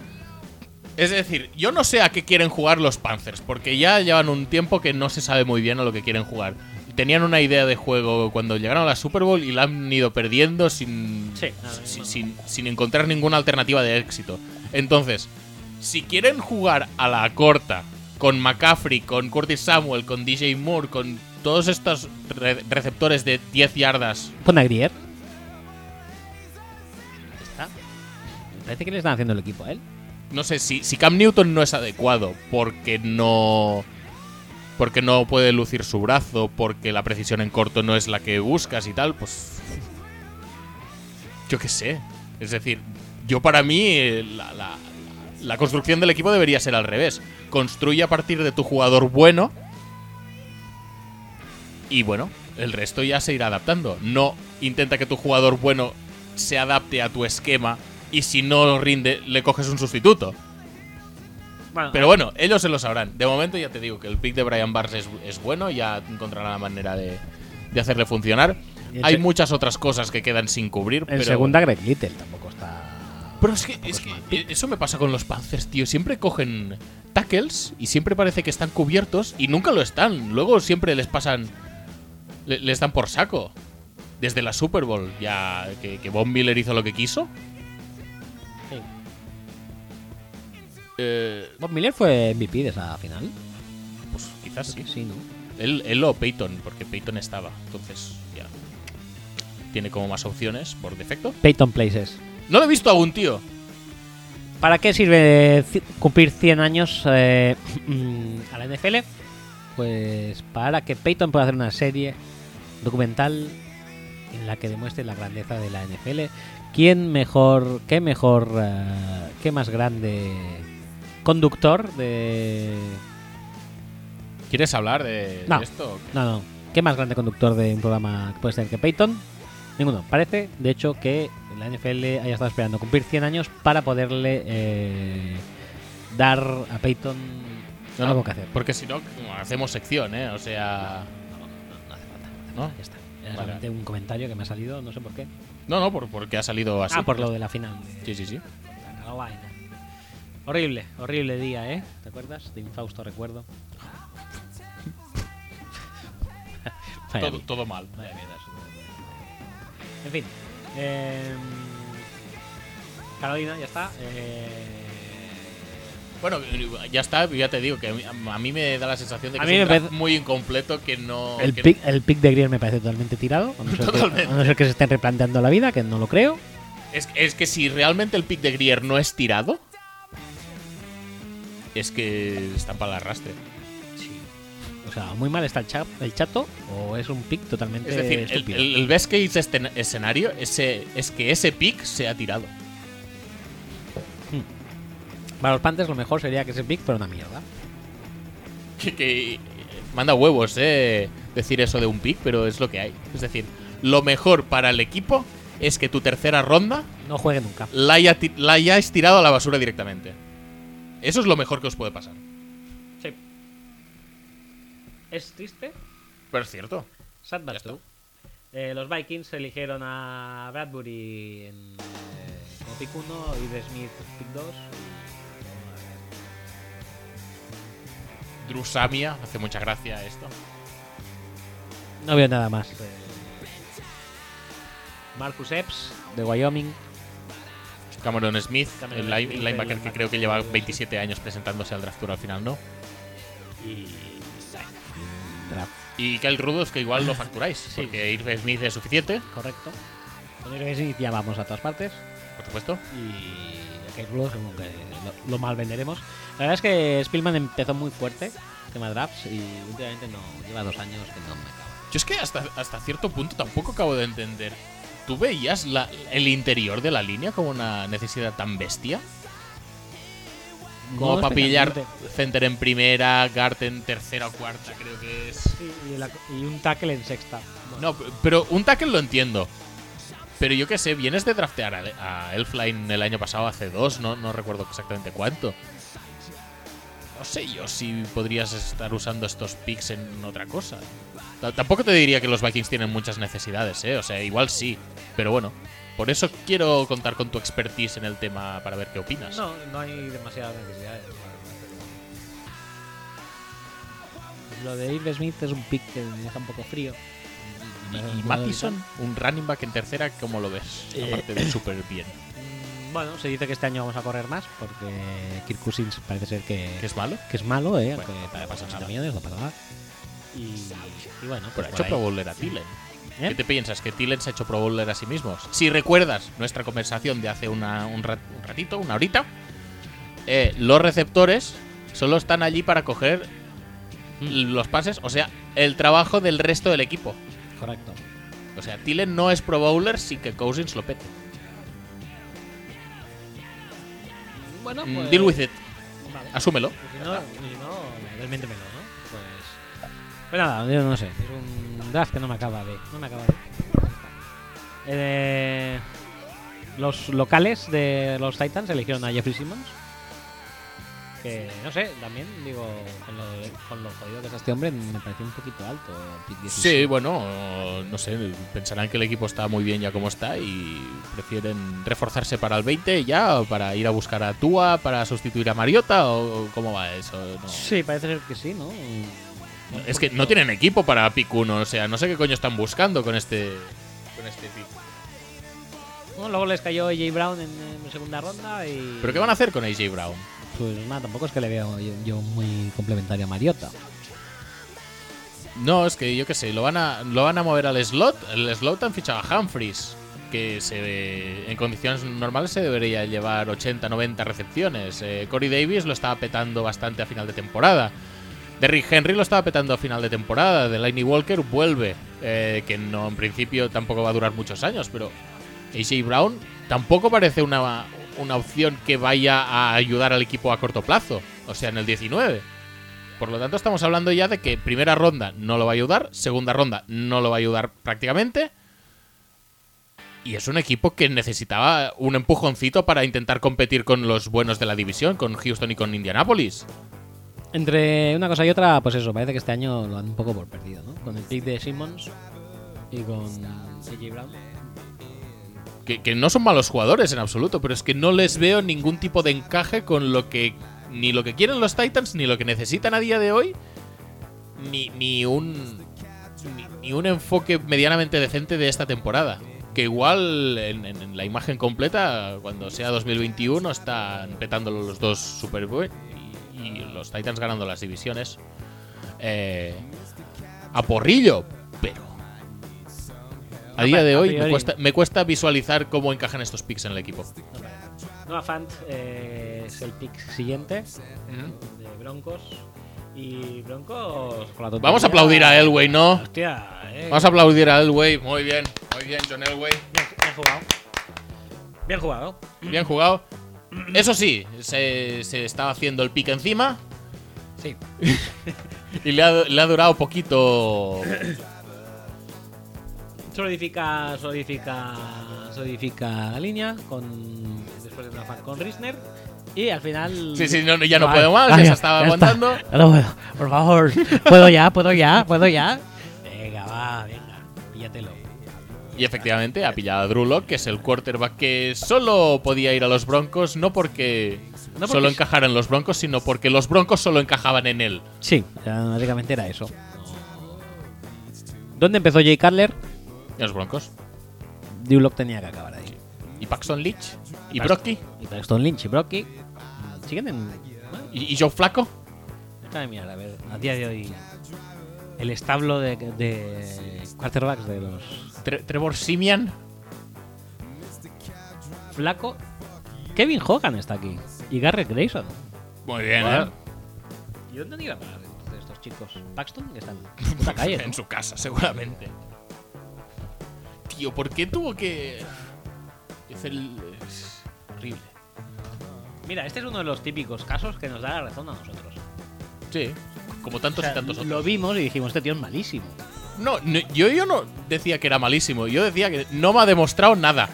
Es decir, yo no sé a qué quieren jugar los Panthers, porque ya llevan un tiempo que no se sabe muy bien a lo que quieren jugar. Tenían una idea de juego cuando llegaron a la Super Bowl y la han ido perdiendo sin, Sí, sin, bueno. sin- sin encontrar ninguna alternativa de éxito. Entonces, si quieren jugar a la corta, con McCaffrey, con Curtis Samuel, con DJ Moore, con todos estos re- receptores de 10 yardas Pon a Grier. Parece que le están haciendo el equipo a él. no sé si, Cam Newton no es adecuado porque no porque no puede lucir su brazo porque la precisión en corto no es la que buscas y tal pues yo qué sé. Es decir yo para mí eh, la- la construcción del equipo debería ser al revés. Construye a partir de tu jugador bueno y bueno el resto ya se irá adaptando. No intenta que tu jugador bueno se adapte a tu esquema y si no rinde le coges un sustituto Bueno, pero bueno, ellos se lo sabrán. De momento ya te digo que el pick de Brian Barnes es, es bueno, ya encontrará la manera de, de hacerle funcionar. Hay muchas otras cosas que quedan sin cubrir, en pero... segunda, Greg Little tampoco está. Pero es que, es eso me pasa con los Panthers, tío. Siempre cogen tackles y siempre parece que están cubiertos y nunca lo están. Luego siempre les pasan... le- les dan por saco. Desde la Super Bowl, ya que, que Von Miller hizo lo que quiso. Eh, Bob Miller fue MVP de esa final. pues quizás sí. Sí, ¿no? Él, él o Peyton, porque Peyton estaba. Entonces, ya. Tiene como más opciones por defecto. Peyton Places. No lo he visto aún, tío. ¿Para qué sirve cumplir 100 años eh, [LAUGHS] mm, a la NFL? Pues para que Peyton pueda hacer una serie documental en la que demuestre la grandeza de la NFL. ¿Quién mejor, qué mejor, eh, qué más grande conductor de... ¿Quieres hablar de, esto? No, no. ¿Qué más grande conductor de un programa puede ser que Peyton? Ninguno. Parece, de hecho, que la NFL haya estado esperando cumplir 100 años para poderle eh, dar a Peyton No, algo que hacer. Porque si no, hacemos sección, ¿eh? O sea. No, no, no hace falta. No hace ¿No? falta, ya está. Era Vale. solamente un comentario que me ha salido, no sé por qué. No, no, por- porque ha salido así. Ah, por lo de la final. de- Sí, sí, sí. contra Carolina. Horrible, horrible día, ¿eh? ¿Te acuerdas? De infausto recuerdo. [LAUGHS] Todo, mal. Vaya mierda, eso. En fin. eh, Carolina, ya está. Eh, Bueno, ya está, ya te digo que a mí, a mí me da la sensación de que A es mí un me draft parece- muy incompleto que no. el, que- pick, el pick de Grier me parece totalmente tirado. A no, ser que, Totalmente. a no ser que se estén replanteando la vida, que no lo creo. Es, es que si realmente el pick de Grier no es tirado, es que están para el arrastre. O sea, muy mal está el, cha- el chato o es un pick totalmente Es decir, el, estúpido. el, el best case este escenario ese, es que ese pick se ha tirado. Para los Panthers lo mejor sería que ese pick fuera una mierda. Que, que, manda huevos, eh, decir eso de un pick, pero es lo que hay. Es decir, lo mejor para el equipo es que tu tercera ronda No juegue nunca. la, haya la hayáis tirado a la basura directamente. Eso es lo mejor que os puede pasar. Sí. Es triste, Pero es cierto. sad but true. Eh, los Vikings eligieron a Bradbury en, eh, como pick 1 y de Smith pick 2. Drew Samia, hace mucha gracia esto. No veo nada más. eh. Marcus Epps de Wyoming. Cameron Smith, Cameron el Smith, linebacker el que creo que lleva linebacker. 27 años presentándose al draft tour al final, ¿no? Y. Draft. Y Kyle Rudolph, que igual lo facturáis, porque Irv Smith es suficiente, Correcto. Con Smith ya vamos a todas partes. por supuesto. Y según que lo, lo mal venderemos. La verdad es que Spielman empezó muy fuerte, tema drafts, y últimamente no, lleva dos años que no me acaba. Yo es que hasta, hasta cierto punto tampoco acabo de entender. ¿Tú veías la- el interior de la línea como una necesidad tan bestia? Como No para pillar center en primera, guard en tercera o cuarta, creo que es. Sí, y, la- y un tackle en sexta. No, pero un tackle lo entiendo. Pero yo qué sé, vienes de draftear a, a Elfline el año pasado, hace dos, no, no recuerdo exactamente cuánto. No sé yo si podrías estar usando estos picks en otra cosa. T- Tampoco te diría que los Vikings tienen muchas necesidades, ¿eh? O sea, igual sí. Pero bueno, por eso quiero contar con tu expertise en el tema para ver qué opinas. No, no hay demasiadas necesidades. Lo de Irv Smith es un pick que me deja un poco frío. Y, y Mattison, un running back en tercera, ¿cómo lo ves? Eh. Aparte de súper bien. Mm, Bueno, se dice que este año vamos a correr más porque Kirk Cousins parece ser que, ¿Qué es malo? que es malo, ¿eh? Bueno, aunque para no pasa 80 nada. millones no pasa nada. Y, y bueno, Pero pues ha por hecho ahí. Pro Bowler a Tillen. ¿Eh? ¿Qué te piensas? ¿Que Tillen se ha hecho Pro Bowler a sí mismos? Si recuerdas nuestra conversación de hace una- un, rat- un ratito, una horita, eh, los receptores solo están allí para coger Mm. los pases, o sea, el trabajo del resto del equipo. Correcto. O sea, Tillen no es Pro Bowler sin que Cousins lo pete. Bueno, Mm, pues, Deal with it. vale. Asúmelo. Y si no, y si no desmiéntemelo, ¿no? Pues. Pues nada, yo no sé. Es un draft que no me acaba de. No me acaba de. Eh, los locales de los Titans eligieron a Jeffrey Simmons. Que no sé, también digo, con lo, con lo jodido que es este hombre, me pareció un poquito alto. Sí, 16. bueno, no sé, pensarán que el equipo está muy bien ya como está y prefieren reforzarse para el 20 ya, para ir a buscar a Tua, para sustituir a Mariota o cómo va eso. No. Sí, parece ser que sí, ¿no? Es que no tienen equipo para pick 1, o sea, no sé qué coño están buscando con este con este pick. Bueno, luego les cayó AJ Brown en, en segunda ronda y. ¿Pero qué van a hacer con AJ Brown? Pues nada, tampoco es que le veo yo, yo muy complementario a Mariota. No, es que yo qué sé, lo van a lo van a mover al slot, el slot han fichado a Humphries, que se en condiciones normales se debería llevar 80, 90 recepciones. Eh, Corey Davis lo estaba petando bastante a final de temporada. Derrick Henry lo estaba petando a final de temporada. Delaney Walker vuelve, eh, que no en principio tampoco va a durar muchos años, pero AJ Brown tampoco parece una, una opción que vaya a ayudar al equipo a corto plazo, o sea, en el 19. Por lo tanto, estamos hablando ya de que primera ronda no lo va a ayudar, segunda ronda no lo va a ayudar prácticamente. Y es un equipo que necesitaba un empujoncito para intentar competir con los buenos de la división, con Houston y con Indianapolis. Entre una cosa y otra, pues eso, parece que este año lo han un poco por perdido, ¿no? Con el pick de Simmons y con AJ Brown. Que, no son malos jugadores en absoluto, pero es que no les veo ningún tipo de encaje con lo que. Ni lo que quieren los Titans, ni lo que necesitan a día de hoy, ni, ni un. Ni, un enfoque medianamente decente de esta temporada. Que igual en, la imagen completa, cuando sea 2021, están petándolo los dos Super y, los Titans ganando las divisiones. Eh, a porrillo, pero a día de hoy me cuesta, me cuesta visualizar cómo encajan estos picks en el equipo. Noah Fant eh, es el pick siguiente de Broncos. Y Broncos. con la tontería- Vamos a aplaudir a Elway, ¿no? Hostia, eh. Vamos a aplaudir a Elway. Muy bien, muy bien, John Elway. Bien, bien jugado. Bien jugado. Bien jugado. [CLEARS THROAT] Eso sí, se, se estaba haciendo el pick encima Sí. [LAUGHS] y le ha, le ha durado poquito. [CLEARS THROAT] Solidifica, solidifica, solidifica la línea con después de una fan con Risner Y al final. Sí, sí, no, no, ya no puedo más, ya se estaba ya está. aguantando. [LAUGHS] Puedo. Por favor, puedo ya, puedo ya, puedo ya. Venga, va, venga, píllatelo. Y efectivamente ha pillado a Drew Lock, que es el quarterback que solo podía ir a los Broncos, no porque, No porque solo sí. encajara en los Broncos, sino porque los Broncos solo encajaban en él. Sí, básicamente era eso. ¿Dónde empezó Jay Cutler? En los Broncos. Duloc tenía que acabar ahí. Y Paxton Leach. Y Pax- Brocky. Y Paxton Lynch y Brocky. Siguen en. Y, y Joe Flaco. Déjame mirar, a ver, a día de hoy. El establo de, de quarterbacks de los Tre- Trevor Simian. Flaco. Kevin Hogan está aquí. Y Garrett Grayson. Muy bien, Bueno. ¿eh? ¿Y dónde han ido a parar entonces estos chicos? Paxton, que están en [LAUGHS] puta calle. ¿no? En su casa, seguramente. Tío, ¿por qué tuvo que...? Es el... Es horrible. Mira, este es uno de los típicos casos que nos da la razón a nosotros. Sí. Como O tantos sea, y tantos otros. lo vimos y dijimos, este tío es malísimo. No, no, yo, yo no decía que era malísimo. Yo decía que no me ha demostrado nada.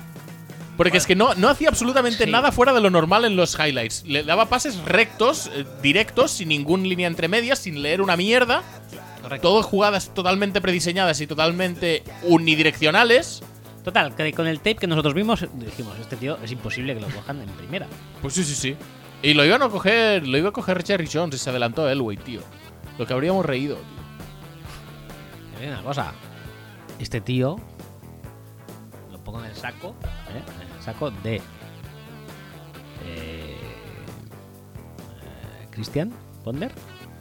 Porque Bueno. es que no, no hacía absolutamente Sí. nada fuera de lo normal en los highlights. Le daba pases rectos, eh, directos, sin ningún línea entre medias, sin leer una mierda. Correcto. Todo jugadas totalmente prediseñadas y totalmente unidireccionales. Total, que con el tape que nosotros vimos, dijimos, este tío es imposible que lo cojan en primera. Pues sí, sí, sí. Y lo iban a coger, lo iba a coger Jerry Jones y se adelantó Elway, tío. Lo que habríamos reído, tío. Digo una cosa. Este tío lo pongo en el saco, ¿eh? en el saco de eh, eh, Christian Ponder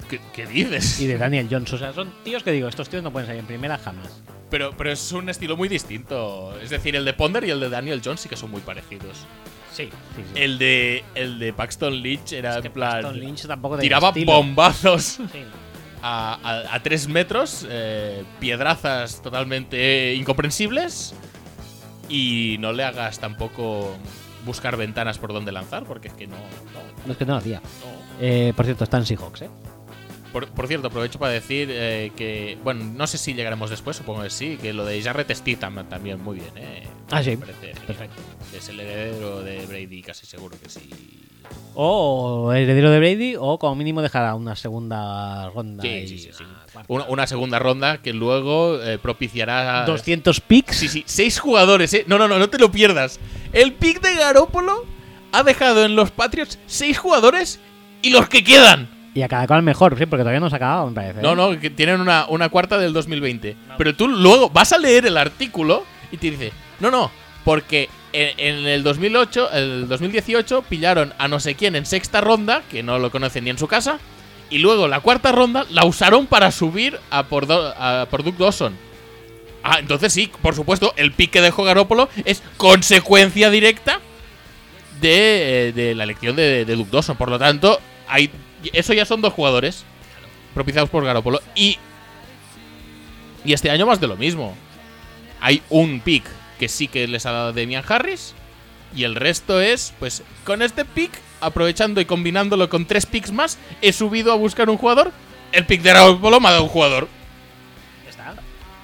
¿Qué, qué dices? y de Daniel Jones. O sea, son tíos que digo, estos tíos no pueden salir en primera jamás. Pero, pero es un estilo muy distinto. Es decir, el de Ponder y el de Daniel Jones sí que son muy parecidos. Sí, sí, sí. El de, el de Paxton Lynch era Es que en plan. Paxton Lynch tampoco tiraba estilo. bombazos Sí. A, a- a tres metros, eh, piedrazas totalmente incomprensibles. Y no le hagas tampoco buscar ventanas por donde lanzar, porque es que no. no, No es que no lo hacía. no. Eh, por cierto, está en Seahawks, ¿eh? Por, por cierto, aprovecho para decir eh, que, bueno, no sé si llegaremos después, supongo que sí, que lo de Jarrett Stidham también muy bien, ¿eh? Ah, sí. Parece. Perfecto. Que es el heredero de Brady, casi seguro que sí. O heredero de Brady, o como mínimo dejará una segunda ronda. Sí, sí, sí, sí. una. Una, una segunda ronda que luego eh, propiciará. 200 picks. Sí, sí, seis jugadores, ¿eh? No, no, no, no te lo pierdas. El pick de Garópolo ha dejado en los Patriots seis jugadores y los que quedan. Y a cada cual mejor, sí, porque todavía no se ha acabado, me parece. No, ¿eh? no, que tienen una, una cuarta del 2020. Pero tú luego vas a leer el artículo y te dice, no, no, porque en, en el 2008, el 2018 pillaron a no sé quién en sexta ronda, que no lo conocen ni en su casa, y luego la cuarta ronda la usaron para subir a por, Do- a por Duke Dawson. Ah, entonces sí, por supuesto, el pick que dejó Garópolo es consecuencia directa de, de la elección de, de Duke Dawson. Por lo tanto, hay, eso ya son dos jugadores propiciados por Garópolo. Y, y este año más de lo mismo. Hay un pick que sí que les ha dado Demian Harris. Y el resto es, pues, con este pick, aprovechando y combinándolo con tres picks más, he subido a buscar un jugador. El pick de Garópolo me ha dado un jugador. Ya está.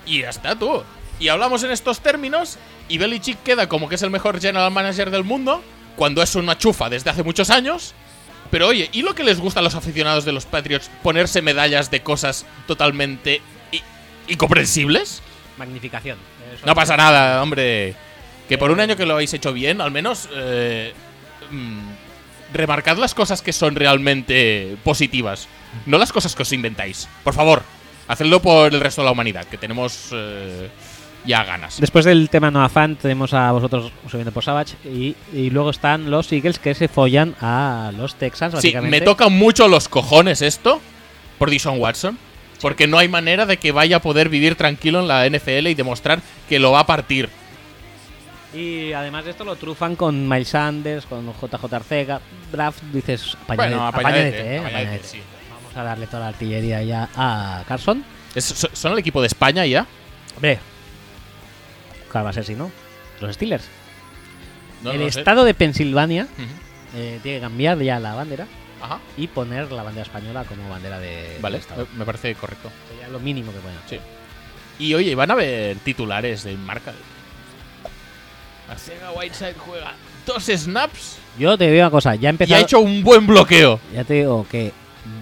Y ya está, tú. Y hablamos en estos términos. Y Belichick queda como que es el mejor general manager del mundo. Cuando es una chufa desde hace muchos años. Pero oye, ¿y lo que les gusta a los aficionados de los Patriots? Ponerse medallas de cosas totalmente incomprensibles. Magnificación. Eso- No pasa nada, hombre. Que por un año que lo habéis hecho bien, al menos eh, mm, remarcad las cosas que son realmente positivas. No las cosas que os inventáis. Por favor, hacedlo por el resto de la humanidad, que tenemos eh, ya ganas. Después del tema Noah Fan, tenemos a vosotros subiendo por Savage. Y, y luego están los Eagles que se follan a los Texans, Sí, me tocan mucho los cojones esto por Dishon Watson. Porque no hay manera de que vaya a poder vivir tranquilo en la NFL y demostrar que lo va a partir. Y además de esto lo trufan con Miles Sanders, con JJ Arcega. Draft, dices, apañadete, bueno, apañadete, ¿eh? apañadete, sí. Vamos a darle toda la artillería ya a Carson. ¿Son el equipo de España ya? Hombre, ¿cuál va a ser si no? Los Steelers. No, el no sé. estado de Pensilvania eh, tiene que cambiar ya la bandera Ajá. y poner la bandera española como bandera de, Vale, del estado. me- parece correcto. Sería lo mínimo que pueden hacer. Sí. Y oye, van a haber titulares de marca. Arcega Whiteside juega dos snaps Yo te digo una cosa, ya y ha empezado. hecho un buen bloqueo. Ya te digo que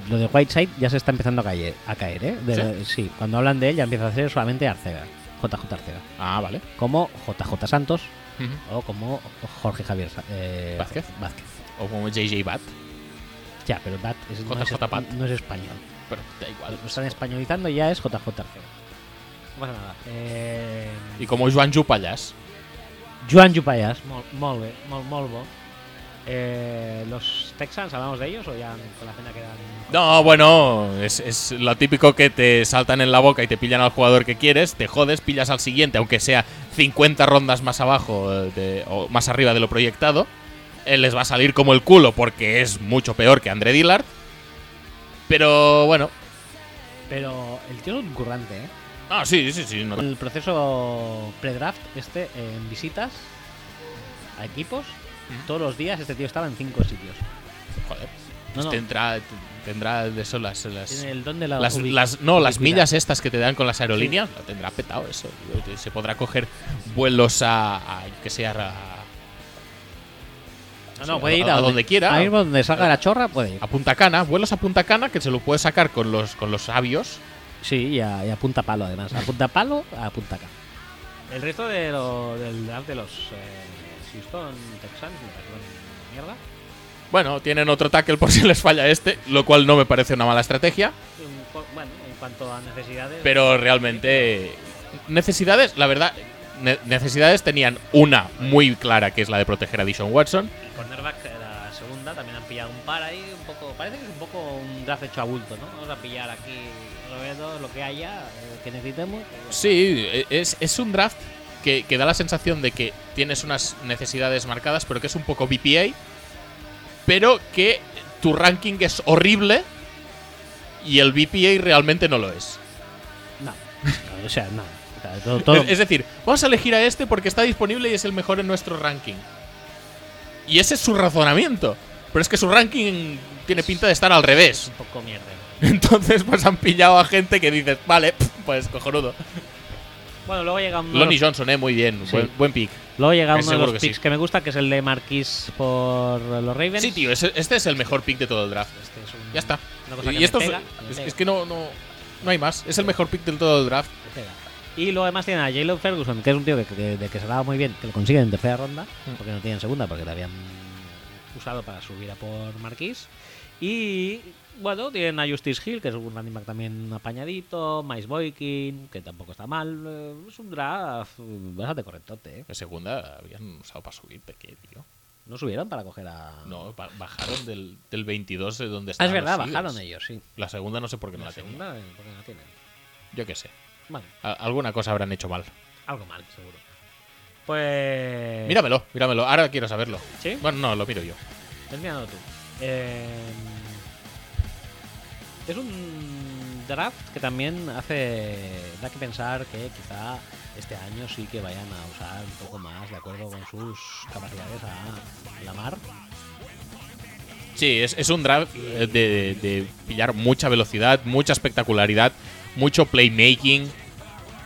lo de Whiteside ya se está empezando a caer, a caer ¿eh? De- ¿Sí? cuando hablan de él ya empieza a ser solamente Arcega. JJ Arcega. Ah, vale. Como JJ Santos o como Jorge Javier eh, Vázquez. Vázquez. O como JJ Bat, Ya, pero Bat es, no, es, JJ Bat. no es español. pero da igual. Lo están españolizando y ya es JJ Arcega. No pasa nada. Eh, Y como Joan Jupallas. Joan Jupayas, molt, molt bé, molt, molt bo. Eh, los Texans, ¿hablamos de ellos o ya con la pena quedan? No, bueno, es, es lo típico que te saltan en la boca y te pillan al jugador que quieres, te jodes, pillas al siguiente, aunque sea 50 rondas más abajo eh, de- o más arriba de lo proyectado. Él les va a salir como el culo porque es mucho peor que André Dillard. Pero bueno, Pero el tío es un currante, ¿eh? ah, sí, sí, sí. no- El proceso pre-draft, este, eh, en visitas a equipos, todos los días este tío estaba en cinco sitios. joder, No, no, tendrá, tendrá de eso las, las, tiene el don de la las- no, las millas estas que te dan con las aerolíneas, lo tendrá petado eso. Se podrá coger vuelos a, a que sea a, No, sí, no, puede ir a- a, a donde quiera. Ahí donde salga la chorra, puede ir. a Punta Cana, vuelos a Punta Cana que se lo puede sacar con los con los sabios. Sí, y a, y a punta palo además. A punta palo, a punta K. El resto de lo, del de los eh, Houston Texans me parece una mierda. Bueno, tienen otro tackle por si les falla este, lo cual no me parece una mala estrategia, Bueno, en cuanto a necesidades. pero realmente necesidades, la verdad, ne- necesidades tenían una muy clara que es la de proteger a Dishon Watson. Y cornerback, la segunda, también han pillado un par ahí, un poco. Parece que es un poco un draft hecho a bulto, ¿no? Vamos a pillar aquí Roberto, lo que haya, eh, que necesitemos. Sí, e- es, es un draft que, que da la sensación de que tienes unas necesidades marcadas, pero que es un poco BPA, pero que tu ranking es horrible y el BPA realmente no lo es. No, no, o sea, nada. O sea, todo, todo- Es, es decir, vamos a elegir a este porque está disponible y es el mejor en nuestro ranking. Y ese es su razonamiento. Pero es que su ranking tiene pinta de estar al revés. un poco mierda. Entonces, pues han pillado a gente que dices, vale, pues cojonudo. Bueno, luego llega de Lonnie Johnson, eh, muy bien, Sí. buen, buen pick. luego llega uno de los que picks sí. que me gusta, que es el de Marquis por los Ravens. Sí, tío, este es el mejor pick de todo el draft. Este es un- Ya está. Una cosa que Y esto es- pega, es, que no, no, no hay más. Es el mejor pick del todo el draft. Y luego además tienen a Jalen Ferguson, que es un tío que, que- de que se daba muy bien, que lo consiguen en tercera ronda, Mm. porque no tienen segunda, porque lo habían usado para subir a por Marquis. Y bueno, tienen a Justice Hill, que es un running back también apañadito, Miles Boykin, que tampoco está mal. Eh, Es un draft bastante correctote, ¿eh? En segunda habían usado para subir, ¿de qué, tío? No subieron para coger a. No, ba- bajaron del, del 22 de donde Ah, estaban es verdad, los bajaron ellos, sí. La segunda no sé por qué no La la segunda, eh, ¿por qué no tienen? Yo qué sé. A- alguna cosa habrán hecho mal. algo mal, seguro. Pues. Míramelo, míramelo. Ahora quiero saberlo. ¿Sí? Bueno, no, lo miro yo. Ves mirando tú. Eh, es un draft que también hace. da que pensar que quizá este año sí que vayan a usar un poco más, de acuerdo con sus capacidades, a la mar. Sí, es, es un draft eh, de, de pillar mucha velocidad, mucha espectacularidad, mucho playmaking.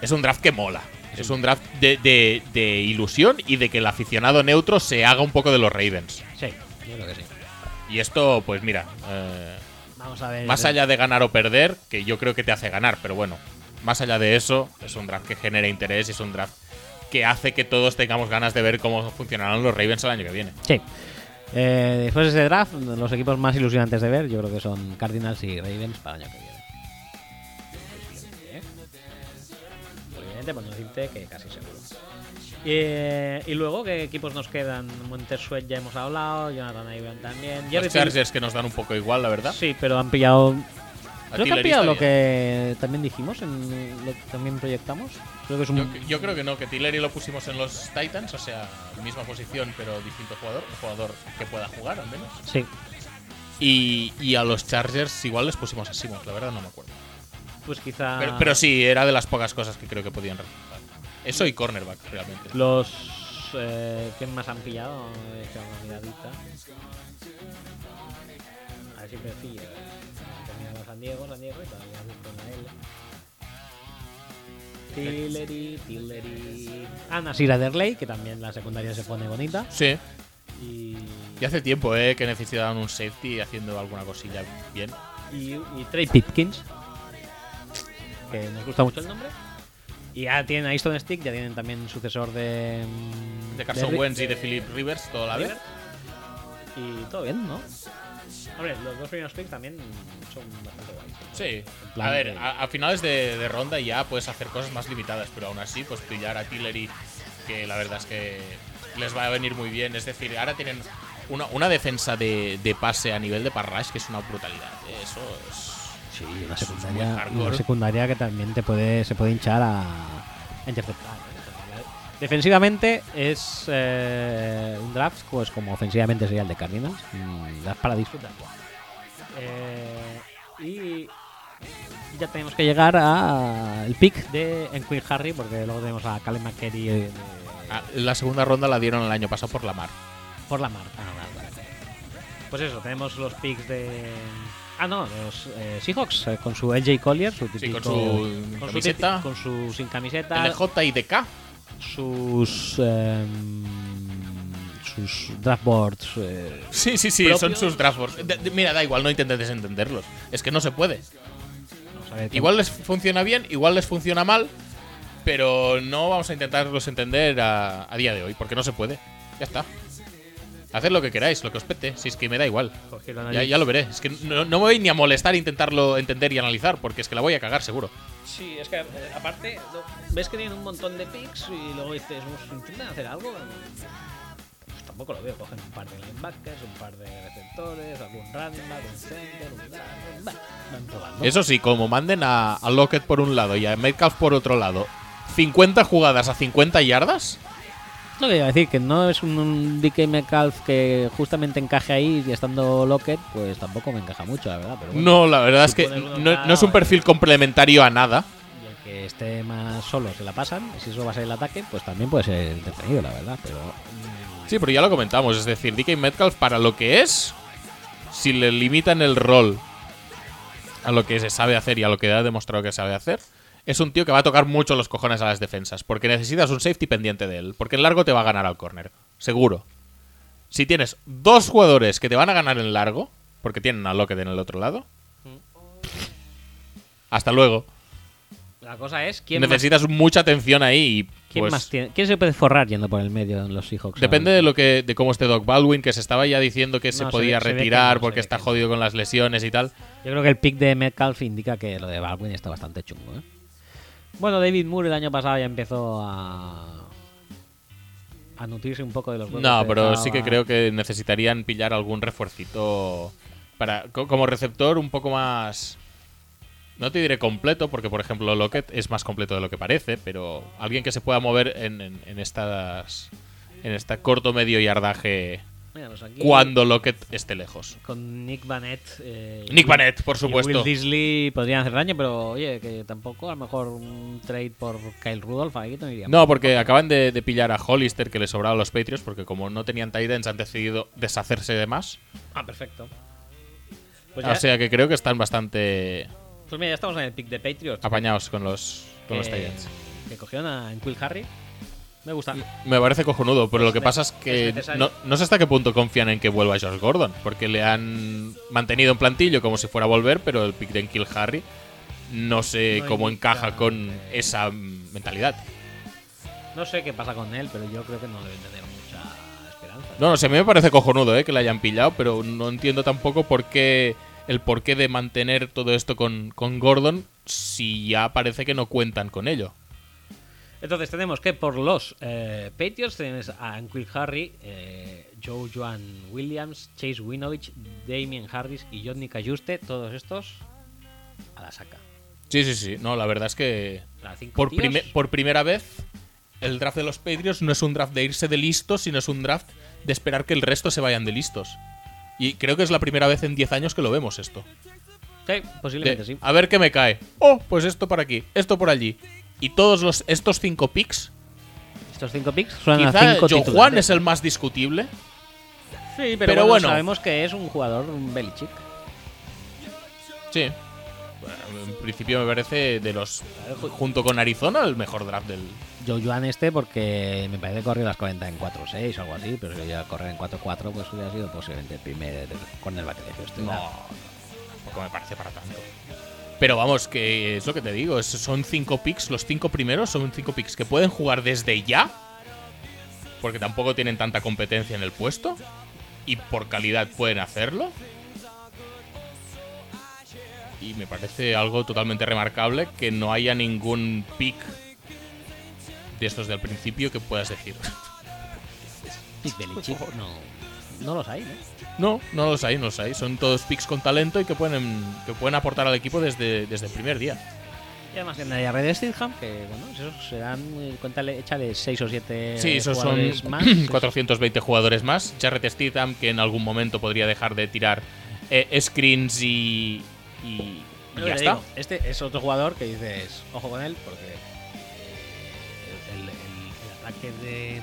Es un draft que mola. Es un draft de, de- de ilusión y de que el aficionado neutro se haga un poco de los Ravens. Sí, yo creo que sí. Y esto, pues mira, eh, Vamos a ver. más allá de ganar o perder, que yo creo que te hace ganar, pero bueno, más allá de eso, es un draft que genera interés y es un draft que hace que todos tengamos ganas de ver cómo funcionarán los Ravens el año que viene. Sí. Eh, después de ese draft, los equipos más ilusionantes de ver, yo creo que son Cardinals y Ravens para el año que viene. Obviamente, por no decirte que casi seguro. Eh, y luego, ¿qué equipos nos quedan? Montesuet ya hemos hablado, Jonathan Ivan también. Los Chargers que nos dan un poco igual, la verdad. Sí, pero han pillado. Creo que han pillado lo que también dijimos, en lo que también proyectamos. Creo que es un. Yo, yo creo que no, que Tillery lo pusimos en los Titans, o sea, misma posición pero distinto jugador, un jugador que pueda jugar al menos. Sí, Y, y a los Chargers igual les pusimos a Simmons, la verdad no me acuerdo. pues quizá. Pero, pero sí, era de las pocas cosas que creo que podían. Eso y cornerback, realmente. Los. Eh, ¿Quién más han pillado? He una miradita. A ver si me pillo. He terminado San Diego, San Diego y todavía busco en la L. Tillery, Tillery. Ana Sira Derley, que también la secundaria se pone bonita. Sí. Y, Y hace tiempo, eh, que necesitaban un safety haciendo alguna cosilla bien. y, y Trey Pipkins, que nos gusta mucho el nombre. Y ya tienen a Easton Stick, ya tienen también sucesor de. mm, De Carson Ri- Wentz y de Philip Rivers, toda la vez. Y todo bien, ¿no? Hombre, los dos primeros picks también son bastante guays. Sí. A ver, de- a, a finales de, de ronda ya puedes hacer cosas más limitadas, pero aún así, pues pillar a Tillery, que la verdad es que les va a venir muy bien. Es decir, ahora tienen una, una defensa de, de pase a nivel de parrash que es una brutalidad. Eso es. Sí, una secundaria, una secundaria que también te puede, se puede hinchar a, interceptar. Defensivamente es eh, un draft, pues como ofensivamente sería el de Cardinals, un draft para disfrutar. Eh, y ya tenemos que llegar al pick de en Queen Harry, porque luego tenemos a Callum eh, de- Ah, la segunda ronda la dieron el año pasado por la mar. por la mar. Ah, vale. Pues eso, tenemos los picks de. Ah, no, los eh, Seahawks eh, con su LJ Collier, su Sí, típico. con su con camiseta. Su, con su sin camiseta, LJ y DK. sus. em, sus draft boards. eh, Sí, sí, sí, propios. son sus draft boards. De- de- mira, da igual, no intentes desentenderlos. Es que no se puede. Igual les funciona bien, igual les funciona mal, pero no vamos a intentarlos entender a, a día de hoy, porque no se puede. Ya está. Haced lo que queráis, lo que os pete, si es que me da igual. Ya, ya lo veré. Es que no, no me voy ni a molestar intentarlo entender y analizar, porque es que la voy a cagar seguro. Sí, es que eh, aparte, ves que tienen un montón de picks y luego dices, intentan hacer algo. Pues tampoco lo veo. Cogen un par de linebackers, un par de receptores, algún back, un center, un van probando. Eso sí, como manden a, a Lockett por un lado y a Metcalf por otro lado, 50 jugadas a 50 yardas, lo que iba a decir, que no es un, un DK Metcalf que justamente encaje ahí y estando Lockett, pues tampoco me encaja mucho, la verdad. Pero bueno. no, la verdad es que no, es un perfil complementario a nada. Y el que esté más solo se la pasan, si eso va a ser el ataque, pues también puede ser entretenido, la verdad. Pero mm, Sí, pero ya lo comentamos, es decir, DK Metcalf para lo que es, si le limitan el rol a lo que se sabe hacer y a lo que ha demostrado que sabe hacer, es un tío que va a tocar mucho los cojones a las defensas, porque necesitas un safety pendiente de él, porque en largo te va a ganar al corner, seguro. Si tienes dos jugadores que te van a ganar en largo, porque tienen a Lockett en el otro lado, hasta luego. la cosa es, ¿quién más Necesitas mucha atención ahí y ¿Quién pues, más tiene? ¿Quién se puede forrar yendo por el medio en los Seahawks? Depende de lo que de cómo esté Doc Baldwin, que se estaba ya diciendo que se No, se podía se ve retirar no, porque está jodido con las lesiones y tal. Yo creo que el pick de Metcalf indica que lo de Baldwin está bastante chungo. ¿eh? Bueno, David Moore el año pasado ya empezó a a nutrirse un poco de los huevos No, pero dejaba- sí que creo que necesitarían pillar algún refuercito para co- como receptor un poco más no te diré completo porque por ejemplo Lockett es más completo de lo que parece, pero alguien que se pueda mover en, en, en estas en este corto medio yardaje Aquí, cuando Lockett esté lejos. con Nick Vanett. eh, Nick y- Vanett, por supuesto. Will Disley podrían hacer daño, pero oye, que tampoco a lo mejor un trade por Kyle Rudolph ahí no iría No, porque acaban de, de pillar a Hollister que le sobraba a los Patriots porque como no tenían tight ends han decidido deshacerse de más. Ah, perfecto. Pues, O sea que creo que están bastante pues mira, ya estamos en el pick de Patriots. apañados con los, con los tight ends. que cogieron a Quill Harry. Me gusta. Me parece cojonudo, pero lo que pasa es que no, no sé hasta qué punto confían en que vuelva Josh Gordon, porque le han mantenido en plantillo como si fuera a volver, pero el pick de Kill Harry no sé No cómo encaja con esa mentalidad. No sé qué pasa con él, pero yo creo que no deben tener mucha esperanza. No, no sé, a mí me parece cojonudo eh, que le hayan pillado, pero no entiendo tampoco por qué el porqué de mantener todo esto con, con Gordon si ya parece que no cuentan con ello. Entonces tenemos que por los eh, Patriots tenemos a Anquil Harry, eh, Joe Joan Williams, Chase Winovich, Damien Harris y Johnny Cayuste, todos estos a la saca. Sí, sí, sí. No, la verdad es que por, tíos. prime- por primera vez el draft de los Patriots no es un draft de irse de listos, sino es un draft de esperar que el resto se vayan de listos. Y creo que es la primera vez en 10 años que lo vemos esto. Sí, posiblemente De, sí. A ver qué me cae. Oh, pues esto por aquí, esto por allí. Y todos los, estos cinco picks, Estos cinco picks son a quizá cinco Joe Juan titulares. es el más discutible. Sí, pero, pero bueno, bueno. sabemos que es un jugador un Belichick. Sí. En principio me parece de los. Junto con Arizona, el mejor draft del. Joe Joan este porque me parece que corrió las 40 en 4-6 o algo así, pero si ya correr en 4-4 pues hubiera sido posiblemente el primer cornerback de este No, tampoco me parece para tanto. Pero vamos, que es lo que te digo, es- son cinco picks, los cinco primeros son cinco picks que pueden jugar desde ya, porque tampoco tienen tanta competencia en el puesto, y por calidad pueden hacerlo. Y me parece algo totalmente remarcable que no haya ningún pick de estos del principio que puedas decir. Pick Belichick, [LAUGHS] no, no los hay, ¿no? No, no los hay, no los hay. Son todos picks con talento y que pueden, que pueden aportar al equipo desde, desde el primer día. Y además en la red de Steelham, que bueno, esos serán, eh, cuéntale, échale 6 o 7 Sí, esos son jugadores [CLEARS THROAT] más. 420 jugadores más. Jarrett Stidham, que en algún momento podría dejar de tirar eh, screens y, y, y ya está. digo, este es otro jugador que dices, ojo con él, porque eh, el, el- el ataque de.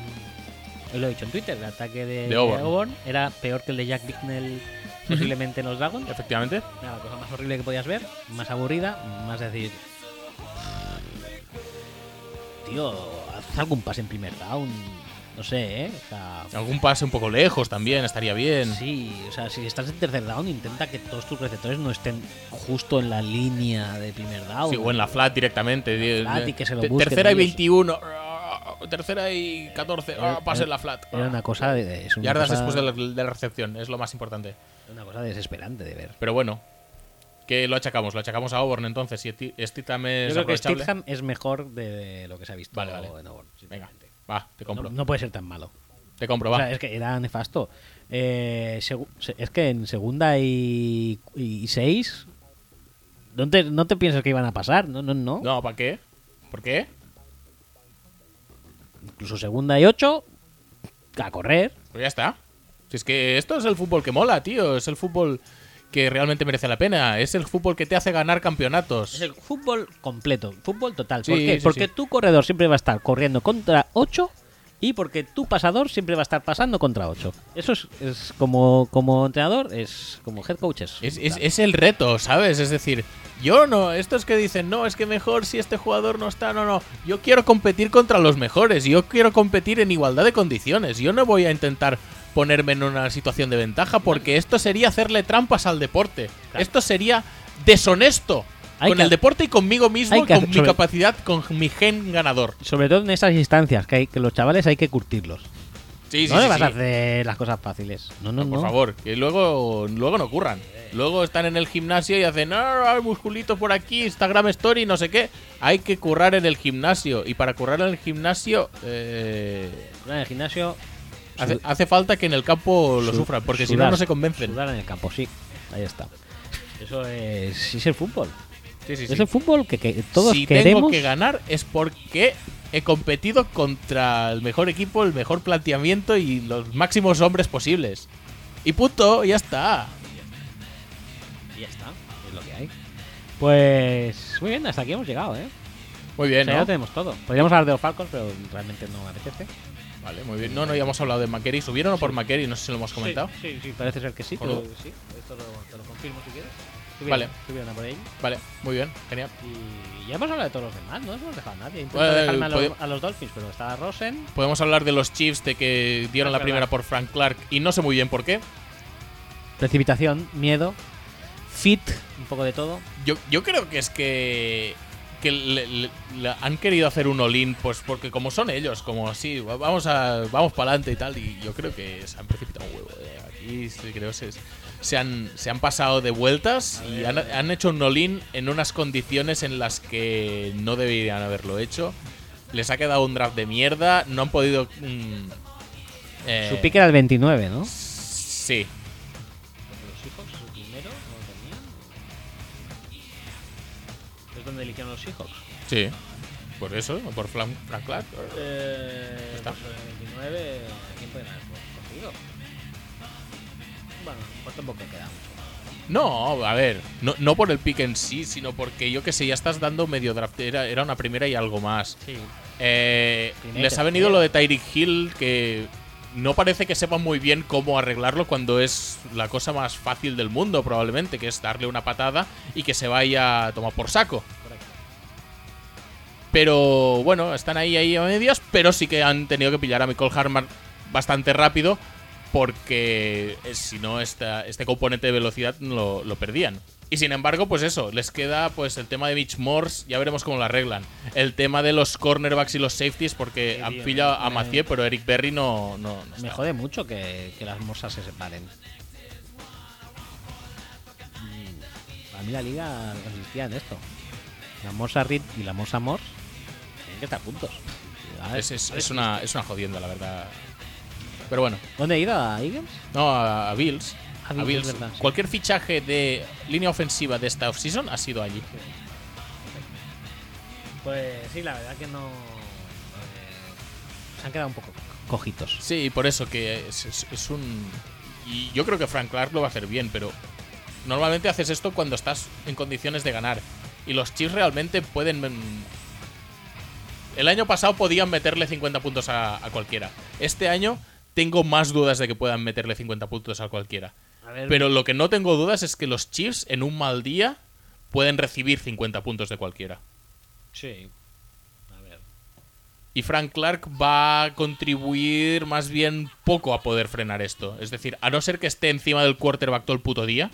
Lo he dicho en Twitter, el ataque de, De Auburn. era peor que el de Jack Bicknell, posiblemente en los Dragons. Efectivamente. Era la cosa más horrible que podías ver, más aburrida, más decir. Tío, haz algún pase en primer down. No sé, ¿eh? O sea, Algún pase un poco lejos también, estaría bien. Sí, o sea, si estás en tercer down, intenta que todos tus receptores no estén justo en la línea de primer down. Sí, o en la flat directamente. di- flat y que se lo busquen tercera y ellos. 21. Tercera y 14. ah, pase la flat. Era una cosa de. Es una Yardas cosa, después de la, de la recepción, es lo más importante. una cosa desesperante de ver. Pero bueno, ¿qué lo achacamos? Lo achacamos a Auburn entonces. Si Sti- Stidham es Yo creo que aprovechable. Stidham es mejor de lo que se ha visto Vale, vale. en Auburn, Venga, va, te compro. No, no puede ser tan malo. Te compro, O va. sea, es que era nefasto. Eh, es que en segunda y, y seis. No te, no te piensas que iban a pasar, no, no, no. No, ¿para qué? ¿Por qué? Incluso segunda y ocho. A correr. Pues ya está. Si es que esto es el fútbol que mola, tío. Es el fútbol que realmente merece la pena. Es el fútbol que te hace ganar campeonatos. Es el fútbol completo, fútbol total. Sí, ¿Por qué? sí, porque sí. tu corredor siempre va a estar corriendo contra 8 y porque tu pasador siempre va a estar pasando contra 8. Eso es, es como, como entrenador, es como head coaches. Es, es- es el reto, ¿sabes? Es decir, yo no, estos que dicen, no, es que mejor si este jugador no está, no, no. Yo quiero competir contra los mejores, yo quiero competir en igualdad de condiciones. Yo no voy a intentar ponerme en una situación de ventaja porque esto sería hacerle trampas al deporte. Claro. Esto sería deshonesto Hay con el deporte y conmigo mismo, y con mi capacidad, con mi gen ganador. Sobre todo en esas instancias, que, hay, que los chavales hay que curtirlos. Sí, sí, no le sí, vas sí. a hacer las cosas fáciles. No, no, No, no. por favor, que luego, luego no ocurran. Luego están en el gimnasio y hacen, ah, hay musculitos por aquí, Instagram Story, no sé qué. Hay que currar en el gimnasio. Y para currar en el gimnasio, eh, En el gimnasio. hace, falta que en el campo lo su- sufran, porque si no, no se convencen. Sudar en el campo, sí. Ahí está. Eso es, es el fútbol. Sí, sí, sí. Es el fútbol que, que todos si queremos. tengo que ganar es porque he competido contra el mejor equipo, el mejor planteamiento y los máximos hombres posibles. Y punto, ya está. Y ya está, es lo que hay. Pues muy bien, hasta aquí hemos llegado, ¿eh? Muy O bien, sea, ya ¿no? lo tenemos todo. Podríamos hablar de los Falcons, pero realmente no me apetece. Vale, muy bien. No, no, ya hemos hablado de McKerry. ¿Subieron o por McKerry? No sé si lo hemos comentado. Sí, sí, sí, parece ser que sí. ¿O pero sí, esto lo, te lo confirmo si quieres. Vale. Subieron a por ahí. Vale, muy bien, genial. Y ya hemos hablado de todos los demás, no hemos dejado a nadie. Intento dejarme a los, a los Dolphins, pero está Rosen. Podemos hablar de los Chiefs de que dieron Es la verdad. primera por Frank Clark y no sé muy bien por qué. Precipitación, miedo, fit, un poco de todo. Yo, yo creo que es que, que le- le- le han querido hacer un all-in, pues porque como son ellos, como así, va- vamos a vamos para adelante y tal, y yo creo que se han precipitado un huevo. eh. Aquí creo que se, se han, se han pasado de vueltas y han, han hecho un all-in en unas condiciones en las que no deberían haberlo hecho. Les ha quedado un draft de mierda, no han podido... mm, eh, Su pick era el 29, ¿no? Sí, ¿Los Seahawks primero no lo tenían? ¿Es donde eligieron los Seahawks? sí. Por eso, por Frank, Clark. Eh, Está. pues el 29, ¿quién puede? Bueno, pues tampoco queda mucho. No, a ver, no, no por el pick en sí, sino porque yo que sé, ya estás dando medio draft. Era, era una primera y algo más. Sí. Eh, les ha venido lo de Tyreek Hill, que no parece que sepan muy bien cómo arreglarlo cuando es la cosa más fácil del mundo, probablemente, que es darle una patada y que se vaya a tomar por saco. Pero bueno, están ahí, ahí a medias, pero sí que han tenido que pillar a Michael Harman bastante rápido porque eh, si no, esta- este componente de velocidad lo, lo perdían. Y sin embargo, pues eso, les queda pues el tema de Mitch Morse, ya veremos cómo lo arreglan. El tema de los cornerbacks y los safeties, porque Sí, han tío, pillado a Mathieu, pero Eric Berry no, no, no Me jode mucho que, que las morsas se separen. Mm, A mí la liga consistía en esto. La morsa Reed y la morsa Morse tienen que estar juntos. Es, una, es una jodienda, la verdad. Pero bueno, ¿Dónde he ido? ¿A Eagles? no, a, a Bills. A A Bills, Bills. verdad, sí. Cualquier fichaje de línea ofensiva de esta offseason ha sido allí. Pues sí, la verdad que no. eh, se han quedado un poco cojitos. Sí, por eso que es, es- es un. Y yo creo que Frank Clark lo va a hacer bien, pero normalmente haces esto cuando estás en condiciones de ganar. Y los Chiefs realmente pueden. mm, El año pasado podían meterle 50 puntos a, a cualquiera. Este año tengo más dudas de que puedan meterle 50 puntos a cualquiera. A ver, Pero lo que no tengo dudas es que los Chiefs en un mal día pueden recibir 50 puntos de cualquiera. Sí. A ver. Y Frank Clark va a contribuir más bien poco a poder frenar esto. Es decir, a no ser que esté encima del quarterback todo el puto día.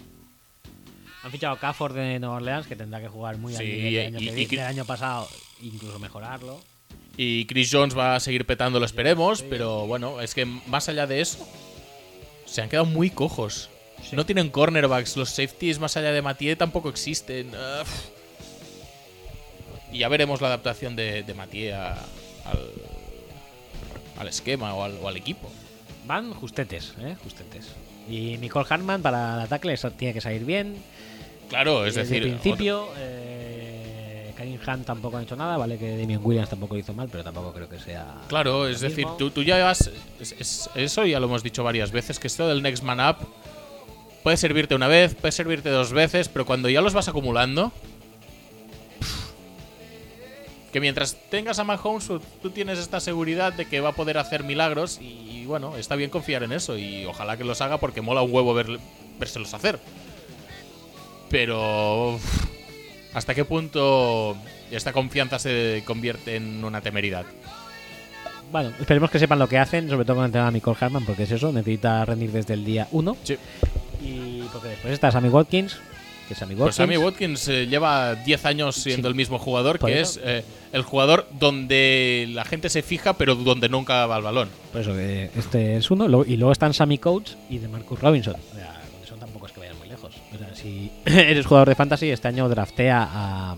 Han fichado a Cafford de Nueva Orleans, que tendrá que jugar muy al Sí, nivel del año, y- que y- del año pasado, incluso mejorarlo. Y Chris Jones va a seguir petando, lo esperemos. Pero bueno, es que más allá de eso, se han quedado muy cojos. No tienen cornerbacks. Los safeties más allá de Mathieu tampoco existen. Uf. Y ya veremos la adaptación de, de Mathieu a- al, al esquema o al, o al equipo. Van justetes, ¿eh? Justetes. Y Nicole Hartman para el ataque les tiene que salir bien. Claro, es Desde decir, el principio, eh, Hunt tampoco ha hecho nada, vale que Damian Williams tampoco lo hizo mal, pero tampoco creo que sea. Claro, es decir, tú, tú ya vas. es- es- eso ya lo hemos dicho varias veces, que esto del Next Man Up puede servirte una vez, puede servirte dos veces, pero cuando ya los vas acumulando. Que mientras tengas a Mahomes, tú- tienes esta seguridad de que va a poder hacer milagros y, bueno, está bien confiar en eso y ojalá que los haga porque mola un huevo ver, vérselos hacer. Pero. ¿Hasta qué punto esta confianza se convierte en una temeridad? Bueno, esperemos que sepan lo que hacen, sobre todo con el tema de Nicole Hartman, porque es eso, necesita rendir desde el día 1. Sí. Y porque después está Sammy Watkins, que Sammy Watkins. Pues Sammy Watkins eh, lleva 10 años siendo Sí. el mismo jugador, Por que eso. es eh, el jugador donde la gente se fija, pero donde nunca va el balón. Por eso, que este es uno. Y luego están Sammy Coates y de Marcus Robinson. O sea, si [COUGHS] eres jugador de fantasy, este año draftea a,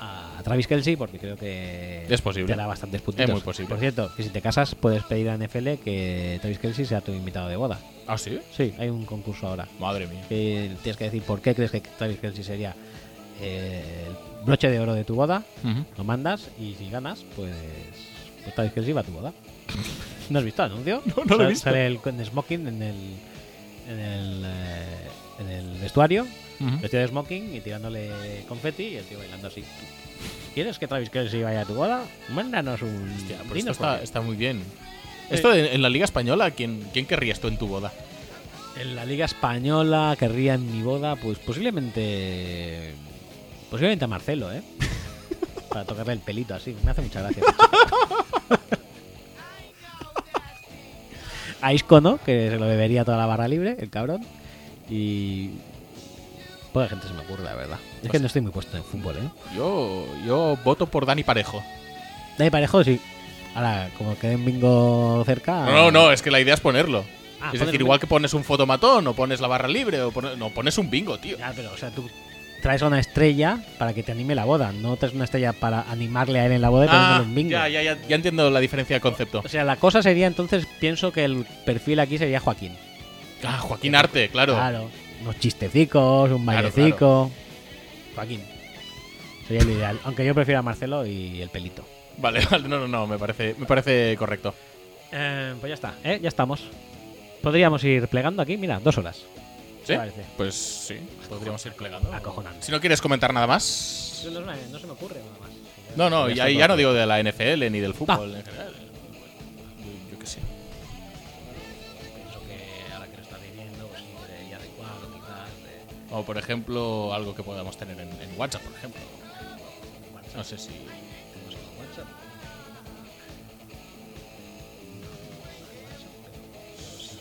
a Travis Kelsey, porque creo que Es posible. te da bastantes puntitos. Es muy posible. Por cierto, que si te casas, puedes pedir a NFL que Travis Kelsey sea tu invitado de boda. ¿Ah, sí? Sí, hay un concurso ahora. Madre mía. Que tienes que decir por qué crees que Travis Kelsey sería eh, el broche de oro de tu boda. Lo mandas y si ganas, pues, pues Travis Kelsey va a tu boda. [LAUGHS] ¿No has visto el anuncio? No, no lo he Sale- visto. Sale el smoking en el, en el, eh, en el vestuario, Ujú. vestido de smoking y tirándole confeti y el tío bailando así. ¿Quieres que Travis Kelsey vaya a tu boda? Mándanos un... Hostia, pues esto está, muy bien. Esto en, en la Liga Española, ¿quién, ¿quién querrías tú en tu boda? En la Liga Española querría en mi boda, pues posiblemente... Posiblemente a Marcelo, ¿eh? [LAUGHS] Para tocarle el pelito así. Me hace mucha gracia. [LAUGHS] a Isco, ¿no? Que se lo bebería toda la barra libre, el cabrón. Y... Poca gente se me ocurre, la verdad. Es que no estoy muy puesto en fútbol, ¿eh? Yo, yo voto por Dani Parejo. Dani Parejo, sí. Ahora, como quede un bingo cerca... No, no, no, es que la idea es ponerlo. Ah, es decir, igual que pones un fotomatón o pones la barra libre o pones, no, pones un bingo, tío. Ya, pero, o sea, tú traes a una estrella para que te anime la boda. No traes una estrella para animarle a él en la boda y Ah, un bingo. ya, ya, ya, ya entiendo la diferencia de concepto. O sea, la cosa sería entonces, pienso que el perfil aquí sería Joaquín. Ah, Joaquín Arte, claro. Claro. Unos chistecicos, un Claro, bailecico. Joaquín. Sería lo ideal. Aunque yo prefiero a Marcelo y el pelito. Vale, [LAUGHS] vale, no, no, no, me parece, me parece correcto. Eh, pues ya está, ¿eh? Ya estamos. Podríamos ir plegando aquí, mira, dos horas. ¿Sí? Pues sí, podríamos ir plegando. Acojonante. Si no quieres comentar nada más. No, se me- no se me ocurre nada más. No, no, Ya ya, no digo de la NFL ni del fútbol en general. O por ejemplo, algo que podamos tener en, en WhatsApp, por ejemplo. No sé si.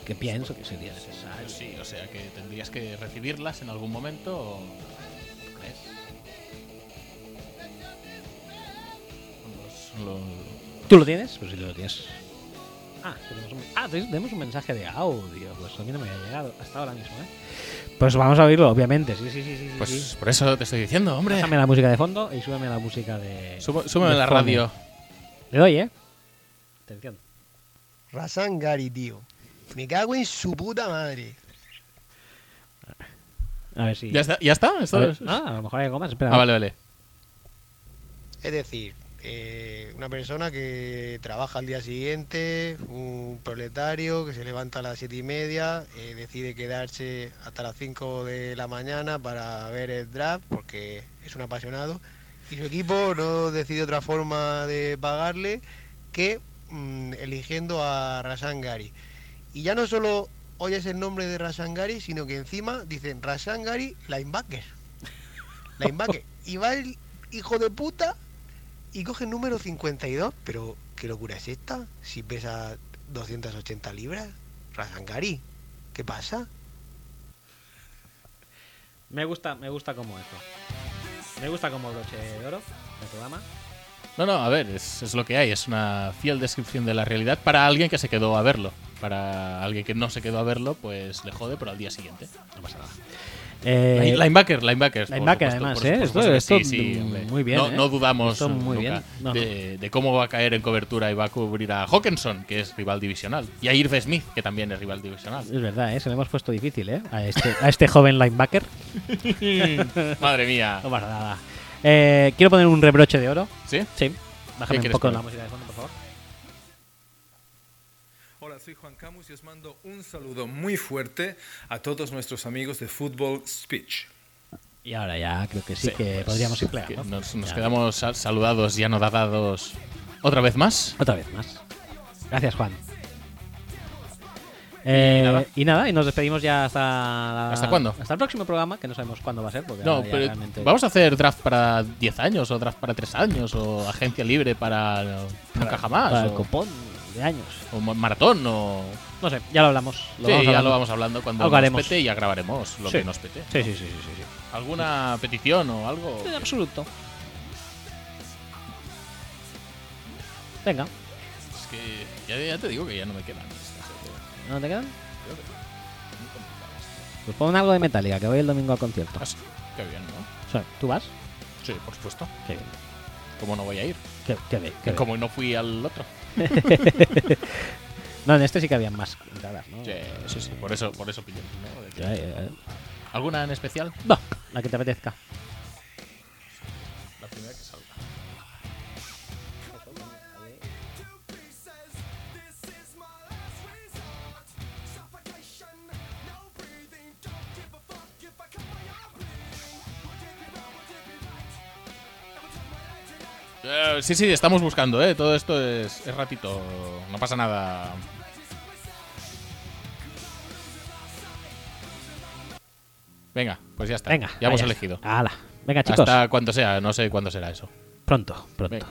Que pienso que sería necesario. Sí, o sea que tendrías que recibirlas en algún momento. o- ¿Crees? Los- los- ¿Tú lo tienes? Pues sí lo tienes. Ah, tenemos un, ah, tenemos un mensaje de audio. Pues a mí no me había llegado hasta ahora mismo, ¿eh? Pues vamos a oírlo, obviamente. Sí, sí, sí, sí. Pues sí. por eso te estoy diciendo, hombre. Déjame la música de fondo y súbeme la música de. Sube- Súbeme de la fondo. radio. Le doy, ¿eh? Atención. Razan Gary, tío. Me cago en su puta madre. A ver si. ¿Ya está? ¿Ya está? ¿Esto A es- Ah, a lo mejor hay algo más. Espera. Ah, vale, vale. Es decir, eh, una persona que trabaja al día siguiente, un proletario que se levanta a las siete y media, eh, decide quedarse hasta las 5 de la mañana para ver el draft porque es un apasionado y su equipo no decide otra forma de pagarle que mm, eligiendo a Rasan Gary. Y ya no solo oyes el nombre de Rasan Gary, sino que encima dicen Rasan Gary linebacker. [LAUGHS] Linebacker. Y va el hijo de puta y coge el número 52. Pero, ¿qué locura es esta? Si pesa 280 libras. Rasangari, ¿qué pasa? Me gusta, me gusta como esto. Me gusta como broche de oro del programa. No, no, a ver, es, es lo que hay. Es una fiel descripción de la realidad para alguien que se quedó a verlo. Para alguien que no se quedó a verlo, pues le jode, pero al día siguiente. No pasa nada. Eh, Line- linebacker, linebacker. por linebacker, supuesto, además, por- ¿eh? Esto- sí, sí, muy bien, No, ¿eh? no dudamos muy nunca bien. No, no. De, cómo va a caer en cobertura y va a cubrir a Hawkinson, que es rival divisional. Y a Irv Smith, que también es rival divisional. Es verdad, ¿eh? se lo hemos puesto difícil ¿eh? a, este, a este joven linebacker. [LAUGHS] Madre mía. No pasa nada. Eh, quiero poner un rebroche de oro. ¿Sí? Sí. Bájame un poco poner? la música de fondo, soy Juan Camus y os mando un saludo muy fuerte a todos nuestros amigos de Football Speech. Y ahora ya creo que sí, Sí, que pues, podríamos ¿no? Nos, quedamos sal- saludados, ya no dadados. ¿Otra vez más? Otra vez más. Gracias, Juan. Eh, nada. y nada, y nos despedimos ya hasta. la- ¿Hasta cuándo? Hasta el próximo programa, que no sabemos cuándo va a ser. Porque No, pero realmente- vamos a hacer draft para 10 años, o draft para 3 años, o agencia libre para nunca jamás, para el copón de años. o ma- maratón, o... No sé, ya lo hablamos. Lo sí, vamos ya lo vamos hablando cuando Algo nos haremos. pete y ya grabaremos lo Sí. que nos pete. Sí, sí, sí, sí, sí, sí. ¿Alguna petición o algo? En absoluto. Venga, Es que ya, ya te digo que ya no me quedan. eh, ¿no te quedan? creo que. Pues pon algo de Metallica, que voy el domingo al concierto. Ah, sí, Qué bien, ¿no? O sea, ¿Tú vas? Sí, por supuesto. Qué bien. ¿Cómo no voy a ir? Qué, qué bien, qué bien. Como no fui al otro. [LAUGHS] No, en este sí que habían más entradas, ¿no? Sí, sí, sí, por eso, por eso pillé. ¿no? De que- Ya, ya, ya. ¿Alguna en especial? No, la que te apetezca. Eh, sí, sí, estamos buscando, ¿eh? Todo esto es, es ratito. No pasa nada. Venga, pues ya está. Venga, ya hemos elegido. Hala. Venga, chicos. Hasta cuando sea, no sé cuándo será eso. Pronto, pronto. Venga.